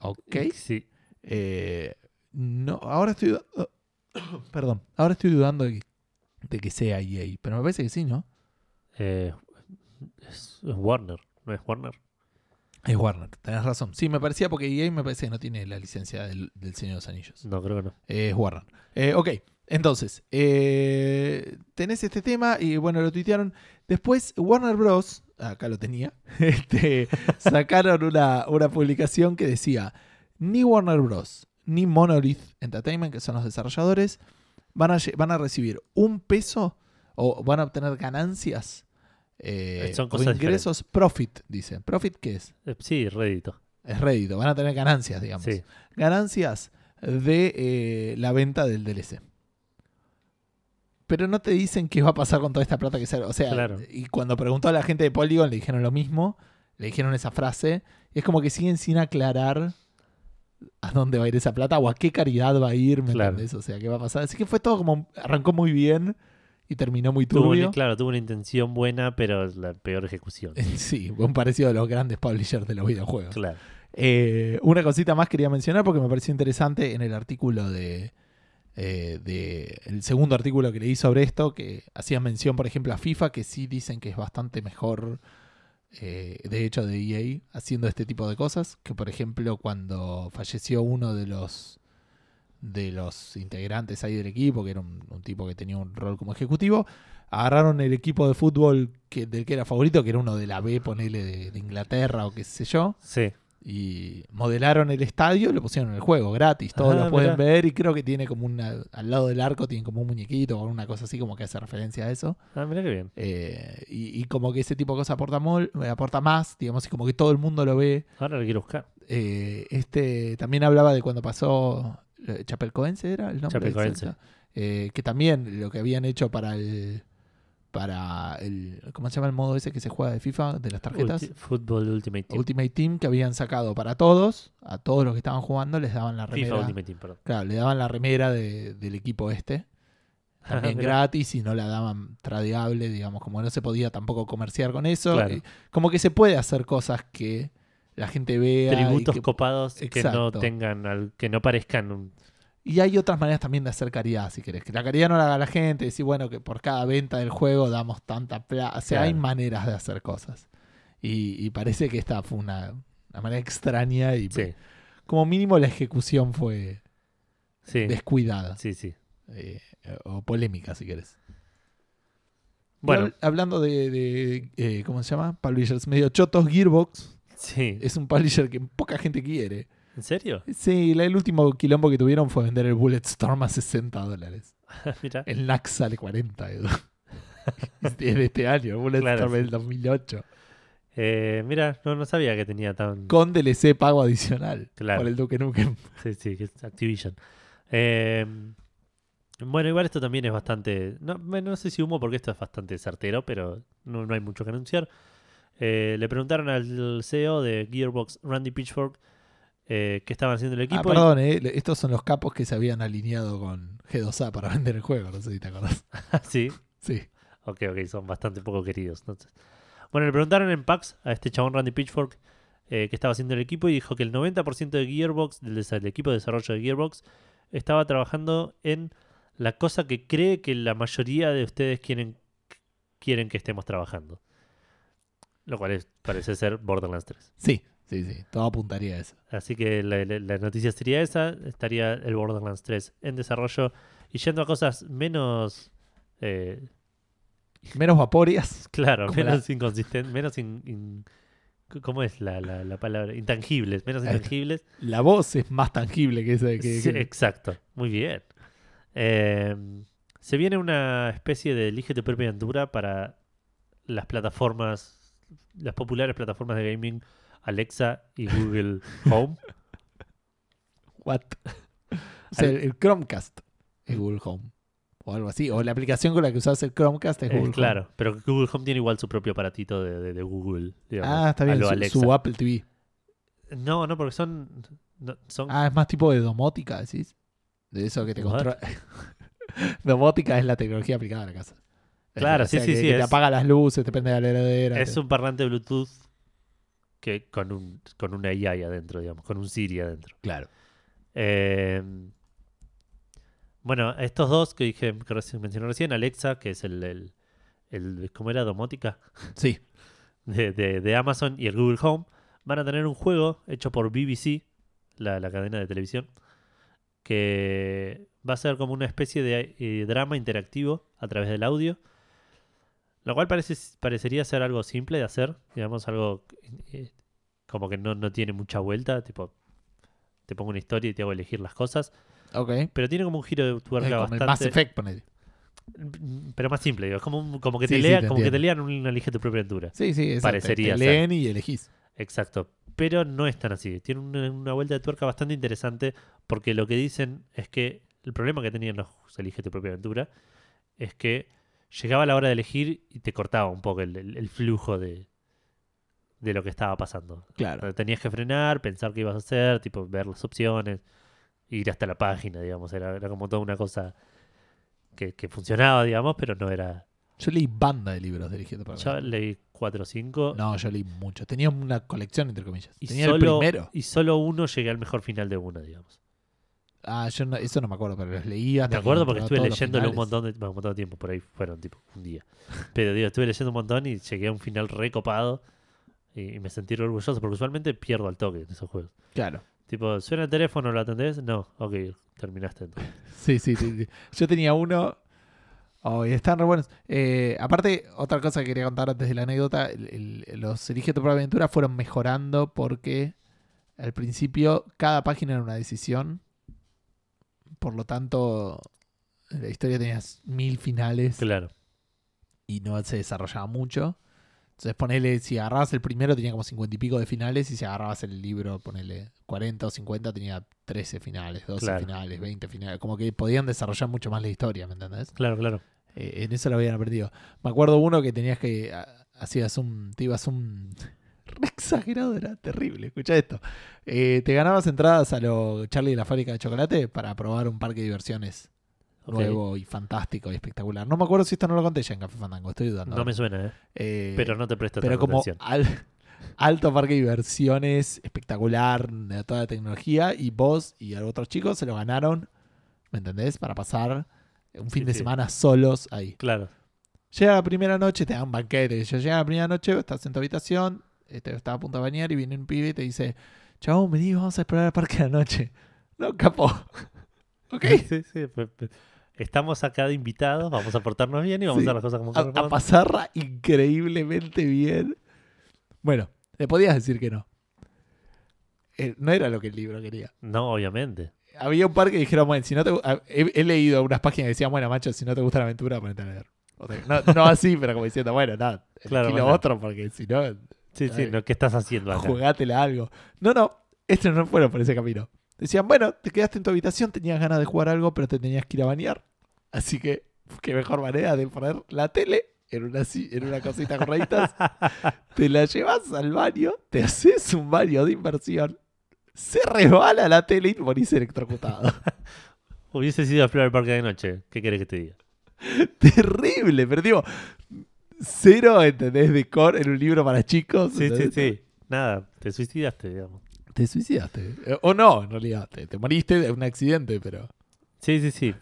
Ok. Sí. Eh, no, ahora estoy. perdón, ahora estoy dudando de que, de que sea EA, pero me parece que sí, ¿no? Eh, es, es Warner. ¿No es Warner? Es Warner, tenés razón. Sí, me parecía porque EA me parece que no tiene la licencia del, del Señor de los Anillos. No, creo que no. Es Warner. Eh, ok, entonces, eh, tenés este tema y bueno, lo tuitearon. Después, Warner Bros. Acá lo tenía. Este, sacaron una, una publicación que decía: ni Warner Bros. ni Monolith Entertainment, que son los desarrolladores, van a, van a recibir un peso o van a obtener ganancias. Eh, Son o cosas ingresos profit, dice. ¿Profit qué es? Eh, sí, rédito. Es rédito. Van a tener ganancias, digamos Sí. ganancias de eh, la venta del DLC. Pero no te dicen qué va a pasar con toda esta plata que sale. O sea, Claro. y cuando preguntó a la gente de Polygon le dijeron lo mismo, le dijeron esa frase, y es como que siguen sin aclarar a dónde va a ir esa plata o a qué caridad va a ir, ¿me Claro. entendés? O sea, qué va a pasar. Así que fue todo como, arrancó muy bien y terminó muy Tuvo turbio. una, claro, tuvo una intención buena, pero la peor ejecución. Sí, un parecido a los grandes publishers de los videojuegos. Claro. Eh, una cosita más quería mencionar porque me pareció interesante en el artículo de, eh, de- el segundo artículo que leí sobre esto, que hacía mención, por ejemplo, a FIFA, que sí dicen que es bastante mejor, eh, de hecho, de EA haciendo este tipo de cosas. Que, por ejemplo, cuando falleció uno de los de los integrantes ahí del equipo, que era un, un tipo que tenía un rol como ejecutivo, agarraron el equipo de fútbol que, del que era favorito, que era uno de la B, ponele, de, de Inglaterra o qué sé yo, Sí. y modelaron el estadio y lo pusieron en el juego gratis. Todos Ah, lo pueden mirá. ver y creo que tiene como una. Al lado del arco tiene como un muñequito o una cosa así como que hace referencia a eso. Ah, mira qué bien. Eh, y, y como que ese tipo de cosas aporta, mol- eh, aporta más, digamos, y como que todo el mundo lo ve. Ahora lo quiero buscar. Eh, este también hablaba de cuando pasó Chapelcoense era el nombre centro? Eh, que también lo que habían hecho para el para el ¿cómo se llama el modo ese que se juega de FIFA de las tarjetas? Ulti- Football Ultimate Team. Ultimate Team que habían sacado para todos, a todos los que estaban jugando les daban la FIFA remera. Ultimate Team, perdón. Claro, le daban la remera de- del equipo este. También gratis y no la daban tradeable, digamos, como no se podía tampoco comerciar con eso. Claro. eh, como que se puede hacer cosas que la gente vea. Tributos que- copados que no tengan, al- que no parezcan un... Y hay otras maneras también de hacer caridad, si querés. Que la caridad no la haga la gente, decir, bueno, que por cada venta del juego damos tanta plata. O sea, Claro. hay maneras de hacer cosas. Y, y parece que esta fue una, una manera extraña y Sí, como mínimo la ejecución fue sí, descuidada. sí, sí. eh, o polémica, si querés. Bueno, hablando de, de, eh, ¿cómo se llama? Publishers medio chotos, Gearbox sí. es un publisher que poca gente quiere. ¿En serio? Sí, el último quilombo que tuvieron fue vender el Bulletstorm a 60 dólares. Mira. El NAC sale 40, Edu. es de este año, el Bulletstorm Claro, del sí. 2008. Eh, mira, no, no sabía que tenía tan... Con DLC pago adicional. Claro. Por el Duke Nukem. Sí, sí, que es Activision. Eh, bueno, igual esto también es bastante... No, no sé si humo porque esto es bastante certero, pero no, no hay mucho que anunciar. Eh, le preguntaron al CEO de Gearbox, Randy Pitchfork, eh, qué estaban haciendo el Ah, equipo. perdón, eh, estos son los capos que se habían alineado con G2A para vender el juego, no sé si te acordás. sí, Sí. ok, ok, son bastante poco queridos. Entonces. Bueno, le preguntaron en PAX a este chabón Randy Pitchfork eh, qué estaba haciendo el equipo y dijo que el 90% de Gearbox, del, del equipo de desarrollo de Gearbox, estaba trabajando en la cosa que cree que la mayoría de ustedes quieren, quieren que estemos trabajando. Lo cual es- parece ser Borderlands 3. Sí, sí, sí. Todo apuntaría a eso. Así que la, la- la noticia sería esa, estaría el Borderlands 3 en desarrollo y yendo a cosas menos, eh, Menos vaporias. claro, menos inconsistentes, menos in- in- ¿cómo es la, la- la palabra? Intangibles, menos intangibles. La voz es más tangible que esa de que. Sí, que- exacto, muy bien. Eh, se viene una especie de elige tu propia aventura para las plataformas, las populares plataformas de gaming Alexa y Google Home. What? O sea, el, Chromecast es Google Home. O algo así. O la aplicación con la que usas el Chromecast es Eh, Google Home. claro, pero Google Home tiene igual su propio aparatito de, de- de Google. digamos, Ah, está bien. Su, Apple TV. No, no, porque son. no, son Ah, es más tipo de domótica, decís. De eso que te controla. domótica es la tecnología aplicada a la casa. Claro, O sí, sea, sí, que- sí, que te es- apaga las luces, depende de la heladera. es un parlante Bluetooth que con un con una AI adentro, digamos, con un Siri adentro. Claro. Eh, bueno, estos dos que dije, que recién mencioné recién, Alexa, que es el, el, el- ¿cómo era? Domótica Sí. de, de- de Amazon y el Google Home, van a tener un juego hecho por BBC, la, la cadena de televisión, que va a ser como una especie de eh, drama interactivo a través del audio, lo cual parece, parecería ser algo simple de hacer, digamos, algo eh, como que no, no tiene mucha vuelta, tipo, te pongo una historia y te hago elegir las cosas, Ok. pero tiene como un giro de tuerca como bastante... el Mass Effect, ponele. Mm, Pero más simple, digo, es como, un- como que te sí, lea, te como que te lean un elige tu propia aventura. Sí, sí, exacto. Parecería Te ser. leen y elegís. Exacto. Pero no es tan así. Tiene una, una vuelta de tuerca bastante interesante porque lo que dicen es que el problema que tenían los Elige tu propia aventura es que llegaba la hora de elegir y te cortaba un poco el, el- el flujo de, de lo que estaba pasando. Claro. Tenías que frenar, pensar qué ibas a hacer, tipo ver las opciones, ir hasta la página, digamos. Era, era como toda una cosa que, que funcionaba, digamos, pero no era... Yo leí banda de libros de Eligiendo para Yo leí 4 o 5 No, yo leí mucho. Tenía una colección, entre comillas. y, Tenía el solo, primero. y solo uno llegué al mejor final de uno, digamos. Ah, yo no- eso no me acuerdo, pero los leí hasta Me acuerdo porque estuve leyéndolo un montón de, bueno, un montón de tiempo, por ahí fueron tipo un día. Pero digo, estuve leyendo un montón y llegué a un final recopado y, y me sentí orgulloso porque usualmente pierdo al toque en esos juegos. Claro. Tipo, ¿suena el teléfono? ¿Lo atendés? No, ok, terminaste entonces. Sí, sí, sí, sí. Yo tenía uno. Oh, y están re buenos. Eh, aparte, otra cosa que quería contar antes de la anécdota: el- el- los Elige tu propia aventura fueron mejorando porque al principio cada página era una decisión. Por lo tanto, la historia tenía mil finales Claro, y no se desarrollaba mucho. Entonces, ponele, si agarrabas el primero tenía como cincuenta y pico de finales y si agarrabas el libro, ponele 40 o 50 tenía 13 finales, 12 Claro. finales, 20 finales. Como que podían desarrollar mucho más la historia, ¿me entendés? claro, claro. Eh, en eso lo habían aprendido. Me acuerdo uno que tenías que. hacías un. Te ibas un. Re exagerado, era terrible. Escucha esto. Eh, te ganabas entradas a lo Charlie y la fábrica de chocolate para probar un parque de diversiones nuevo y fantástico y espectacular. No me acuerdo si esto no lo conté ya en Café Fandango, estoy dudando. No me suena, ¿eh? Eh, Pero no te presto pero como al- alto parque de diversiones, espectacular, de toda la tecnología, y vos y otros chicos se lo ganaron, ¿me entendés? Para pasar un fin Sí, de sí. semana solos ahí. Claro, Llega la primera noche, te dan un banquete. Yo llega la primera noche, estás en tu habitación, este, estás a punto de bañar y viene un pibe y te dice, chabón, vení, vamos a explorar el parque de la noche. No, capo. ok. Sí, sí, pe- pe- Estamos acá de invitados, vamos a portarnos bien y vamos Sí. a hacer las cosas como A, pasarla increíblemente bien. Bueno, le podías decir que no. Eh, no era lo que el libro quería. No, obviamente. Había un par que dijeron, bueno, si no te he, he leído unas páginas que decían, bueno, macho, si no te gusta la aventura, ponete a leer. O sea, no, no así, pero como diciendo, bueno, nada, Claro, lo bueno. otro, porque si no, Sí, sí, no, ¿qué estás haciendo acá? jugátela algo. No, no, estos no fueron por ese camino. Decían, bueno, te quedaste en tu habitación, tenías ganas de jugar algo, pero te tenías que ir a bañar. Así que, qué mejor manera de poner la tele en una, en una cosita con rayitas. te la llevas al baño, te haces un baño de inversión. Se resbala la tele y morís electrocutado. Hubiese sido a explorar el parque de noche. ¿Qué querés que te diga? Terrible, pero digo, cero, ¿entendés? De core en un libro para chicos. Sí, sí, ¿entendés? sí. Nada, te suicidaste, digamos. Te suicidaste. Eh, O no, en realidad. Te, te moriste de un accidente, pero Sí, sí, sí.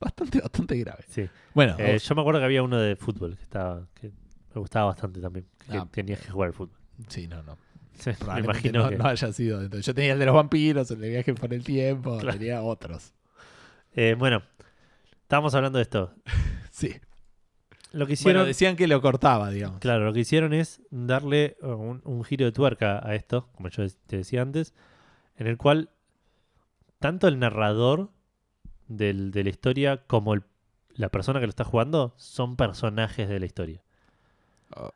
bastante, bastante grave. sí. Bueno, Eh, yo me acuerdo que había uno de fútbol que estaba que me gustaba bastante también. Que Ah. tenías que jugar al fútbol. sí, no, no. Sí, me imagino no, que. no haya sido. Entonces, yo tenía el de los vampiros, el de viaje por el tiempo, Claro. tenía otros. Eh, bueno, estábamos hablando de esto. Sí. Lo que Bueno, hicieron. decían que lo cortaba, digamos. Claro, lo que hicieron es darle uh, un, un giro de tuerca a esto, como yo te decía antes, en el cual tanto el narrador del- de la historia como el- la persona que lo está jugando son personajes de la historia.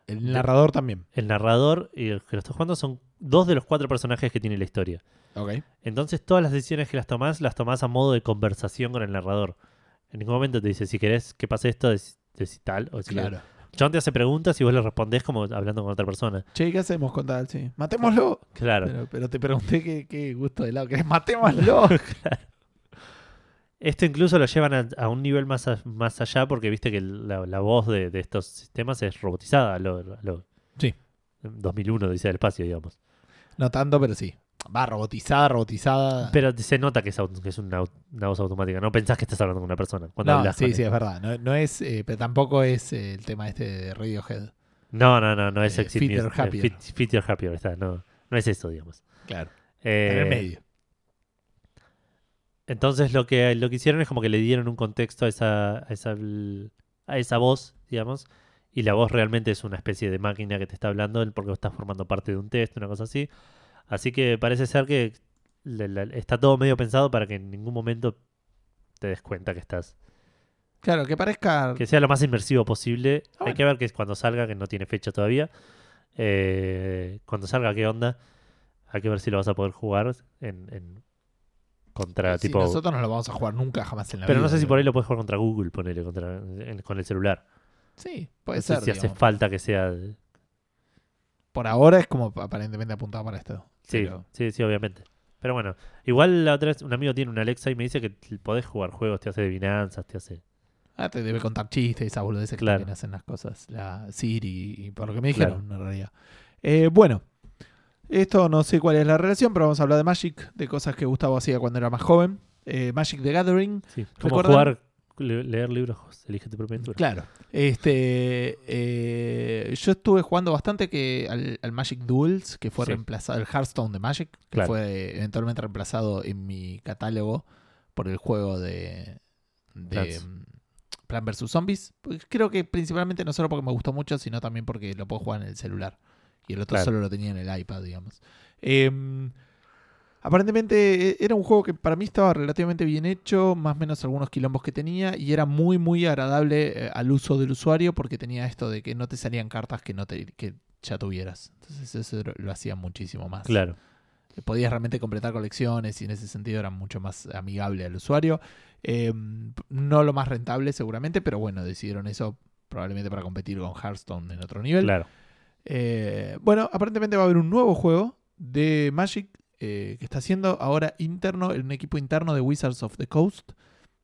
El narrador también. El narrador y el que lo está jugando son dos de los cuatro personajes que tiene la historia. Ok. Entonces todas las decisiones que las tomás, las tomás a modo de conversación con el narrador. En ningún momento te dice, si querés que pase esto, tal. O si Claro. John te hace preguntas y vos le respondés como hablando con otra persona. Che, ¿qué hacemos con tal? Sí. Matémoslo. Claro. Pero, pero te pregunté qué, qué gusto de helado querés. Matémoslo. Esto incluso lo llevan a, a un nivel más, a- más allá porque viste que la, la voz de, de estos sistemas es robotizada. a Lo, a lo- Sí. 2001, dice el espacio, digamos. no tanto, pero sí. Va robotizada, robotizada. Pero se nota que es, au- que es una, voz automática. No pensás que estás hablando con una persona. Cuando no, hablas sí, con sí, él. es verdad. No, no es, eh, pero tampoco es eh, el tema este de Radiohead. No, no, no, no es Eh, Exit Music, eh, Happier. Fit- Fitter Happier, está, no, no es eso, digamos. Claro. Eh, en el medio. Entonces lo que, lo que hicieron es como que le dieron un contexto a esa, a esa, a esa voz, digamos, y la voz realmente es una especie de máquina que te está hablando porque estás formando parte de un test, una cosa así. Así que parece ser que está todo medio pensado para que en ningún momento te des cuenta que estás... Claro, que parezca. Que sea lo más inmersivo posible. Ah, Hay que ver que es cuando salga, que no tiene fecha todavía. Eh, cuando salga, ¿qué onda? Hay que ver si lo vas a poder jugar en, en- contra Sí, tipo... nosotros no lo vamos a jugar nunca jamás en la Pero vida. no sé si por ahí lo puedes jugar contra Google, ponele, contra, en- con el celular. Sí, puede no sé ser. si hace falta que sea... Por ahora es como aparentemente apuntado para esto. Sí, Pero- sí, sí, obviamente. Pero bueno, igual la otra vez un amigo tiene una Alexa y me dice que podés jugar juegos, te hace adivinanzas, te hace... Ah, te debe contar chistes, esas boludeces que Claro. también hacen las cosas. La Siri, y por lo que me Claro. dijeron, en realidad. Eh, bueno, esto no sé cuál es la relación, pero vamos a hablar de Magic, de cosas que Gustavo hacía cuando era más joven. Eh, Magic the Gathering, Sí, como jugar, leer libros, elige tu propia aventura. claro. Este, eh, yo estuve jugando bastante que al, al Magic Duels, que fue Sí. reemplazado, el Hearthstone de Magic, que Claro. fue eventualmente reemplazado en mi catálogo por el juego de, de Plants. mm, Plan vs Zombies. Pues creo que principalmente no solo porque me gustó mucho, sino también porque lo puedo jugar en el celular. Y el otro Claro. solo lo tenía en el iPad, digamos. Em, aparentemente eh, era un juego que para mí estaba relativamente bien hecho, más o menos algunos quilombos que tenía, y era muy, muy agradable eh, al uso del usuario porque tenía esto de que no te salían cartas que, no te, que ya tuvieras. Entonces eso lo- lo hacía muchísimo más. Claro. Podías realmente completar colecciones y en ese sentido era mucho más amigable al usuario. Eh, no lo más rentable seguramente, pero bueno, decidieron eso probablemente para competir con Hearthstone en otro nivel. Claro. Eh, bueno, aparentemente va a haber un nuevo juego de Magic eh, que está haciendo ahora interno, en un equipo interno de Wizards of the Coast,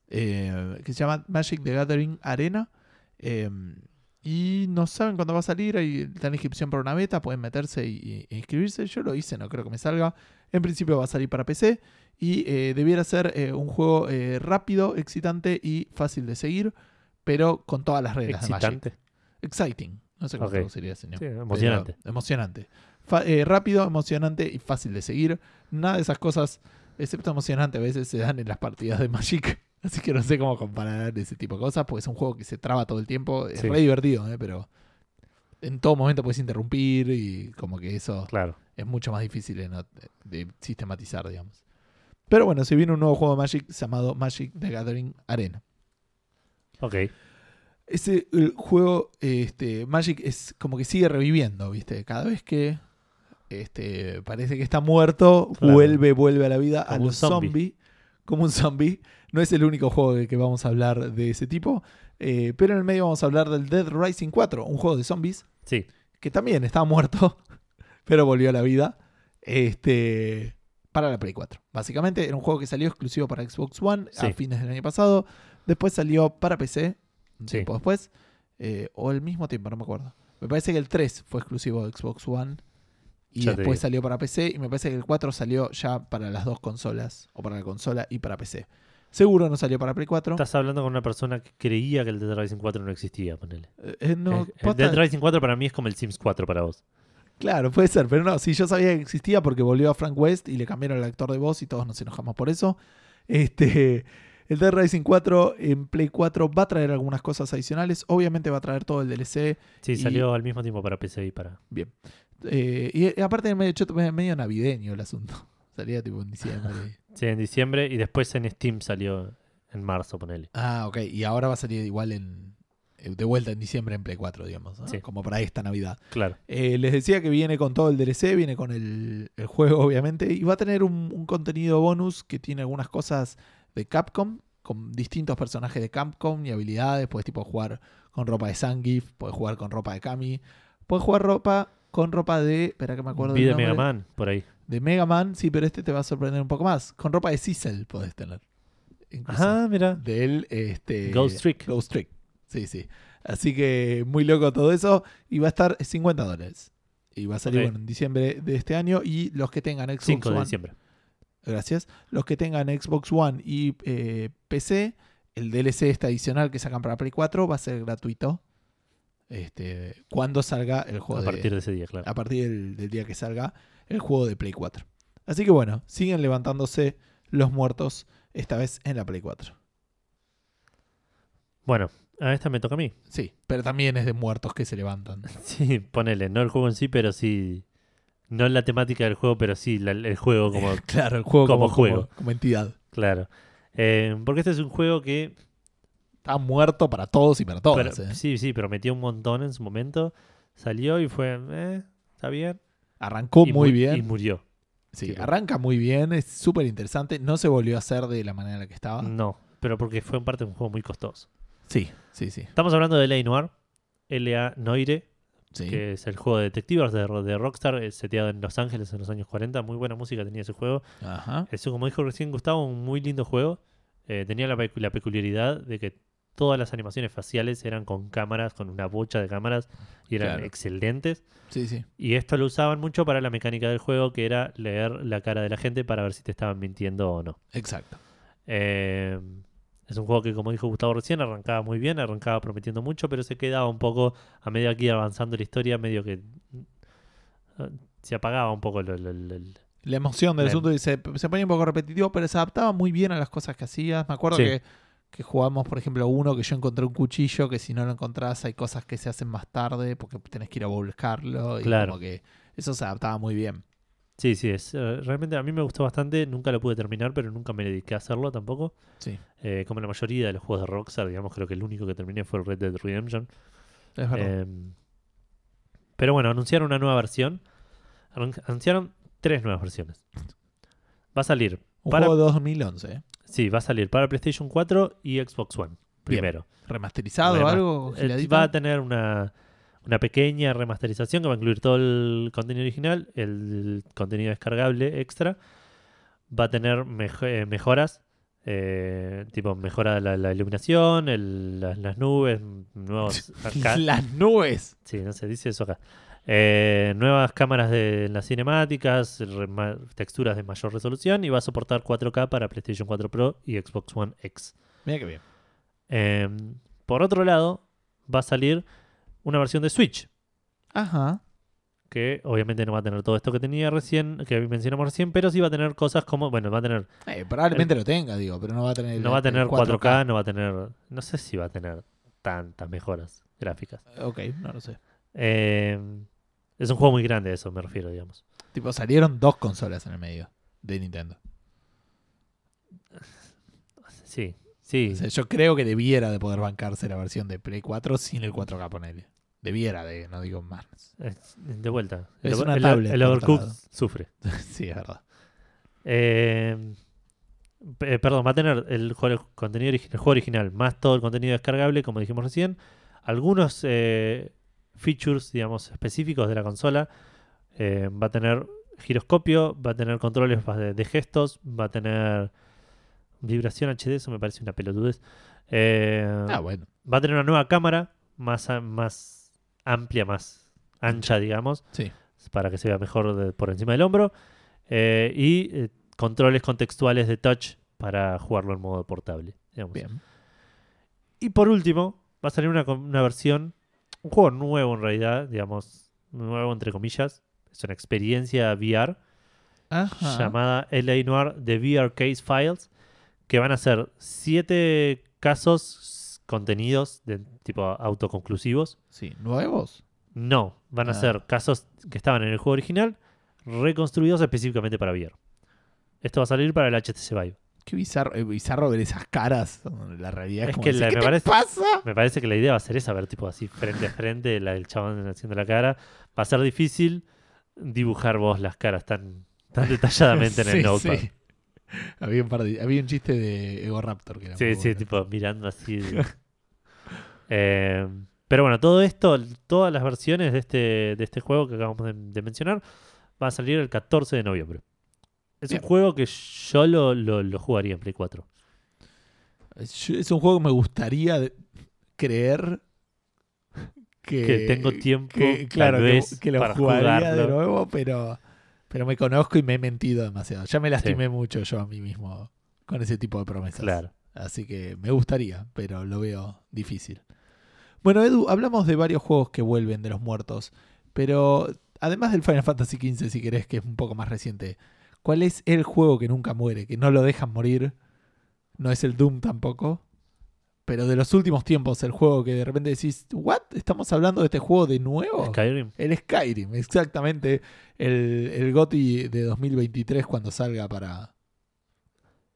eh, que se llama Magic the Gathering Arena. Eh, y no saben cuándo va a salir, ahí está en inscripción para una beta, pueden meterse y, y inscribirse. Yo lo hice, no creo que me salga. En principio va a salir para PC y eh, debiera ser un juego rápido, excitante y fácil de seguir, pero con todas las reglas de Magic. Excitante. Exciting. No sé cómo Ok. traduciría, señor. Sí, Pero emocionante. Eh, rápido, emocionante y fácil de seguir. Nada de esas cosas, excepto emocionante, a veces se dan en las partidas de Magic. Así que no sé cómo comparar ese tipo de cosas, porque es un juego que se traba todo el tiempo. Es Sí. re divertido, eh, pero en todo momento puedes interrumpir y como que eso Claro. es mucho más difícil de, sistematizar, digamos. Pero bueno, se viene un nuevo juego de Magic llamado Magic the Gathering Arena. Ok. Ese el juego, este, Magic es como que sigue reviviendo, ¿viste? Cada vez que este, parece que está muerto, Claro. vuelve, vuelve a la vida a Como un los zombie. zombies. Como un zombie. No es el único juego de que vamos a hablar de ese tipo. eh, pero en el medio vamos a hablar del Dead Rising 4, un juego de zombies Sí. que también estaba muerto, pero volvió a la vida. Este, para la Play 4. Básicamente era un juego que salió exclusivo para Xbox One a fines del año pasado. Después salió para PC, un Sí. tiempo después. eh, o al mismo tiempo, no me acuerdo. Me parece que el 3 fue exclusivo de Xbox One. Y Ya después salió para PC. Y me parece que el 4 salió ya para las dos consolas. O para la consola y para PC. Seguro no salió para Play 4. Estás hablando con una persona que creía que el Dead Rising 4 no existía, ponele. Eh, eh, no, el, Dead Rising 4 para mí es como el Sims 4 para vos. Claro, puede ser, pero no, si yo sabía que existía porque volvió a Frank West y le cambiaron el actor de voz y todos nos enojamos por eso. Este, el Dead Rising 4 en Play 4 va a traer algunas cosas adicionales. Obviamente va a traer todo el DLC. Sí, Y- salió al mismo tiempo para PC y para. Bien. Eh, y, aparte medio, choto, medio navideño el asunto. Salía tipo en diciembre. Sí, en diciembre y después en Steam salió en marzo, ponele. ah, ok. Y ahora va a salir igual en eh, de vuelta en diciembre en Play 4, digamos. ¿no? Sí. Como para esta Navidad. Claro. Eh, les decía que viene con todo el DLC, viene con el, el juego, obviamente, y va a tener un, un contenido bonus que tiene algunas cosas de Capcom, con distintos personajes de Capcom y habilidades. Puedes tipo jugar con ropa de Zangief, puedes jugar con ropa de Kami, puedes jugar ropa con ropa de. Espera que me acuerdo Vi de. Mega Man, por ahí. De Mega Man, sí, pero este te va a sorprender un poco más. Con ropa de Cecil podés tener. Incluso. Ajá, mira. Del este, Ghost Trick. Ghost Trick. Sí, sí. Así que muy loco todo eso. Y va a estar 50 dólares. Y va a salir bueno, en diciembre de este año. Y los que tengan Xbox 5 de One. diciembre. Gracias. Los que tengan Xbox One y eh, PC, el DLC este adicional que sacan para Play 4 va a ser gratuito. Este, cuando salga el juego A de- partir de ese día, claro. a partir del, del día que salga el juego de Play 4. Así que bueno, siguen levantándose los muertos, esta vez en la Play 4. Bueno, a esta me toca a mí. Sí, pero también es de muertos que se levantan. Sí, ponele, no el juego en sí, pero sí. No la temática del juego, pero sí la- el juego como. claro, el juego como, como juego. como- como entidad. claro. Eh, porque este es un juego que. Está muerto para todos y para todas. pero- eh. Sí, sí, prometió un montón en su momento. Salió y fue. Eh, está bien. Arrancó y muy mu- bien. Y murió. sí, tipo. arranca muy bien, es súper interesante. No se volvió a hacer de la manera en la que estaba. No, pero porque fue en parte un juego muy costoso. Sí, sí, sí. Estamos hablando de L.A. Noir. L.A. Noire, sí. que es el juego de detectives de, de Rockstar, eh, seteado en Los Ángeles en los años 40. Muy buena música tenía ese juego. Ajá. Eso, como dijo recién Gustavo, un muy lindo juego. Eh, tenía la, la peculiaridad de que todas las animaciones faciales eran con cámaras, con una bocha de cámaras, y eran Claro. excelentes. Sí, sí. Y esto lo usaban mucho para la mecánica del juego, que era leer la cara de la gente para ver si te estaban mintiendo o no. Exacto. Eh, es un juego que, como dijo Gustavo recién, arrancaba muy bien, arrancaba prometiendo mucho, pero se quedaba un poco, a medida que iba avanzando la historia, medio que eh, se apagaba un poco el- el- el, La emoción del asunto y se, se ponía un poco repetitivo, pero se adaptaba muy bien a las cosas que hacías. Me acuerdo Sí. que, que jugamos, por ejemplo, uno que yo encontré un cuchillo que si no lo encontrás hay cosas que se hacen más tarde porque tenés que ir a buscarlo. Y Claro. como que eso se adaptaba muy bien. Sí, sí, es, eh, realmente a mí me gustó bastante, nunca lo pude terminar, pero nunca me dediqué a hacerlo tampoco. Sí, Eh, como la mayoría de los juegos de Rockstar, digamos, creo que el único que terminé fue el Red Dead Redemption. es verdad. Eh, pero bueno, anunciaron una nueva versión. Anun- Anunciaron tres nuevas versiones. Va a salir un para, juego de 2011, ¿eh? sí, va a salir para PlayStation 4 y Xbox One Bien. primero. ¿Remasterizado o algo? Eh, va a tener una, una pequeña remasterización que va a incluir todo el contenido original, el contenido descargable extra. Va a tener mejo- eh, mejoras, eh, tipo mejora la, la iluminación, el- las, las nubes, nuevos... acá- Las nubes. sí, no se dice eso acá. Eh, nuevas cámaras de las cinemáticas, texturas de mayor resolución y va a soportar 4K para PlayStation 4 Pro y Xbox One X. Mira qué bien. Eh, por otro lado, va a salir una versión de Switch, Ajá. que obviamente no va a tener todo esto que tenía recién, que mencionamos recién, pero sí va a tener cosas como, bueno, va a tener, Eh, probablemente lo tenga, digo, pero no va a tener. no va a el tener 4K, no va a tener, no sé si va a tener tantas mejoras gráficas. Ok, no lo sé. Eh, es un juego muy grande, eso me refiero, digamos. Tipo, salieron dos consolas en el medio de Nintendo. Sí, sí, O sea, yo creo que debiera de poder bancarse la versión de Play 4 sin el 4K, ponele. Debiera de, no digo más. de vuelta. Es el, una el- tablet, el Overcooked lado. sufre. sí, es verdad. Eh, pe- perdón, va a tener el juego, contenido el juego original más todo el contenido descargable, como dijimos recién. Algunos eh, features, digamos, específicos de la consola. Eh, va a tener giroscopio, va a tener controles de, de gestos, va a tener vibración HD, eso me parece una pelotudez. Eh, Ah, bueno. Va a tener una nueva cámara más, más amplia, más ancha, digamos, Sí. para que se vea mejor de- por encima del hombro. Eh, y controles contextuales de touch para jugarlo en modo portable. digamos. Bien. Y por último, va a salir una, una versión, un juego nuevo en realidad, digamos, nuevo entre comillas. Es una experiencia VR Ajá. llamada LA Noir The VR Case Files, que van a ser siete casos contenidos de tipo autoconclusivos. Sí. ¿Nuevos? No, van a Ah. ser casos que estaban en el juego original, reconstruidos específicamente para VR. Esto va a salir para el HTC Vive. Qué bizarro, eh, bizarro ver esas caras. La realidad es, Es como que decir, la- ¿qué me te parece- pasa? Me parece que la idea va a ser esa, ver tipo así frente a frente, la del chabón haciendo la cara. Va a ser difícil dibujar vos las caras tan, tan detalladamente en el notepad. sí. Había un, par de- había un chiste de Ego Raptor que era Sí, muy sí, bueno. tipo mirando así. Eh, pero bueno, todo esto, todas las versiones de este, de este juego que acabamos de, de mencionar, van a salir el 14 de noviembre. Es Bien. un juego que yo lo, lo- lo jugaría en Play 4. Es un juego que me gustaría de- creer que, Que tengo tiempo, que- claro, que- vez, que, lo para jugaría de jugarlo. nuevo, pero, pero me conozco y me he mentido demasiado. Ya me lastimé mucho yo a mí mismo con ese tipo de promesas. Claro. Así que me gustaría, pero lo veo difícil. Bueno, Edu, hablamos de varios juegos que vuelven de los muertos, pero además del Final Fantasy XV, si querés, que es un poco más reciente, ¿cuál es el juego que nunca muere, que no lo dejan morir? No es el Doom tampoco. Pero de los últimos tiempos, el juego que de repente decís, ¿what? ¿Estamos hablando de este juego de nuevo? Skyrim. El Skyrim, exactamente. El, el GOTY de 2023 cuando salga para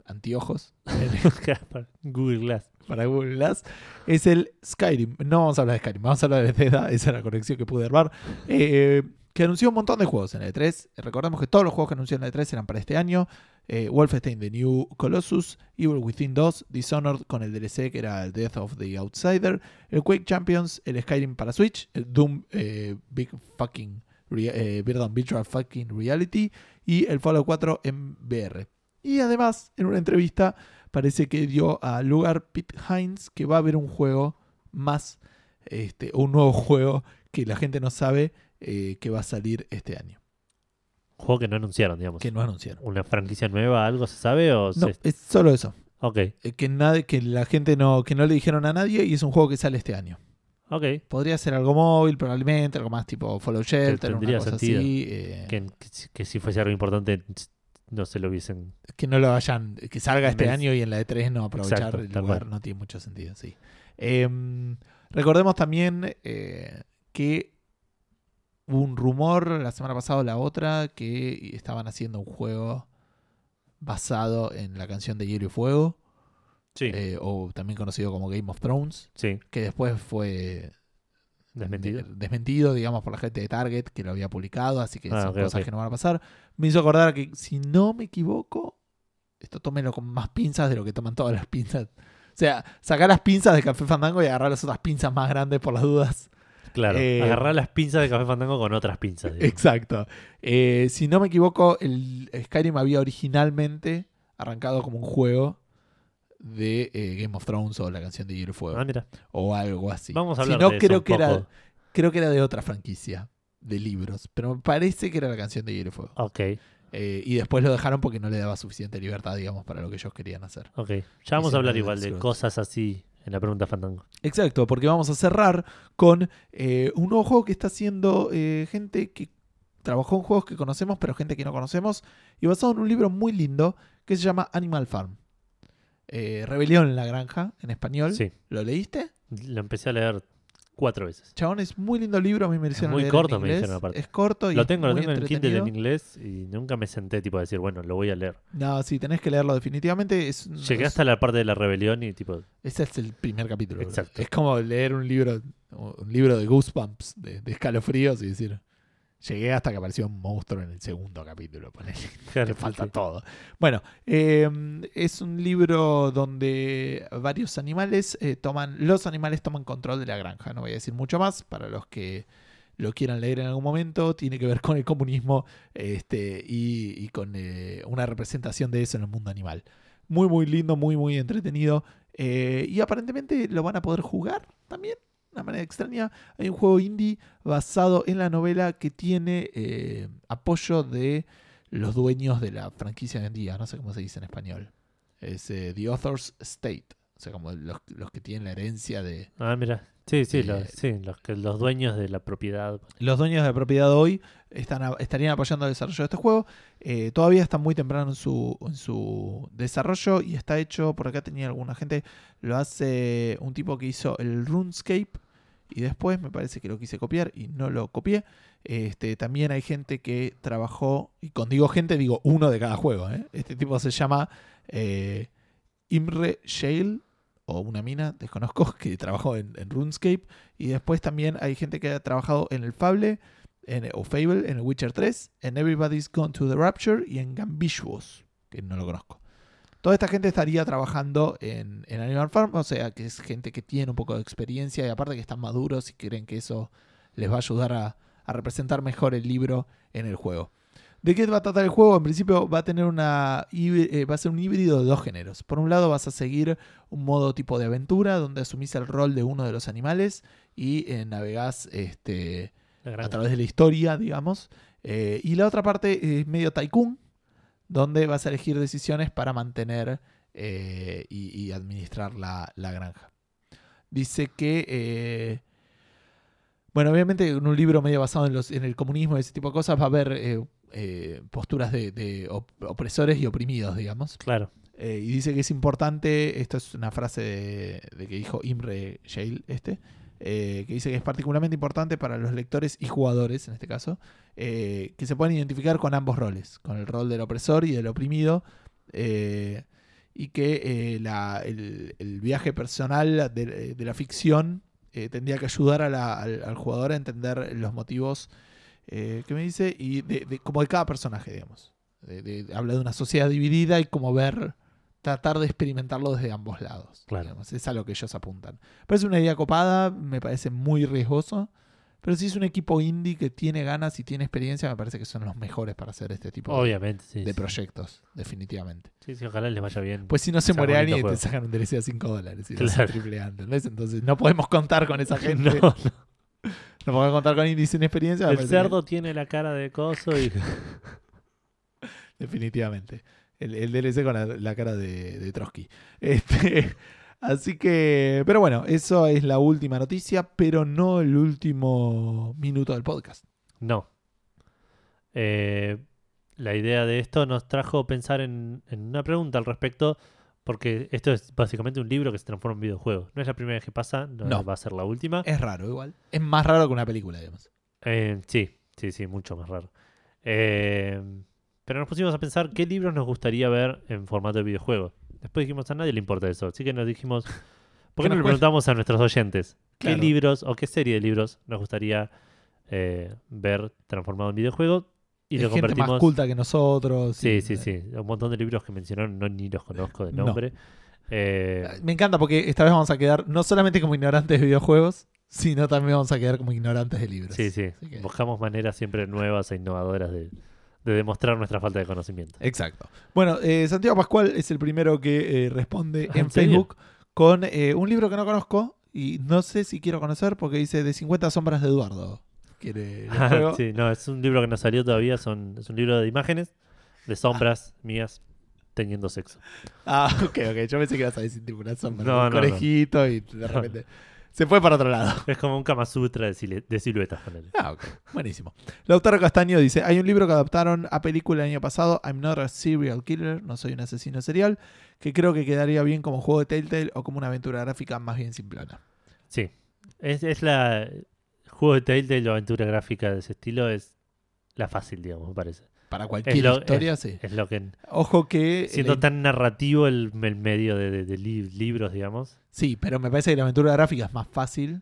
anteojos, Google Glass. para Google Glass, es el Skyrim. No vamos a hablar de Skyrim, vamos a hablar de Bethesda, esa es la conexión que pude armar. Eh, que anunció un montón de juegos en el E3. Recordemos que todos los juegos que anunció en el E3 eran para este año. Eh, Wolfenstein The New Colossus, Evil Within 2, Dishonored con el DLC que era el Death of the Outsider, el Quake Champions, el Skyrim para Switch, el Doom eh, Big Fucking eh, perdón, Virtual Fucking Reality y el Fallout 4 en VR. Y además, en una entrevista, parece que dio a lugar Pete Hines que va a haber un juego más, este, un nuevo juego que la gente no sabe eh, que va a salir este año, Juego que no anunciaron, digamos. que no anunciaron. ¿Una franquicia nueva? ¿Algo se sabe? O No, se- es solo eso. Ok, Eh, Que, nadie, que la gente no, que no le dijeron a nadie y es un juego que sale este año. ok. Podría ser algo móvil, probablemente, algo más tipo Fallout Shelter, una tendría cosa sentido. así. eh, Que, que si- fuese algo importante, no se lo hubiesen. que no lo vayan, que salga este Mes. año y en la E3 no aprovechar Exacto, el lugar, cual. no tiene mucho sentido, sí. Em, recordemos también eh, que hubo un rumor la semana pasada o la otra que estaban haciendo un juego basado en la canción de Hielo y Fuego, Sí, eh, o también conocido como Game of Thrones, sí, que después fue desmentido. de- desmentido, digamos, por la gente de Target que lo había publicado, así que Ah, son cosas que no van a pasar. Me hizo acordar que, si no me equivoco, esto tómenlo con más pinzas de lo que toman todas las pinzas. O sea, sacar las pinzas de Café Fandango y agarrar las otras pinzas más grandes por las dudas. Claro, Eh, agarrar las pinzas de Café Fandango con otras pinzas. digamos. Exacto. Eh, si no me equivoco, el Skyrim había originalmente arrancado como un juego de eh, Game of Thrones o la canción de Hielo y Fuego. Ah, mira. o algo así. Vamos a Si hablar no, de eso creo un que era poco. creo que era de otra franquicia de libros, pero me parece que era la canción de Hielo y Fuego. Ok, Eh, y después lo dejaron porque no le daba suficiente libertad, digamos, para lo que ellos querían hacer. ok. Ya vamos a hablar era igual de cosas así en la pregunta Fandango. Exacto, porque vamos a cerrar con eh, un nuevo juego que está haciendo eh, gente que trabajó en juegos que conocemos, pero gente que no conocemos, y basado en un libro muy lindo que se llama Animal Farm. Eh, Rebelión en la granja, en español. Sí, ¿Lo leíste? lo empecé a leer cuatro veces. Chabón, es muy lindo libro, a mí me hicieron muy leer corto, en me dijeron aparte. Es corto y Lo es tengo, lo muy tengo en Kindle en inglés y nunca me senté tipo a decir, bueno, lo voy a leer. No, sí, tenés que leerlo definitivamente. Es, Llegué es- hasta la parte de la rebelión y tipo, Ese es el primer capítulo. Exacto. Es como leer un libro, un libro de Goosebumps, de, de escalofríos y decir, llegué hasta que apareció un monstruo en el segundo capítulo. ponele. claro, Te falta sí. todo. Bueno, eh, es un libro donde varios animales eh, toman, los animales toman control de la granja. No voy a decir mucho más para los que lo quieran leer en algún momento, tiene que ver con el comunismo este, y, y con eh, una representación de eso en el mundo animal. Muy, muy lindo, muy, muy entretenido. eh, y aparentemente lo van a poder jugar también. De una manera extraña. Hay un juego indie basado en la novela que tiene eh, apoyo de los dueños de la franquicia vendida. No sé cómo se dice en español. Es eh, The Author's State. O sea, como los, los que tienen la herencia de, Ah, mira. Sí, sí, Eh, los, sí los, que, los dueños de la propiedad. los dueños de la propiedad hoy están, estarían apoyando el desarrollo de este juego. Eh, todavía está muy temprano en su, en su desarrollo y está hecho, por acá tenía alguna gente, lo hace un tipo que hizo el RuneScape y después me parece que lo quise copiar y no lo copié. Este, también hay gente que trabajó, y con digo gente digo uno de cada juego. ¿eh? Este tipo se llama eh, Imre Shale una mina, desconozco, que trabajó en, RuneScape. Y después también hay gente que ha trabajado en el Fable, en, o Fable, en el Witcher 3, en Everybody's Gone to the Rapture y en Gambitious, que no lo conozco. Toda esta gente estaría trabajando en, Animal Farm, o sea, que es gente que tiene un poco de experiencia y aparte que están maduros y creen que eso les va a ayudar a representar mejor el libro en el juego. ¿De qué va a tratar el juego? En principio va a tener una eh, va a ser un híbrido de dos géneros. Por un lado vas a seguir un modo tipo de aventura donde asumís el rol de uno de los animales y eh, navegás este, a través de la historia, digamos. Eh, y la otra parte es medio tycoon, donde vas a elegir decisiones para mantener y, y administrar la, la granja. Dice que, bueno, obviamente en un libro medio basado en, los, en el comunismo y ese tipo de cosas va a haber eh, posturas de, de op- opresores y oprimidos, digamos. Claro. Eh, y dice que es importante, esto es una frase de, de que dijo Imre Shale, este, eh, que dice que es particularmente importante para los lectores y jugadores, en este caso, que se puedan identificar con ambos roles, con el rol del opresor y del oprimido, y que eh, la- el, el viaje personal de, de la ficción eh, tendría que ayudar a la- al, al jugador a entender los motivos eh, que me dice, y de, de- como de cada personaje, digamos. De- de- habla de una sociedad dividida y como ver, tratar de experimentarlo desde ambos lados. Claro. digamos. Es a lo que ellos apuntan. Parece una idea copada, me parece muy riesgoso. Pero si es un equipo indie que tiene ganas y tiene experiencia, me parece que son los mejores para hacer este tipo de- Obviamente, sí. de sí. proyectos, definitivamente. Sí, sí, ojalá les vaya bien. Pues si no se muere alguien y te sacan un DLC a 5 dólares y Claro. triple A, ¿entendés? Entonces no podemos contar con esa gente. No, no, podemos contar con indies sin experiencia. el cerdo tiene la cara de coso y. Definitivamente. El, el DLC con la, la cara de, de Trotsky. Este, así que, pero bueno, eso es la última noticia, pero no el último minuto del podcast. No. Eh, la idea de esto nos trajo pensar en, en una pregunta al respecto, porque esto es básicamente un libro que se transforma en videojuego. No es la primera vez que pasa, no, No. va a ser la última. Es raro igual. Es más raro que una película, digamos. Eh, sí, sí, sí, mucho más raro. Eh, pero nos pusimos a pensar qué libros nos gustaría ver en formato de videojuego. Después dijimos a nadie le importa eso, así que nos dijimos, ¿por qué no Nos le preguntamos a nuestros oyentes qué libros o qué serie de libros nos gustaría eh, ver transformado en videojuego? Y lo gente convertimos. más culta que nosotros. Sí, y- sí, sí. Un montón de libros que mencionaron, no ni los conozco de No. nombre. Eh, Me encanta porque esta vez vamos a quedar no solamente como ignorantes de videojuegos, sino también vamos a quedar como ignorantes de libros. sí, sí. Que- Buscamos maneras siempre nuevas e innovadoras de, de demostrar nuestra falta de conocimiento. Exacto. Bueno, eh, Santiago Pascual es el primero que eh, responde ¿En en? Facebook con eh, un libro que no conozco y no sé si quiero conocer porque dice De 50 sombras de Eduardo. ¿Quiere el juego? sí, no, es un libro que no salió todavía, son, es un libro de imágenes, de sombras mías teniendo sexo. Ah, ok, ok. Yo pensé que ibas a decir tipo una sombra, No, un no, no. conejito y de repente se fue para otro lado. Es como un Kama Sutra de, siluetas, ponele. Ah, ok. Buenísimo. Lautaro Castaño dice: Hay un libro que adaptaron a película el año pasado, I'm not a serial killer, no soy un asesino serial, que creo que quedaría bien como juego de Telltale o como una aventura gráfica más bien simplona. Sí. Es, es la. Juego de Telltale o aventura gráfica de ese estilo es la fácil, digamos, me parece. Para cualquier lo- historia, sí. Es lo que. Ojo que. Siendo tan narrativo el, el medio de, de- de li- libros, digamos. Sí, pero me parece que la aventura gráfica es más fácil.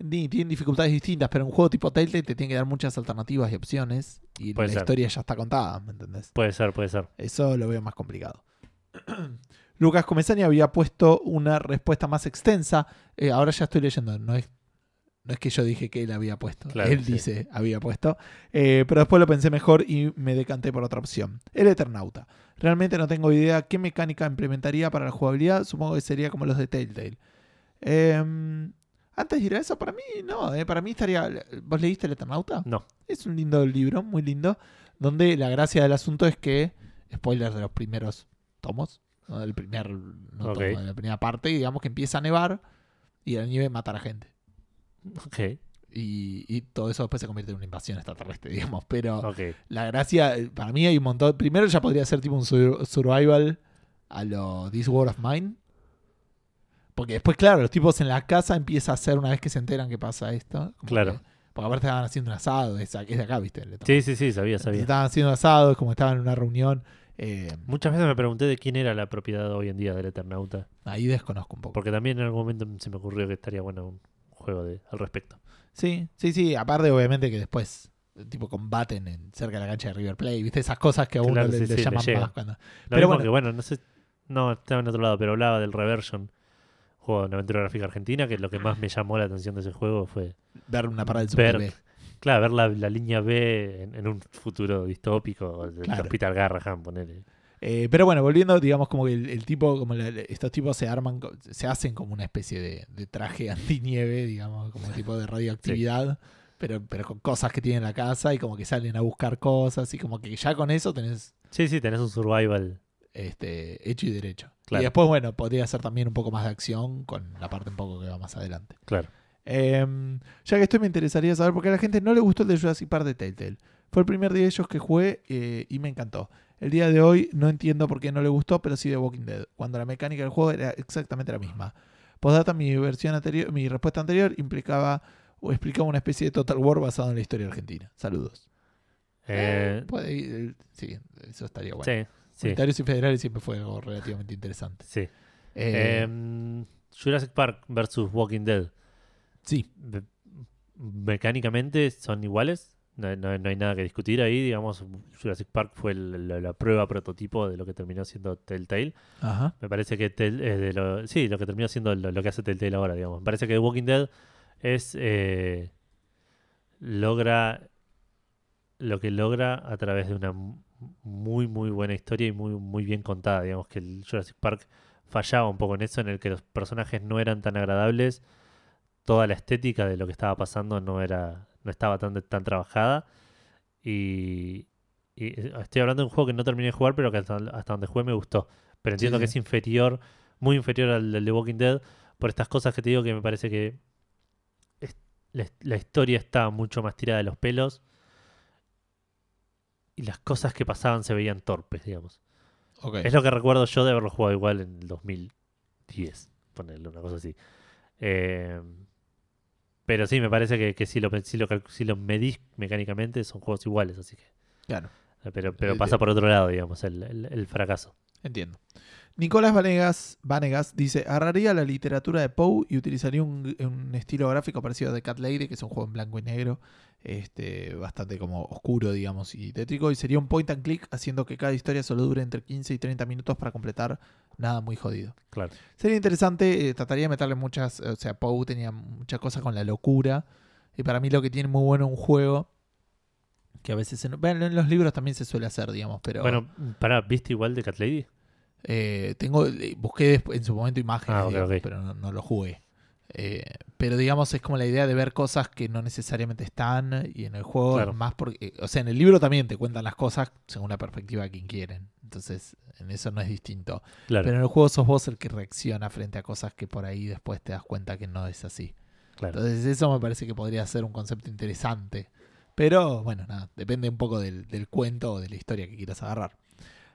Ni, tienen dificultades distintas, pero un juego tipo Telltale te tiene que dar muchas alternativas y opciones. Y Puede la ser. historia ya está contada, ¿me entendés? Puede ser, puede ser. Eso lo veo más complicado. Lucas Comesani había puesto una respuesta más extensa. Eh, ahora ya estoy leyendo, no es No es que yo dije que él había puesto. Claro, él sí. dice había puesto. Eh, pero después lo pensé mejor y me decanté por otra opción. El Eternauta. Realmente no tengo idea qué mecánica implementaría para la jugabilidad. Supongo que sería como los de Telltale. Em, antes de ir a eso, para mí no. eh, para mí estaría... ¿Vos leíste el Eternauta? No. Es un lindo libro, muy lindo. Donde la gracia del asunto es que... Spoiler de los primeros tomos. Del primer... No Ok. tomo, de la primera parte. Y digamos que empieza a nevar. Y la nieve mata a la gente. Y, y todo eso después se convierte en una invasión extraterrestre, digamos. Pero la gracia, eh, para mí hay un montón. Primero ya podría ser tipo un sur- survival a lo This World of Mine. Porque después, claro, los tipos en la casa empieza a hacer una vez que se enteran que pasa esto. Claro. que- porque aparte estaban haciendo un asado, es, de acá, ¿viste? Sí, sí, sí, sabía, sabía. Estaban haciendo un asado, es como estaban en una reunión. eh, Muchas veces me pregunté de quién era la propiedad hoy en día del Eternauta. ahí desconozco un poco. Porque también en algún momento se me ocurrió que estaría bueno juego de, al respecto. Sí, sí, sí. Aparte, obviamente, que después tipo combaten en, cerca de la cancha de River Plate, ¿viste? Esas cosas que a uno Claro, le, sí, le sí, le llaman más cuando. Lo Pero bueno. que, bueno, no sé. No, estaba en otro lado, pero hablaba del Reversion, juego de una aventura gráfica argentina, que lo que más me llamó la atención de ese juego fue, Ver una parada del Ver- Super B. claro, ver la, la línea B en, en un futuro distópico del Claro. Hospital Garrahan, ponele. Eh, pero bueno, volviendo, digamos, como que el, el tipo, como la- estos tipos se arman, se hacen como una especie de, de traje antinieve, digamos, como tipo de radioactividad, pero, pero con cosas que tienen en la casa y como que salen a buscar cosas y como que ya con eso tenés Sí, sí, tenés un survival. este, hecho y derecho. Claro. Y después, bueno, podría ser también un poco más de acción con la parte un poco que va más adelante. Claro. Em, ya que esto me interesaría saber porque a la gente no le gustó el de Jurassic Park de Telltale. Fue el primer día de ellos que jugué eh, y me encantó. El día de hoy no entiendo por qué no le gustó, pero sí de Walking Dead, cuando la mecánica del juego era exactamente la misma. Postdata, mi versión anterior, mi respuesta anterior implicaba o explicaba una especie de Total War basado en la historia argentina. Saludos. Eh, Puede ir, eh, sí, eso estaría bueno. sí, sí, y federales siempre fue algo relativamente interesante. sí. Eh, Em, Jurassic Park versus Walking Dead. sí, Be- mecánicamente son iguales. No, no- no hay nada que discutir ahí. Digamos, Jurassic Park fue el- la, la prueba prototipo de lo que terminó siendo Telltale. ajá. Me parece que Tell- es de lo, sí, lo que terminó siendo lo, lo que hace Telltale ahora, digamos. Me parece que The Walking Dead es eh, logra lo que logra a través de una muy muy buena historia y muy muy bien contada. Digamos que el Jurassic Park fallaba un poco en eso, en el que los personajes no eran tan agradables, toda la estética de lo que estaba pasando no era no estaba tan tan trabajada y, y, eh, estoy hablando de un juego que no terminé de jugar, pero que hasta, hasta donde jugué me gustó. Pero entiendo Sí, que sí. es inferior, muy inferior al del de Walking Dead, por estas cosas que te digo que me parece que es- la, la historia está mucho más tirada de los pelos y las cosas que pasaban se veían torpes, digamos. Es lo que recuerdo yo de haberlo jugado igual en el 2010, ponerle una cosa así. Eh, pero sí, me parece que, que si, lo, si, lo, si lo medís mecánicamente son juegos iguales, así que... Claro. eh, Pero, pero El pasa de- por otro lado, digamos, el, el- el fracaso. Entiendo. Nicolás Vanegas, Vanegas dice, agarraría la literatura de Poe y utilizaría un, un estilo gráfico parecido a The Cat Lady, que es un juego en blanco y negro, este, bastante como oscuro, digamos, y tétrico, y sería un point and click, haciendo que cada historia solo dure entre 15 y 30 minutos para completar nada muy jodido. Claro. Sería interesante, eh, trataría de meterle muchas, o sea, Poe tenía muchas cosas con la locura, y para mí lo que tiene muy bueno un juego, que a veces en, bueno, en los libros también se suele hacer, digamos, pero... Bueno, pará, ¿viste igual de Cat Lady? Eh, tengo, eh, busqué después- en su momento imágenes, Ah, digamos, pero no, no lo jugué. Eh, pero digamos, es como la idea de ver cosas que no necesariamente están y en el juego Claro. más porque, o sea, en el libro también te cuentan las cosas según la perspectiva de quien quieren. Entonces, en eso no es distinto. Claro, Pero en el juego sos vos el que reacciona frente a cosas que por ahí después te das cuenta que no es así. claro. Entonces, eso me parece que podría ser un concepto interesante. Pero, bueno, nada, depende un poco del, del cuento o de la historia que quieras agarrar.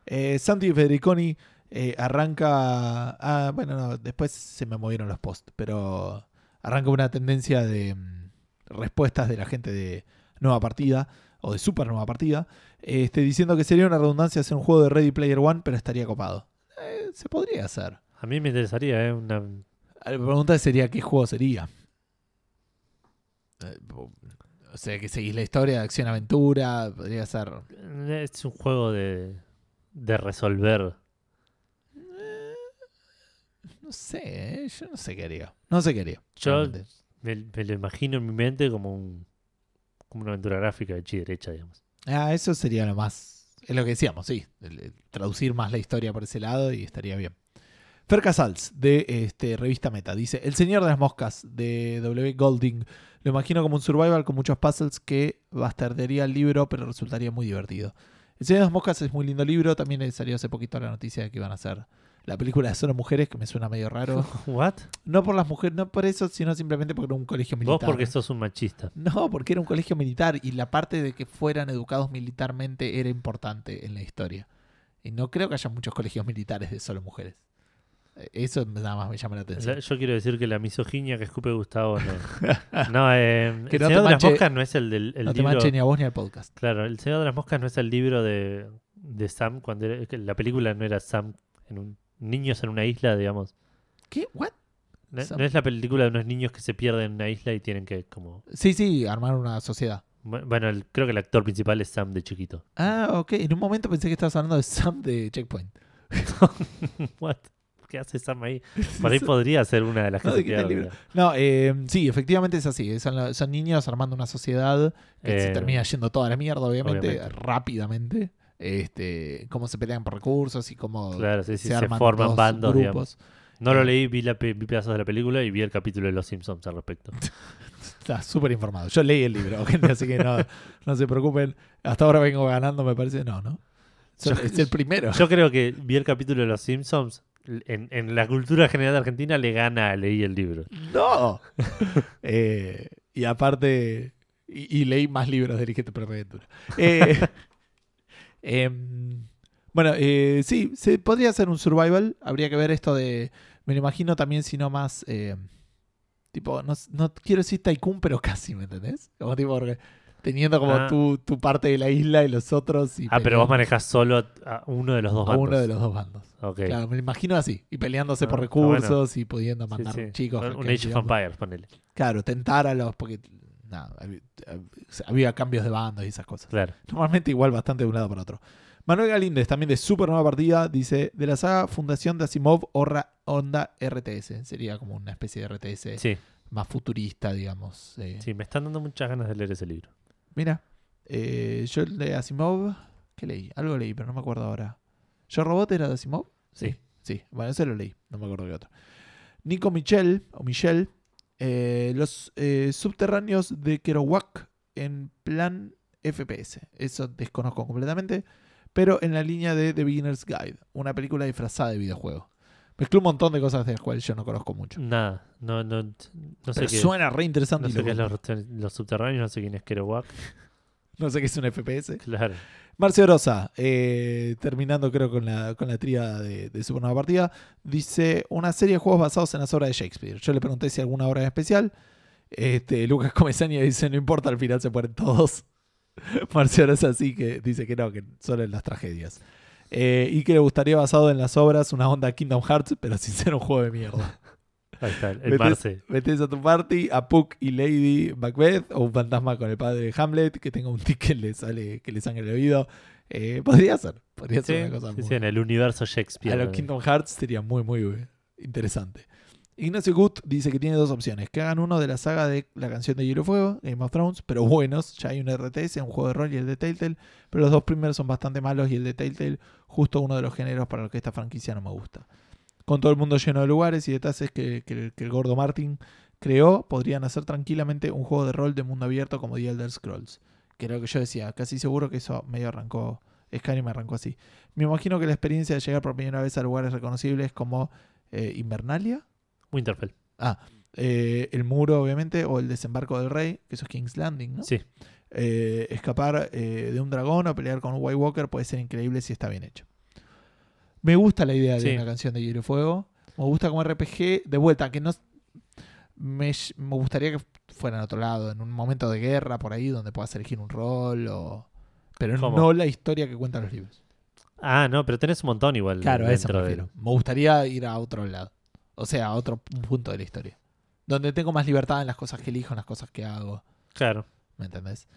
Eh, Santi Federiconi eh, arranca. Ah, bueno, no, después se me movieron los posts, pero arranca una tendencia de mm, respuestas de la gente de Nueva Partida o de Super Nueva Partida, este, diciendo que sería una redundancia hacer un juego de Ready Player One, pero estaría copado. Eh, se podría hacer. A mí me interesaría, ¿eh? Una, La pregunta sería qué juego sería. Eh, O sea, que seguís la historia de acción-aventura, podría ser... es un juego de, de resolver. No sé, eh, yo no sé qué haría. No sé qué haría. Yo- me, me lo imagino en mi mente como un como una aventura gráfica de chi derecha, digamos. Ah, eso sería lo más. Es lo que decíamos, sí. el- el traducir más la historia por ese lado y estaría bien. Fer Casals, de este, Revista Meta, dice: El Señor de las Moscas, de W. Golding. Lo imagino como un survival con muchos puzzles que bastardería el libro, pero resultaría muy divertido. El Señor de las Moscas es muy lindo libro. También salió hace poquito la noticia de que iban a hacer la película de solo mujeres, que me suena medio raro. ¿What? No por las mujeres, no por eso, sino simplemente porque era un colegio militar. Vos porque sos un machista. No, porque era un colegio militar y la parte de que fueran educados militarmente era importante en la historia. Y no creo que haya muchos colegios militares de solo mujeres. Eh, Eso nada más me llama la atención. La- yo quiero decir que la misoginia que escupe Gustavo no. no, eh, Que el no te Señor de las Moscas no es el del el no te libro. manche ni a vos ni al podcast. Claro, El Señor de las Moscas no es el libro de, de Sam cuando era- la película no era Sam en un niños en una isla, digamos. ¿Qué? ¿What? No, es la película de unos niños que se pierden en una isla y tienen que como Sí, sí, armar una sociedad. bueno, el- creo que el actor principal es Sam de chiquito. Ah, ok. En un momento pensé que estabas hablando de Sam de Checkpoint. What? ¿Qué hace Sam ahí? Por ahí podría ser una de las que No, libro. No, eh, sí, efectivamente es así. Son, niños armando una sociedad que se Eh, termina yendo toda la mierda, obviamente, obviamente. rápidamente. Este, cómo se pelean por recursos y cómo Claro, sí, sí, se se forman dos bandos, grupos. No lo Eh. leí, vi, la, vi pedazos de la película y vi el capítulo de Los Simpsons al respecto. Está súper informado. Yo leí el libro, gente, así que no, no se preocupen. Hasta ahora vengo ganando, me parece. No, ¿no? Yo- es el primero. Yo creo que vi el capítulo de Los Simpsons. En, en la cultura general de Argentina le gana a leí el libro. ¡No! Eh, y aparte, y, y leí más libros de Dirigente por Aventura. Eh, em, bueno, eh, sí, se podría hacer un survival. Habría que ver esto de. Me lo imagino también, si no más. eh, tipo, no, no quiero decir Tycoon, pero casi, ¿me entendés? Como tipo, teniendo como Ah. tu, tu parte de la isla y los otros. Y Ah, pero vos peleando manejás solo a, uno de los dos a bandos. uno de los dos bandos. Ok. Claro, me lo imagino así. Y peleándose Ah, por bueno. recursos y pudiendo mandar sí. chicos. Un que- Age of Empires, ponele. Claro, tentar a los. Porque nada, había, había cambios de bandos y esas cosas. Claro. Normalmente igual bastante de un lado para otro. Manuel Galíndez, también de Super Nueva Partida, dice: De la saga Fundación de Asimov Orra- Onda RTS. Sería como una especie de RTS Sí, más futurista, digamos. eh. sí, me están dando muchas ganas de leer ese libro. Mira, eh, yo de Asimov. ¿Qué leí? Algo leí, pero no me acuerdo ahora. ¿Yo Robot era de Asimov? Sí. Sí, bueno, ese lo leí, no me acuerdo qué otro. Nico Michel, o Michel, eh, los eh, subterráneos de Kerouac en plan FPS. Eso desconozco completamente, pero en la línea de The Beginner's Guide, una película disfrazada de videojuego. Mezcló un montón de cosas de las cuales yo no conozco mucho. Nada, no, no, no sé Pero qué, suena re interesante. no sé qué es los subterráneos, no sé quién es Kerouac. no sé qué es un FPS. Claro. Marcio Rosa, eh, terminando creo con la, con la tríada de, de Super Nueva Partida, dice una serie de juegos basados en las obras de Shakespeare. Yo le pregunté si alguna obra en especial. Este, Lucas Comesaña dice, no importa, al final se mueren todos. Marcio Rosa sí que dice que no, que solo en las tragedias. Eh, y que le gustaría basado en las obras una onda Kingdom Hearts, pero sin ser un juego de mierda. Ahí está, el Marce. Metés a tu party a Puck y Lady Macbeth o un fantasma con el padre de Hamlet que tenga un tic que le sale, que le sangre el oído. Eh, podría ser, podría Sí, ser una cosa sí, muy- sí, en el universo a Shakespeare. los Kingdom Hearts sería muy, muy interesante. Ignacio Gut dice que tiene dos opciones. Que hagan uno de la saga de la canción de Hielo y Fuego, Game of Thrones, pero buenos. Ya hay un RTS, un juego de rol y el de Telltale. Pero los dos primeros son bastante malos y el de Telltale, justo uno de los géneros para los que esta franquicia no me gusta. Con todo el mundo lleno de lugares y detalles que, que- que el gordo Martin creó, podrían hacer tranquilamente un juego de rol de mundo abierto como The Elder Scrolls. Que era lo que yo decía, casi seguro que eso medio arrancó. Skyrim arrancó así. Me imagino que la experiencia de llegar por primera vez a lugares reconocibles como eh, Invernalia, Winterfell. eh, el muro, obviamente, o el desembarco del rey, que eso es King's Landing, ¿no? Sí, Eh, escapar eh, de un dragón o pelear con un White Walker puede ser increíble si está bien hecho. Me gusta la idea de una canción de Hielo y Fuego. Me gusta como RPG. De vuelta, que no. Me, me gustaría que fuera en otro lado, en un momento de guerra por ahí, donde puedas elegir un rol o. Pero ¿Cómo? no la historia que cuentan los libros. Ah, no, pero tenés un montón igual. Claro, a eso me de-. Me gustaría ir a otro lado. O sea, a otro punto de la historia. Donde tengo más libertad en las cosas que elijo, en las cosas que hago. Claro. ¿Me entendés?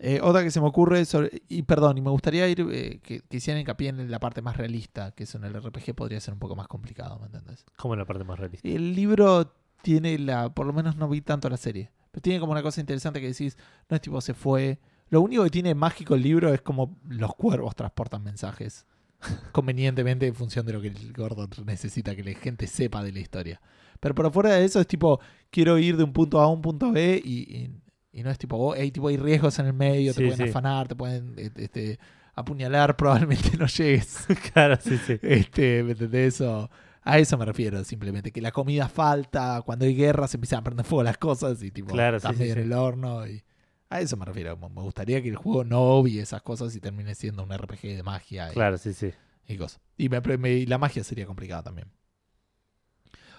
Eh, otra que se me ocurre, sobre- y perdón, y me gustaría ir eh, que, que hicieran hincapié en la parte más realista, que eso en el RPG podría ser un poco más complicado, ¿me entendés? Como la parte más realista. El libro tiene la. Por lo menos no vi tanto la serie. Pero tiene como una cosa interesante que decís. No es tipo se fue. Lo único que tiene mágico el libro es como los cuervos transportan mensajes. Convenientemente en función de lo que el gordo necesita que la gente sepa de la historia. Pero por fuera de eso es tipo, quiero ir de un punto A a un punto B y, y- y no es tipo, oh, hay, tipo, hay riesgos en el medio, te pueden sí. afanar, te pueden eh, este, apuñalar, probablemente no llegues. claro, sí, sí. Este, ¿me entendés? Eso, a eso me refiero, simplemente. Que la comida falta, cuando hay guerra se empiezan a prender fuego las cosas y tipo, Claro, estás sí, medio en el horno. Y a eso me refiero. Me me gustaría que el juego no obvie esas cosas y termine siendo un RPG de magia y, Claro, sí, sí. y cosas. Y, me- me- y la magia sería complicada también.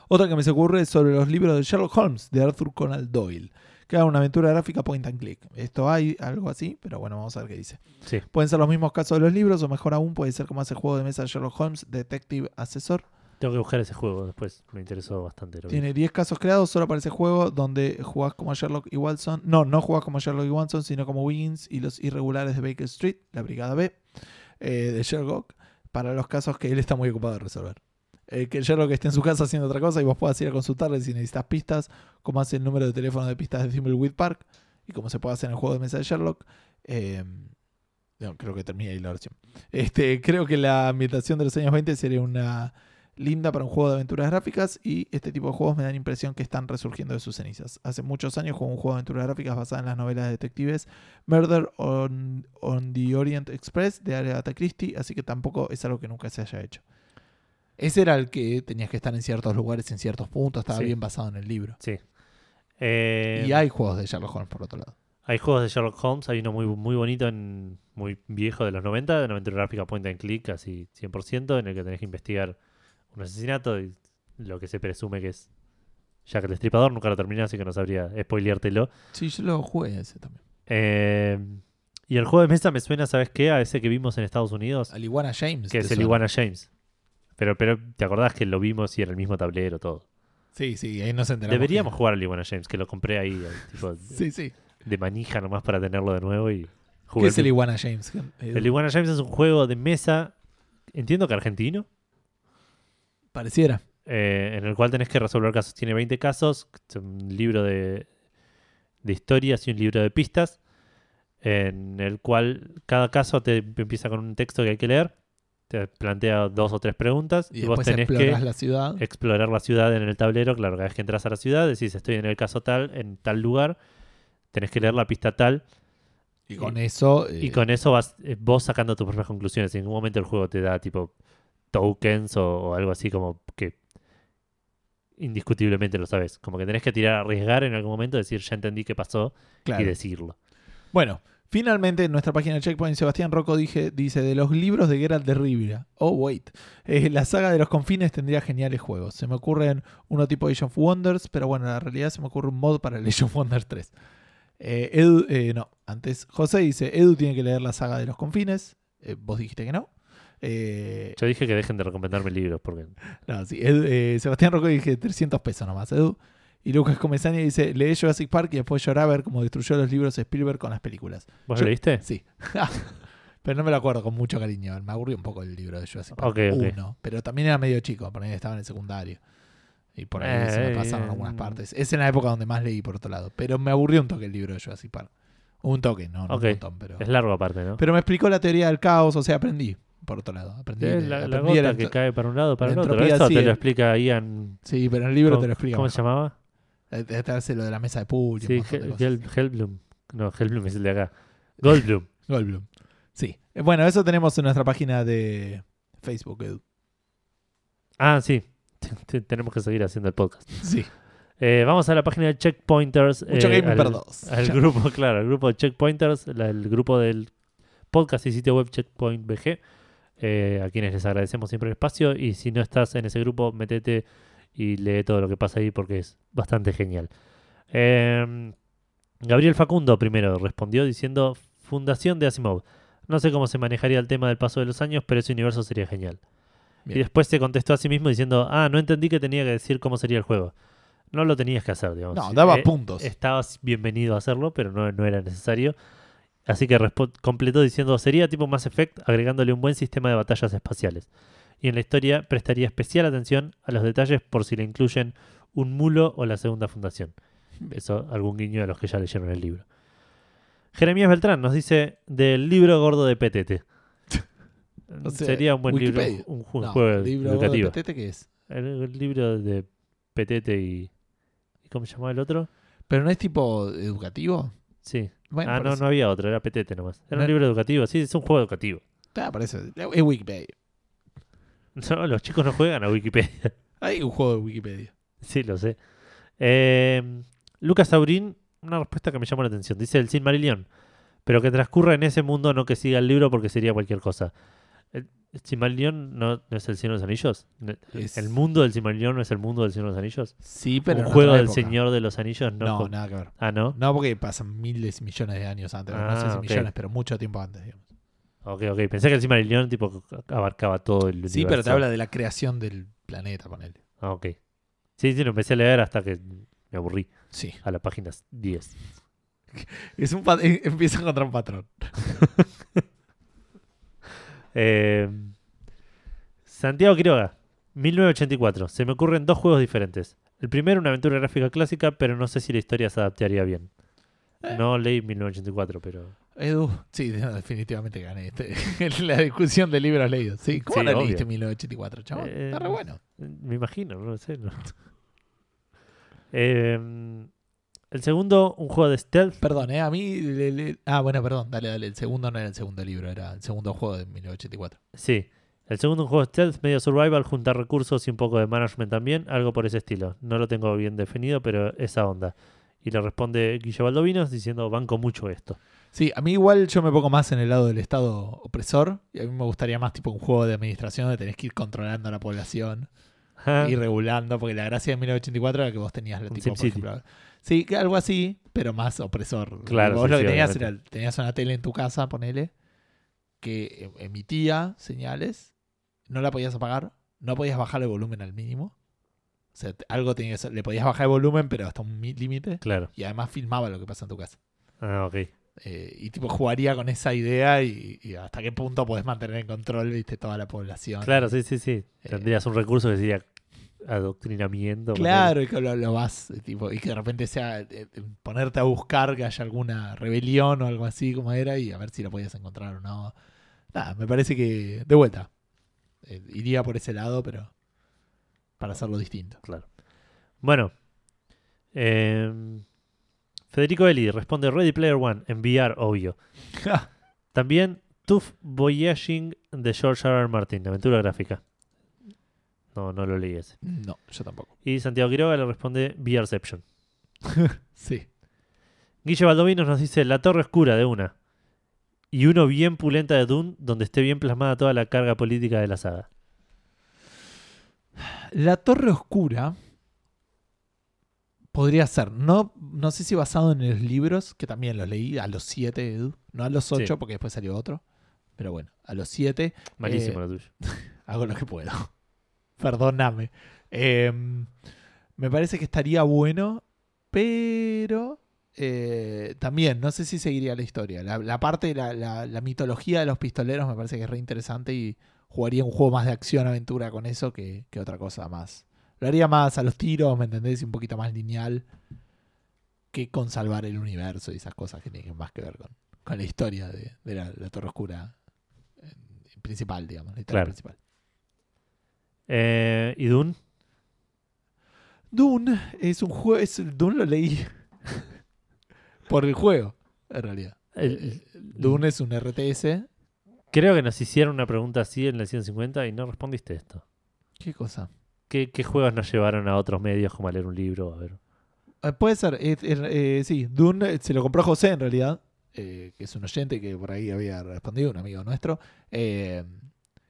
Otra que me se ocurre es sobre los libros de Sherlock Holmes de Arthur Conan Doyle, que era una aventura gráfica point and click. Esto hay algo así, pero bueno, vamos a ver qué dice. Sí. Pueden ser los mismos casos de los libros, o mejor aún, puede ser como hace el juego de mesa de Sherlock Holmes, Detective Assessor. Tengo que buscar ese juego después. Me interesó bastante. Lo. Tiene 10 casos creados solo para ese juego, donde jugás como Sherlock y Watson. No, no jugás como Sherlock y Watson, sino como Wiggins y los irregulares de Baker Street, la Brigada B eh, de Sherlock, para los casos que él está muy ocupado de resolver. Eh, que Sherlock esté en su casa haciendo otra cosa y vos puedas ir a consultarle si necesitas pistas, como hace el número de teléfono de pistas de Thimbleweed Park y como se puede hacer en el juego de mesa de Sherlock. Eh, creo que termina ahí la versión. Este, creo que la ambientación de los años 20 sería una linda para un juego de aventuras gráficas y este tipo de juegos me dan impresión que están resurgiendo de sus cenizas. Hace muchos años jugué un juego de aventuras gráficas basado en las novelas de detectives Murder on, on the Orient Express de Agatha Christie, así que tampoco es algo que nunca se haya hecho. Ese era el que tenías que estar en ciertos lugares, en ciertos puntos, estaba Sí. bien basado en el libro. Sí. Eh, y hay juegos de Sherlock Holmes por otro lado. Hay juegos de Sherlock Holmes, hay uno muy, muy bonito, en, muy viejo de los 90, de una aventura gráfica point and click, casi 100%, en el que tenés que investigar un asesinato y lo que se presume que es Jack el Destripador. Nunca lo terminé, así que no sabría spoileártelo. Sí, yo lo jugué ese también. Eh, y el juego de mesa me suena, ¿sabes qué? A ese que vimos en Estados Unidos, Al Iguana James. que ¿te es el? Iguana James. Pero, pero te acordás que lo vimos y era el mismo tablero, todo. Sí, sí, ahí nos enteramos. Deberíamos que- jugar al Iguana James, que lo compré ahí, tipo, Sí, sí. de manija nomás para tenerlo de nuevo y ¿Qué jugué. es el Iguana James? El Iguana James es un juego de mesa, entiendo que argentino, Pareciera. eh, en el cual tenés que resolver casos. Tiene 20 casos, un libro de, de historias y un libro de pistas, en el cual cada caso te empieza con un texto que hay que leer, te plantea dos o tres preguntas Y y, vos tenés que la ciudad. explorar la ciudad en el tablero. Claro, cada vez que entras a la ciudad decís estoy en el caso tal, en tal lugar, tenés que leer la pista tal Y con eso. Y eh, con eso vas eh, vos sacando tus propias conclusiones. En ningún momento el juego te da tipo tokens o, o algo así como que indiscutiblemente lo sabes. Como que tenés que tirar a arriesgar en algún momento, decir ya entendí qué pasó claro. y decirlo. Bueno, finalmente en nuestra página de Checkpoint, Sebastián Rocco dije, dice: De los libros de Geralt de Rivia. Oh, wait. Eh, la saga de los confines tendría geniales juegos. Se me ocurren uno tipo Age of Wonders, pero bueno, en la realidad se me ocurre un mod para el Age of Wonders 3. Eh, Edu, eh, no, antes José dice: Edu tiene que leer la saga de los confines. Eh, vos dijiste que no. Eh, Yo dije que dejen de recomendarme libros porque No, sí. Edu- Sebastián Rocco dije 300 pesos nomás, Edu. Y Lucas Comezani dice, leí Jurassic Park y después llorá a ver cómo destruyó los libros Spielberg con las películas. ¿Vos Yo- lo leíste? Sí. pero no me lo acuerdo con mucho cariño. Me aburrió un poco el libro de Jurassic Park. Ok, ok. Uno. Pero también era medio chico, por ahí estaba en el secundario. Y por ahí se me Eh, pasaron algunas eh, partes. Es en la época donde más leí, por otro lado. Pero me aburrió un toque el libro de Jurassic Park. Un toque, no, no un montón. Pero, Es largo aparte, ¿no? pero me explicó la teoría del caos, o sea, aprendí, por otro lado. Aprendí, es la, aprendí gota la que cae para un lado para el otro. entropía, Eso sí, te lo explica Ian. Sí, pero en el libro ¿Cómo, te lo explica. ¿Cómo se llamaba? Eh, hace lo de la mesa de pool Sí, Hel-. No, Hellblum es el de acá. Goldblum. Goldblum. Sí. Eh, Bueno, eso tenemos en nuestra página de Facebook, Edu. Ah, sí. T- Tenemos que seguir haciendo el podcast. Sí. Eh, vamos a la página de Checkpointers. Mucho eh, al, Pair 2. al grupo, claro, al grupo de Checkpointers, la- el grupo del podcast y sitio web Checkpoint BG, eh, a quienes les agradecemos siempre el espacio. Y si no estás en ese grupo, metete y lee todo lo que pasa ahí porque es bastante genial. Eh, Gabriel Facundo primero respondió diciendo: Fundación de Asimov. No sé cómo se manejaría el tema del paso de los años, pero ese universo sería genial. Bien. Y después se contestó a sí mismo diciendo: Ah, no entendí que tenía que decir cómo sería el juego. No lo tenías que hacer, digamos. No, daba Eh, puntos. Estabas bienvenido a hacerlo, pero no, no era necesario. Así que completó diciendo, sería tipo Mass Effect agregándole un buen sistema de batallas espaciales. Y en la historia prestaría especial atención a los detalles por si le incluyen un mulo o la segunda fundación. Eso, algún guiño de los que ya leyeron el libro. Jeremías Beltrán nos dice del libro gordo de Petete. O sea, Sería un buen libro, un, No, juego libro educativo. de Petete, ¿qué es? El, el libro de Petete y, y ¿Cómo se llamaba el otro? Pero no es tipo educativo. Sí. Bueno, ah, no, eso. no había otro, era Petete nomás. Era No- un libro educativo, sí, es un juego educativo. Ah, por eso. Es Wikipedia. No, los chicos no juegan a Wikipedia. Hay un juego de Wikipedia. sí, lo sé. Eh, Lucas Saurín, una respuesta que me llamó la atención. Dice el Silmarillion, pero que transcurra en ese mundo, no que siga el libro porque sería cualquier cosa. ¿El Silmarillion no, no es el Señor de los Anillos? ¿El, Es- el mundo del Silmarillion no es el mundo del Señor de los Anillos? Sí, pero ¿Un en juego otra del época. Señor de los Anillos? No, No, nada que ver. Ah, ¿no? No, porque pasan miles y millones de años antes. no sé Ah, si ok. millones, pero mucho tiempo antes, digamos. Ok, ok. Pensé que el Silmarillion tipo abarcaba todo el universo. Sí, pero te habla de la creación del planeta, ponele. Ah, ok. Sí, sí, lo empecé a leer hasta que me aburrí Sí. a la página 10. Es un pat- eh, empieza a encontrar un patrón. Eh, Santiago Quiroga, 1984. Se me ocurren dos juegos diferentes. El primero, una aventura gráfica clásica, pero no sé si la historia se adaptaría bien. Eh. No leí 1984, pero. Edu, sí, no, definitivamente gané este, la discusión de libros leídos. Sí, ¿cómo Sí, lo obvio. leíste en 1984, chaval? Eh, Está re bueno. Me imagino, no sé. no. Eh, el segundo, un juego de stealth. Perdón, ¿eh? A mí... le- le- Ah, bueno, perdón, dale, dale. El segundo no era el segundo libro, era el segundo juego de 1984. Sí. El segundo, un juego de stealth, medio survival, juntar recursos y un poco de management también. Algo por ese estilo. No lo tengo bien definido, pero esa onda. Y le responde Guillo Baldovinos diciendo: Banco mucho esto. Sí, a mí igual yo me pongo más en el lado del Estado opresor. Y a mí me gustaría más tipo un juego de administración donde tenés que ir controlando a la población y regulando, porque la gracia de 1984 era que vos tenías la tipo, por ejemplo, Sí, algo así, pero más opresor. Claro, Vos sí, lo sí, que tenías obviamente. era, tenías una tele en tu casa, ponele, que em- emitía señales, no la podías apagar, no podías bajar el volumen al mínimo. O sea, algo tenía que ser, le podías bajar el volumen, pero hasta un mi- límite. claro. Y además filmaba lo que pasa en tu casa. Ah, ok. Eh, y tipo jugaría con esa idea y, y hasta qué punto podés mantener en control, viste, toda la población. Claro, sí, sí, sí. Eh, Tendrías un recurso que sería adoctrinamiento. Claro, y que lo, lo vas, eh, tipo, y que de repente sea eh, eh, ponerte a buscar que haya alguna rebelión o algo así como era y a ver si lo podías encontrar o no. Nada, me parece que, de vuelta, eh, iría por ese lado, pero para hacerlo distinto. Claro. Bueno. em, Federico Eli responde Ready Player One, enviar, obvio. También Tough Voyaging de George R. R. Martin, aventura gráfica. No, no lo leí ese. no, yo tampoco. Y Santiago Quiroga le responde VRception. Sí. Guille Baldovinos nos dice La Torre Oscura de una. Y uno bien pulenta de Dune, donde esté bien plasmada toda la carga política de la saga. La Torre Oscura podría ser, no, no sé si basado en los libros, que también los leí a los siete, Edu, no a los ocho Sí. porque después salió otro, pero bueno, a los siete Malísimo Eh, lo tuyo. hago lo que puedo. Perdóname. Eh, me parece que estaría bueno, pero eh, también no sé si seguiría la historia. La, la parte, la, la- la mitología de los pistoleros me parece que es re interesante y jugaría un juego más de acción-aventura con eso que, que otra cosa más. Lo haría más a los tiros, ¿me entendés? Y un poquito más lineal que con salvar el universo y esas cosas que tienen más que ver con, con la historia de, de la, la Torre Oscura principal, digamos, la historia Claro. principal. Eh, ¿Y Dune? Dune es un juego. Dune lo leí por el juego, en realidad. El- Eh, Dune es un RTS. Creo que nos hicieron una pregunta así en la 150 y no respondiste esto. ¿Qué cosa? ¿Qué, qué juegos nos llevaron a otros medios como a leer un libro? A ver. Eh, puede ser. eh, sí, Dune eh, se lo compró José en realidad, que es un oyente que por ahí había respondido, un amigo nuestro, que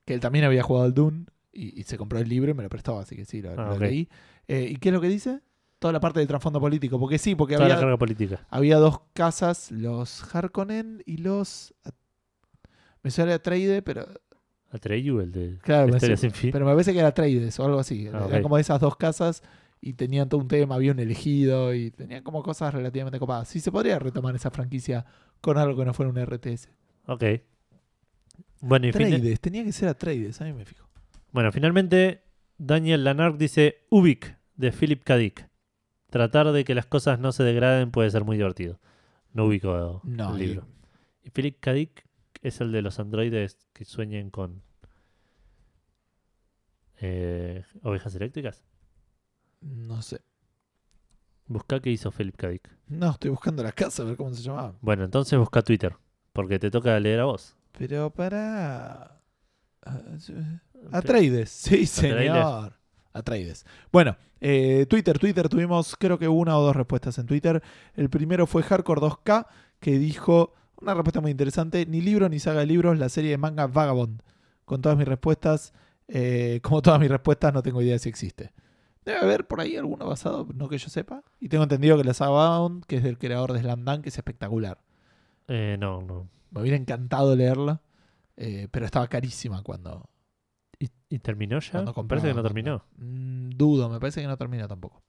él también había jugado al Dune y, y se compró el libro y me lo prestó, así que sí, lo, Ah, lo leí. ¿Y qué es lo que dice? Toda la parte del trasfondo político, porque sí, porque Toda la había, carga política. había dos casas, los Harkonnen y los... Me suena Atreide, pero Atreyu, el de Claro, Historia sin fin. pero me parece que era Atreides o algo así. Ah, Eran ok. como esas dos casas y tenían todo un tema, había un elegido y tenían como cosas relativamente copadas. Sí se podría retomar esa franquicia con algo que no fuera un RTS. Ok. Bueno, y fina- Atreides, tenía que ser Atreides, a mí me fijo. bueno, finalmente Daniel Lanark dice Ubik de Philip K. Dick. Tratar de que las cosas no se degraden puede ser muy divertido. No ubico No, el libro. Y Philip K. Es el de los androides que sueñen con eh, ovejas eléctricas. No sé. Busca qué hizo Philip K. Dick. No, estoy buscando la casa a ver cómo se llamaba. Bueno, entonces busca Twitter, porque te toca leer a vos. Pero para. Atreides, sí, señor. Atreides. Bueno, eh, Twitter, Twitter, tuvimos creo que una o dos respuestas en Twitter. El primero fue Hardcore 2K, que dijo una respuesta muy interesante: ni libro ni saga de libros, la serie de manga Vagabond. Con todas mis respuestas, eh, como todas mis respuestas, no tengo idea de si existe. Debe haber por ahí alguno basado, no que yo sepa. Y tengo entendido que la saga Vagabond, que es del creador de Slam Dunk, es espectacular. Eh, no, no. Me hubiera encantado leerla, eh, pero estaba carísima cuando, ¿Y, y terminó ya? cuando Me Parece que no terminó. Mm, dudo, me parece que no termina tampoco.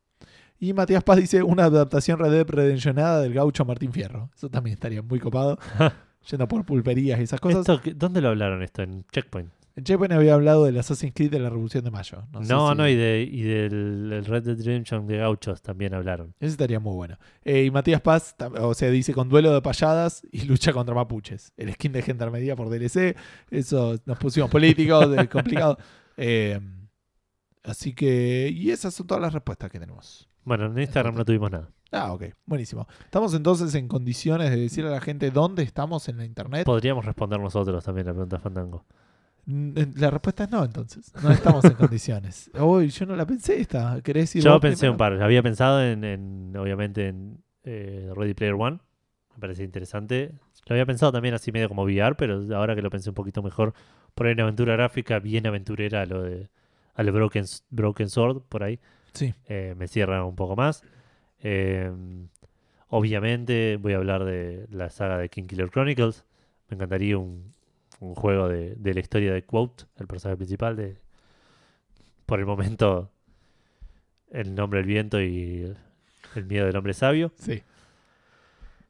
Y Matías Paz dice una adaptación Red Dead del gaucho Martín Fierro. Eso también estaría muy copado. Yendo por pulperías y esas cosas. Esto, ¿qué- ¿Dónde lo hablaron esto? En Checkpoint. En Checkpoint había hablado del Assassin's Creed de la Revolución de Mayo. No, No, sé no, si- y, de, y del el Red Dead Redemption de Gauchos también hablaron. Ese estaría muy bueno. Eh, y Matías Paz, o sea, dice con duelo de payadas y lucha contra mapuches. El skin de Gendarmería por DLC. Eso nos pusimos políticos, complicado. Eh, así que, y esas son todas las respuestas que tenemos. Bueno, en Instagram no tuvimos nada. Ah, ok, buenísimo. Estamos entonces en condiciones de decirle a la gente dónde estamos en la internet. Podríamos responder nosotros también la pregunta Fandango. Mm, La respuesta es no, entonces. No estamos en condiciones. Uy, yo no la pensé esta. ¿Querés decir Yo pensé primero? un par. Había pensado en, en, obviamente, en eh, Ready Player One. Me parece interesante. Lo había pensado también así medio como VR, pero ahora que lo pensé un poquito mejor, por ahí una aventura gráfica bien aventurera a lo de a lo Broken, Broken Sword, por ahí, Sí. eh, me cierra un poco más. Eh, obviamente voy a hablar de la saga de King Killer Chronicles. Me encantaría un, un juego de, de la historia de Quote, el personaje principal de por el momento el nombre del viento y el, miedo del hombre sabio. Sí.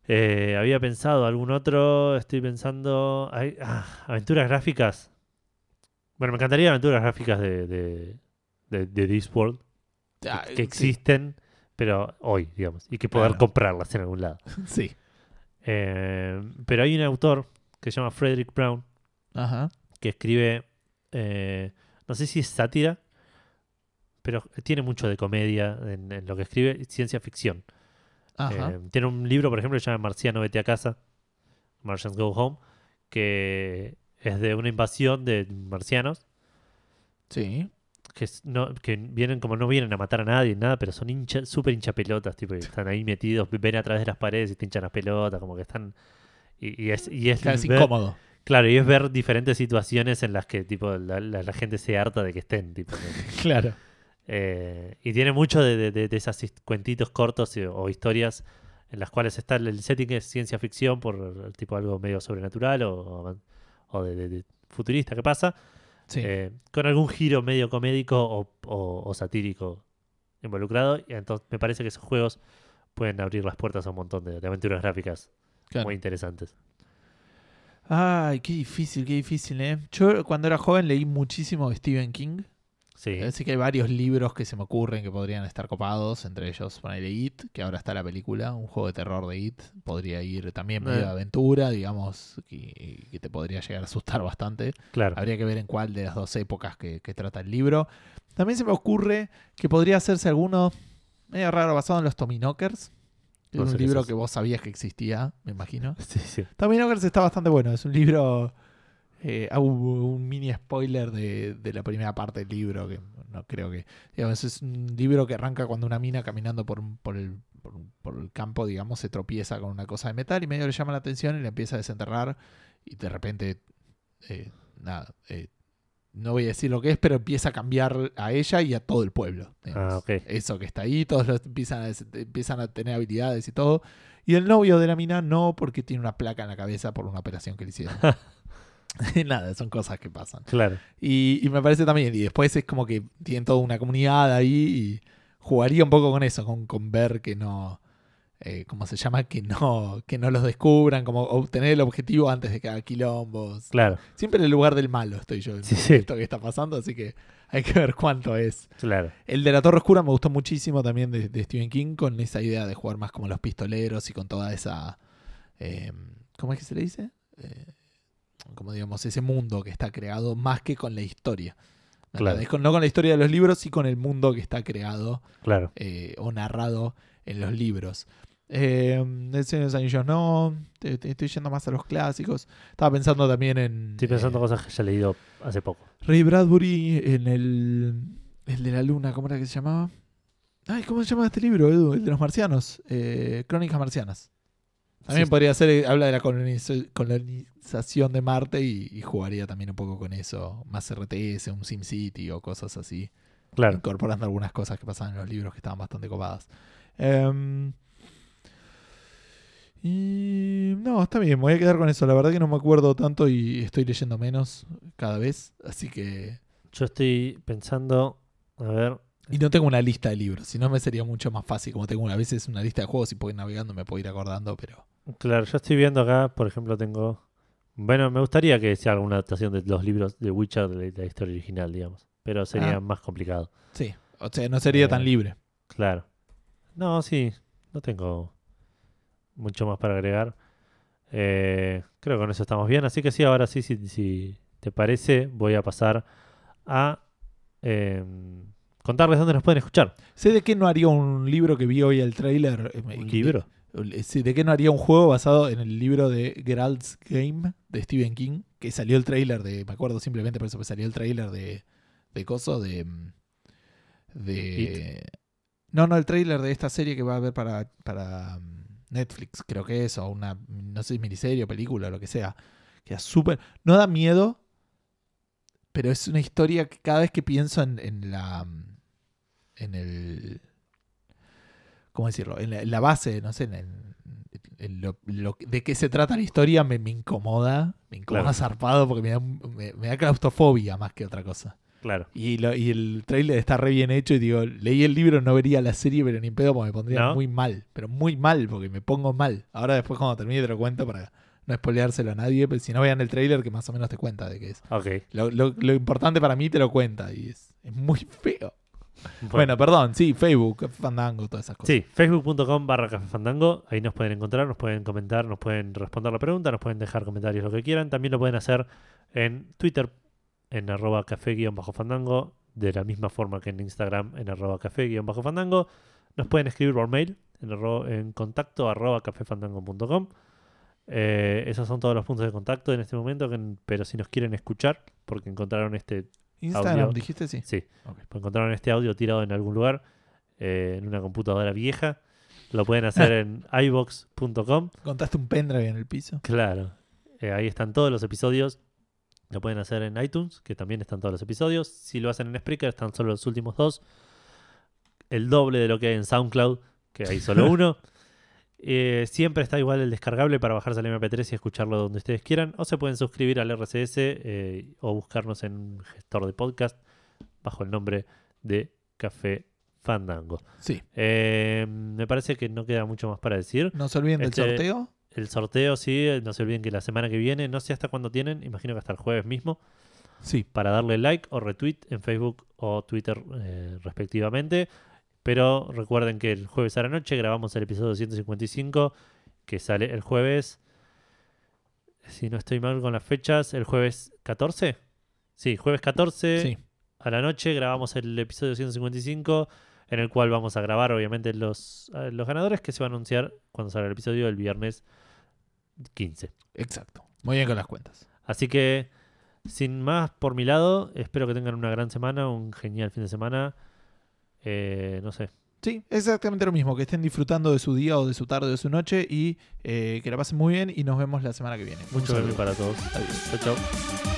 Eh, había pensado algún otro, estoy pensando hay- ah, aventuras gráficas. Bueno, me encantaría aventuras gráficas de, de, de, de Discworld Ah, que sí. existen, pero hoy, digamos, y que poder Claro. comprarlas en algún lado. Sí. Eh, pero hay un autor que se llama Frederick Brown Ajá. que escribe, eh, no sé si es sátira, pero tiene mucho de comedia en, en lo que escribe, ciencia ficción. Ajá. Eh, tiene un libro, por ejemplo, que se llama Marciano, vete a casa, Martians Go Home, que es de una invasión de marcianos sí. Que, no, que vienen como no vienen a matar a nadie, nada, pero son hincha, súper hinchapelotas, tipo, que están ahí metidos, ven a través de las paredes y te hinchan las pelotas, como que están... Y, y es, y es es ver- incómodo. Claro, y es ver diferentes situaciones en las que tipo la, la- la gente se harta de que estén. Tipo, ¿no? Claro. Eh, y tiene mucho de, de, de- de esas cuentitos cortos y- o historias en las cuales está el, setting es ciencia ficción por tipo algo medio sobrenatural o, o de futurista que pasa, Sí. eh, con algún giro medio comédico o, o- o satírico involucrado. Y entonces me parece que esos juegos pueden abrir las puertas a un montón de, de aventuras gráficas claro. muy interesantes. Ay, qué difícil, qué difícil, ¿eh? Yo cuando era joven leí muchísimo Stephen King. Sí, Así que hay varios libros que se me ocurren que podrían estar copados, entre ellos ponerle It, que ahora está la película, un juego de terror de It. Podría ir también medio Eh. de aventura, digamos, que, que te podría llegar a asustar bastante. claro. Habría que ver en cuál de las dos épocas que, que trata el libro. También se me ocurre que podría hacerse alguno medio raro basado en los Tominokers. Es un libro que vos sabías que existía, me imagino. Sí, sí. Tominokers está bastante bueno. Es un libro. Eh, hago un mini spoiler de, de la primera parte del libro. Que no creo que. Digamos, es un libro que arranca cuando una mina caminando por, por, el, por, el campo, digamos, se tropieza con una cosa de metal y medio le llama la atención y le empieza a desenterrar. Y de repente. eh, nada. eh, no voy a decir lo que es, pero empieza a cambiar a ella y a todo el pueblo. digamos. Ah. Eso que está ahí, todos los empiezan, a, empiezan a tener habilidades y todo. Y el novio de la mina no, porque tiene una placa en la cabeza por una operación que le hicieron. Nada, son cosas que pasan. Claro. Y, y me parece también, y después es como que tienen toda una comunidad ahí y jugaría un poco con eso, con, con ver que no, eh, ¿cómo se llama? Que no, que no los descubran, como obtener el objetivo antes de que haga quilombos. Claro, Siempre en el lugar del malo estoy yo sí. esto que está pasando, así que hay que ver cuánto es. claro. El de la Torre Oscura me gustó muchísimo también de, de Stephen King con esa idea de jugar más como los pistoleros y con toda esa... eh, ¿Cómo es que se le dice? Eh, como digamos, ese mundo que está creado más que con la historia. ¿Me Claro. Con- no con la historia de los libros, sí con el mundo que está creado Claro. eh, o narrado en los libros. Eh, el Señor de los Anillos no, te- te- estoy yendo más a los clásicos. Estaba pensando también en Estoy pensando eh, cosas que ya he leído hace poco. Ray Bradbury en el, el de la luna, ¿cómo era que se llamaba? Ay, ¿cómo se llama este libro, Edu? El de los marcianos, eh, Crónicas Marcianas. También Sí. podría ser, eh, habla de la coloniza- colonización de Marte y, y jugaría también un poco con eso, más RTS, un SimCity o cosas así Claro. incorporando algunas cosas que pasaban en los libros que estaban bastante copadas. Em, y no, está bien, me voy a quedar con eso. La verdad que no me acuerdo tanto y estoy leyendo menos cada vez, así que... Yo estoy pensando, a ver, Y no tengo una lista de libros, si no me sería mucho más fácil. Como tengo a veces una lista de juegos y puedo ir navegando, me puedo ir acordando, pero... claro, yo estoy viendo acá, por ejemplo, tengo... Bueno, me gustaría que sea alguna adaptación de los libros de Witcher de la, historia original, digamos. Pero sería Ah. más complicado. Sí, o sea, no sería tan Eh, libre. Claro. No, sí, no tengo mucho más para agregar. Eh, creo que con eso estamos bien. Así que sí, ahora sí, si, te parece, voy a pasar a eh, contarles dónde nos pueden escuchar. Sé de qué no haría un libro que vi hoy el trailer. eh, ¿Un libro? Sí, ¿de qué no haría un juego basado en el libro de Gerald's Game de Stephen King? Que salió el tráiler de. Me acuerdo simplemente por eso que salió el tráiler de. de Coso, de. mm, de. No, no, el tráiler de esta serie que va a haber para, para mm, Netflix, creo que es, o una, no sé, miniserie o película o lo que sea. Que es súper. No da miedo, pero es una historia que cada vez que pienso en, en la. en el. ¿Cómo decirlo? En la, en la base, no sé, en, en- en lo, lo- de qué se trata la historia me, me incomoda. Me incomoda Claro. zarpado porque me da, me, me da claustrofobia más que otra cosa. Claro. Y, lo- y el trailer está re bien hecho y digo, leí el libro, no vería la serie, pero ni pedo porque me pondría ¿No? muy mal. Pero muy mal, porque me pongo mal. Ahora después cuando termine te lo cuento para no spoileárselo a nadie, pero si no vean el trailer que más o menos te cuenta de qué es. Lo, lo- lo importante para mí te lo cuenta y es, es muy feo. Bueno, Bueno, perdón, sí, Facebook, Fandango, todas esas cosas. sí, facebook.com barra Café Fandango. Ahí nos pueden encontrar, nos pueden comentar, nos pueden responder la pregunta, nos pueden dejar comentarios, lo que quieran. También lo pueden hacer en Twitter, en arroba café-fandango, de la misma forma que en Instagram, en arroba café-fandango. Nos pueden escribir por mail en, arro- en contacto arroba cafefandango.com. Eh, esos son todos los puntos de contacto en este momento, que- pero si nos quieren escuchar, porque encontraron este Instagram, Audio. dijiste sí. Sí. Encontraron este audio tirado en algún lugar, eh, en una computadora vieja. Lo pueden hacer en ibox.com. ¿Contaste un pendrive en el piso? Claro. Eh, ahí están todos los episodios. Lo pueden hacer en iTunes, que también están todos los episodios. Si lo hacen en Spreaker, están solo los últimos dos. El doble de lo que hay en SoundCloud, que hay solo uno. Eh, siempre está igual el descargable para bajarse al MP3 y escucharlo donde ustedes quieran. O se pueden suscribir al RCS eh, o buscarnos en un gestor de podcast bajo el nombre de Café Fandango. Sí. Eh, me parece que no queda mucho más para decir. No se olviden Este- del sorteo. El sorteo, sí, eh, no se olviden que la semana que viene, no sé hasta cuándo tienen, imagino que hasta el jueves mismo, Sí. para darle like o retweet en Facebook o Twitter respectivamente. Pero recuerden que el jueves a la noche grabamos el episodio 155, que sale el jueves, si no estoy mal con las fechas, el jueves 14. Sí, jueves 14 Sí. a la noche grabamos el episodio 155, en el cual vamos a grabar obviamente los, eh, los ganadores que se van a anunciar cuando salga el episodio el viernes 15. Exacto. Muy bien con las cuentas. Así que, sin más por mi lado, espero que tengan una gran semana, un genial fin de semana. Eh, no sé. Sí, exactamente lo mismo. Que estén disfrutando de su día o de su tarde o de su noche y eh, que la pasen muy bien y nos vemos la semana que viene. Mucho bien para todos. Adiós. Chao, chao.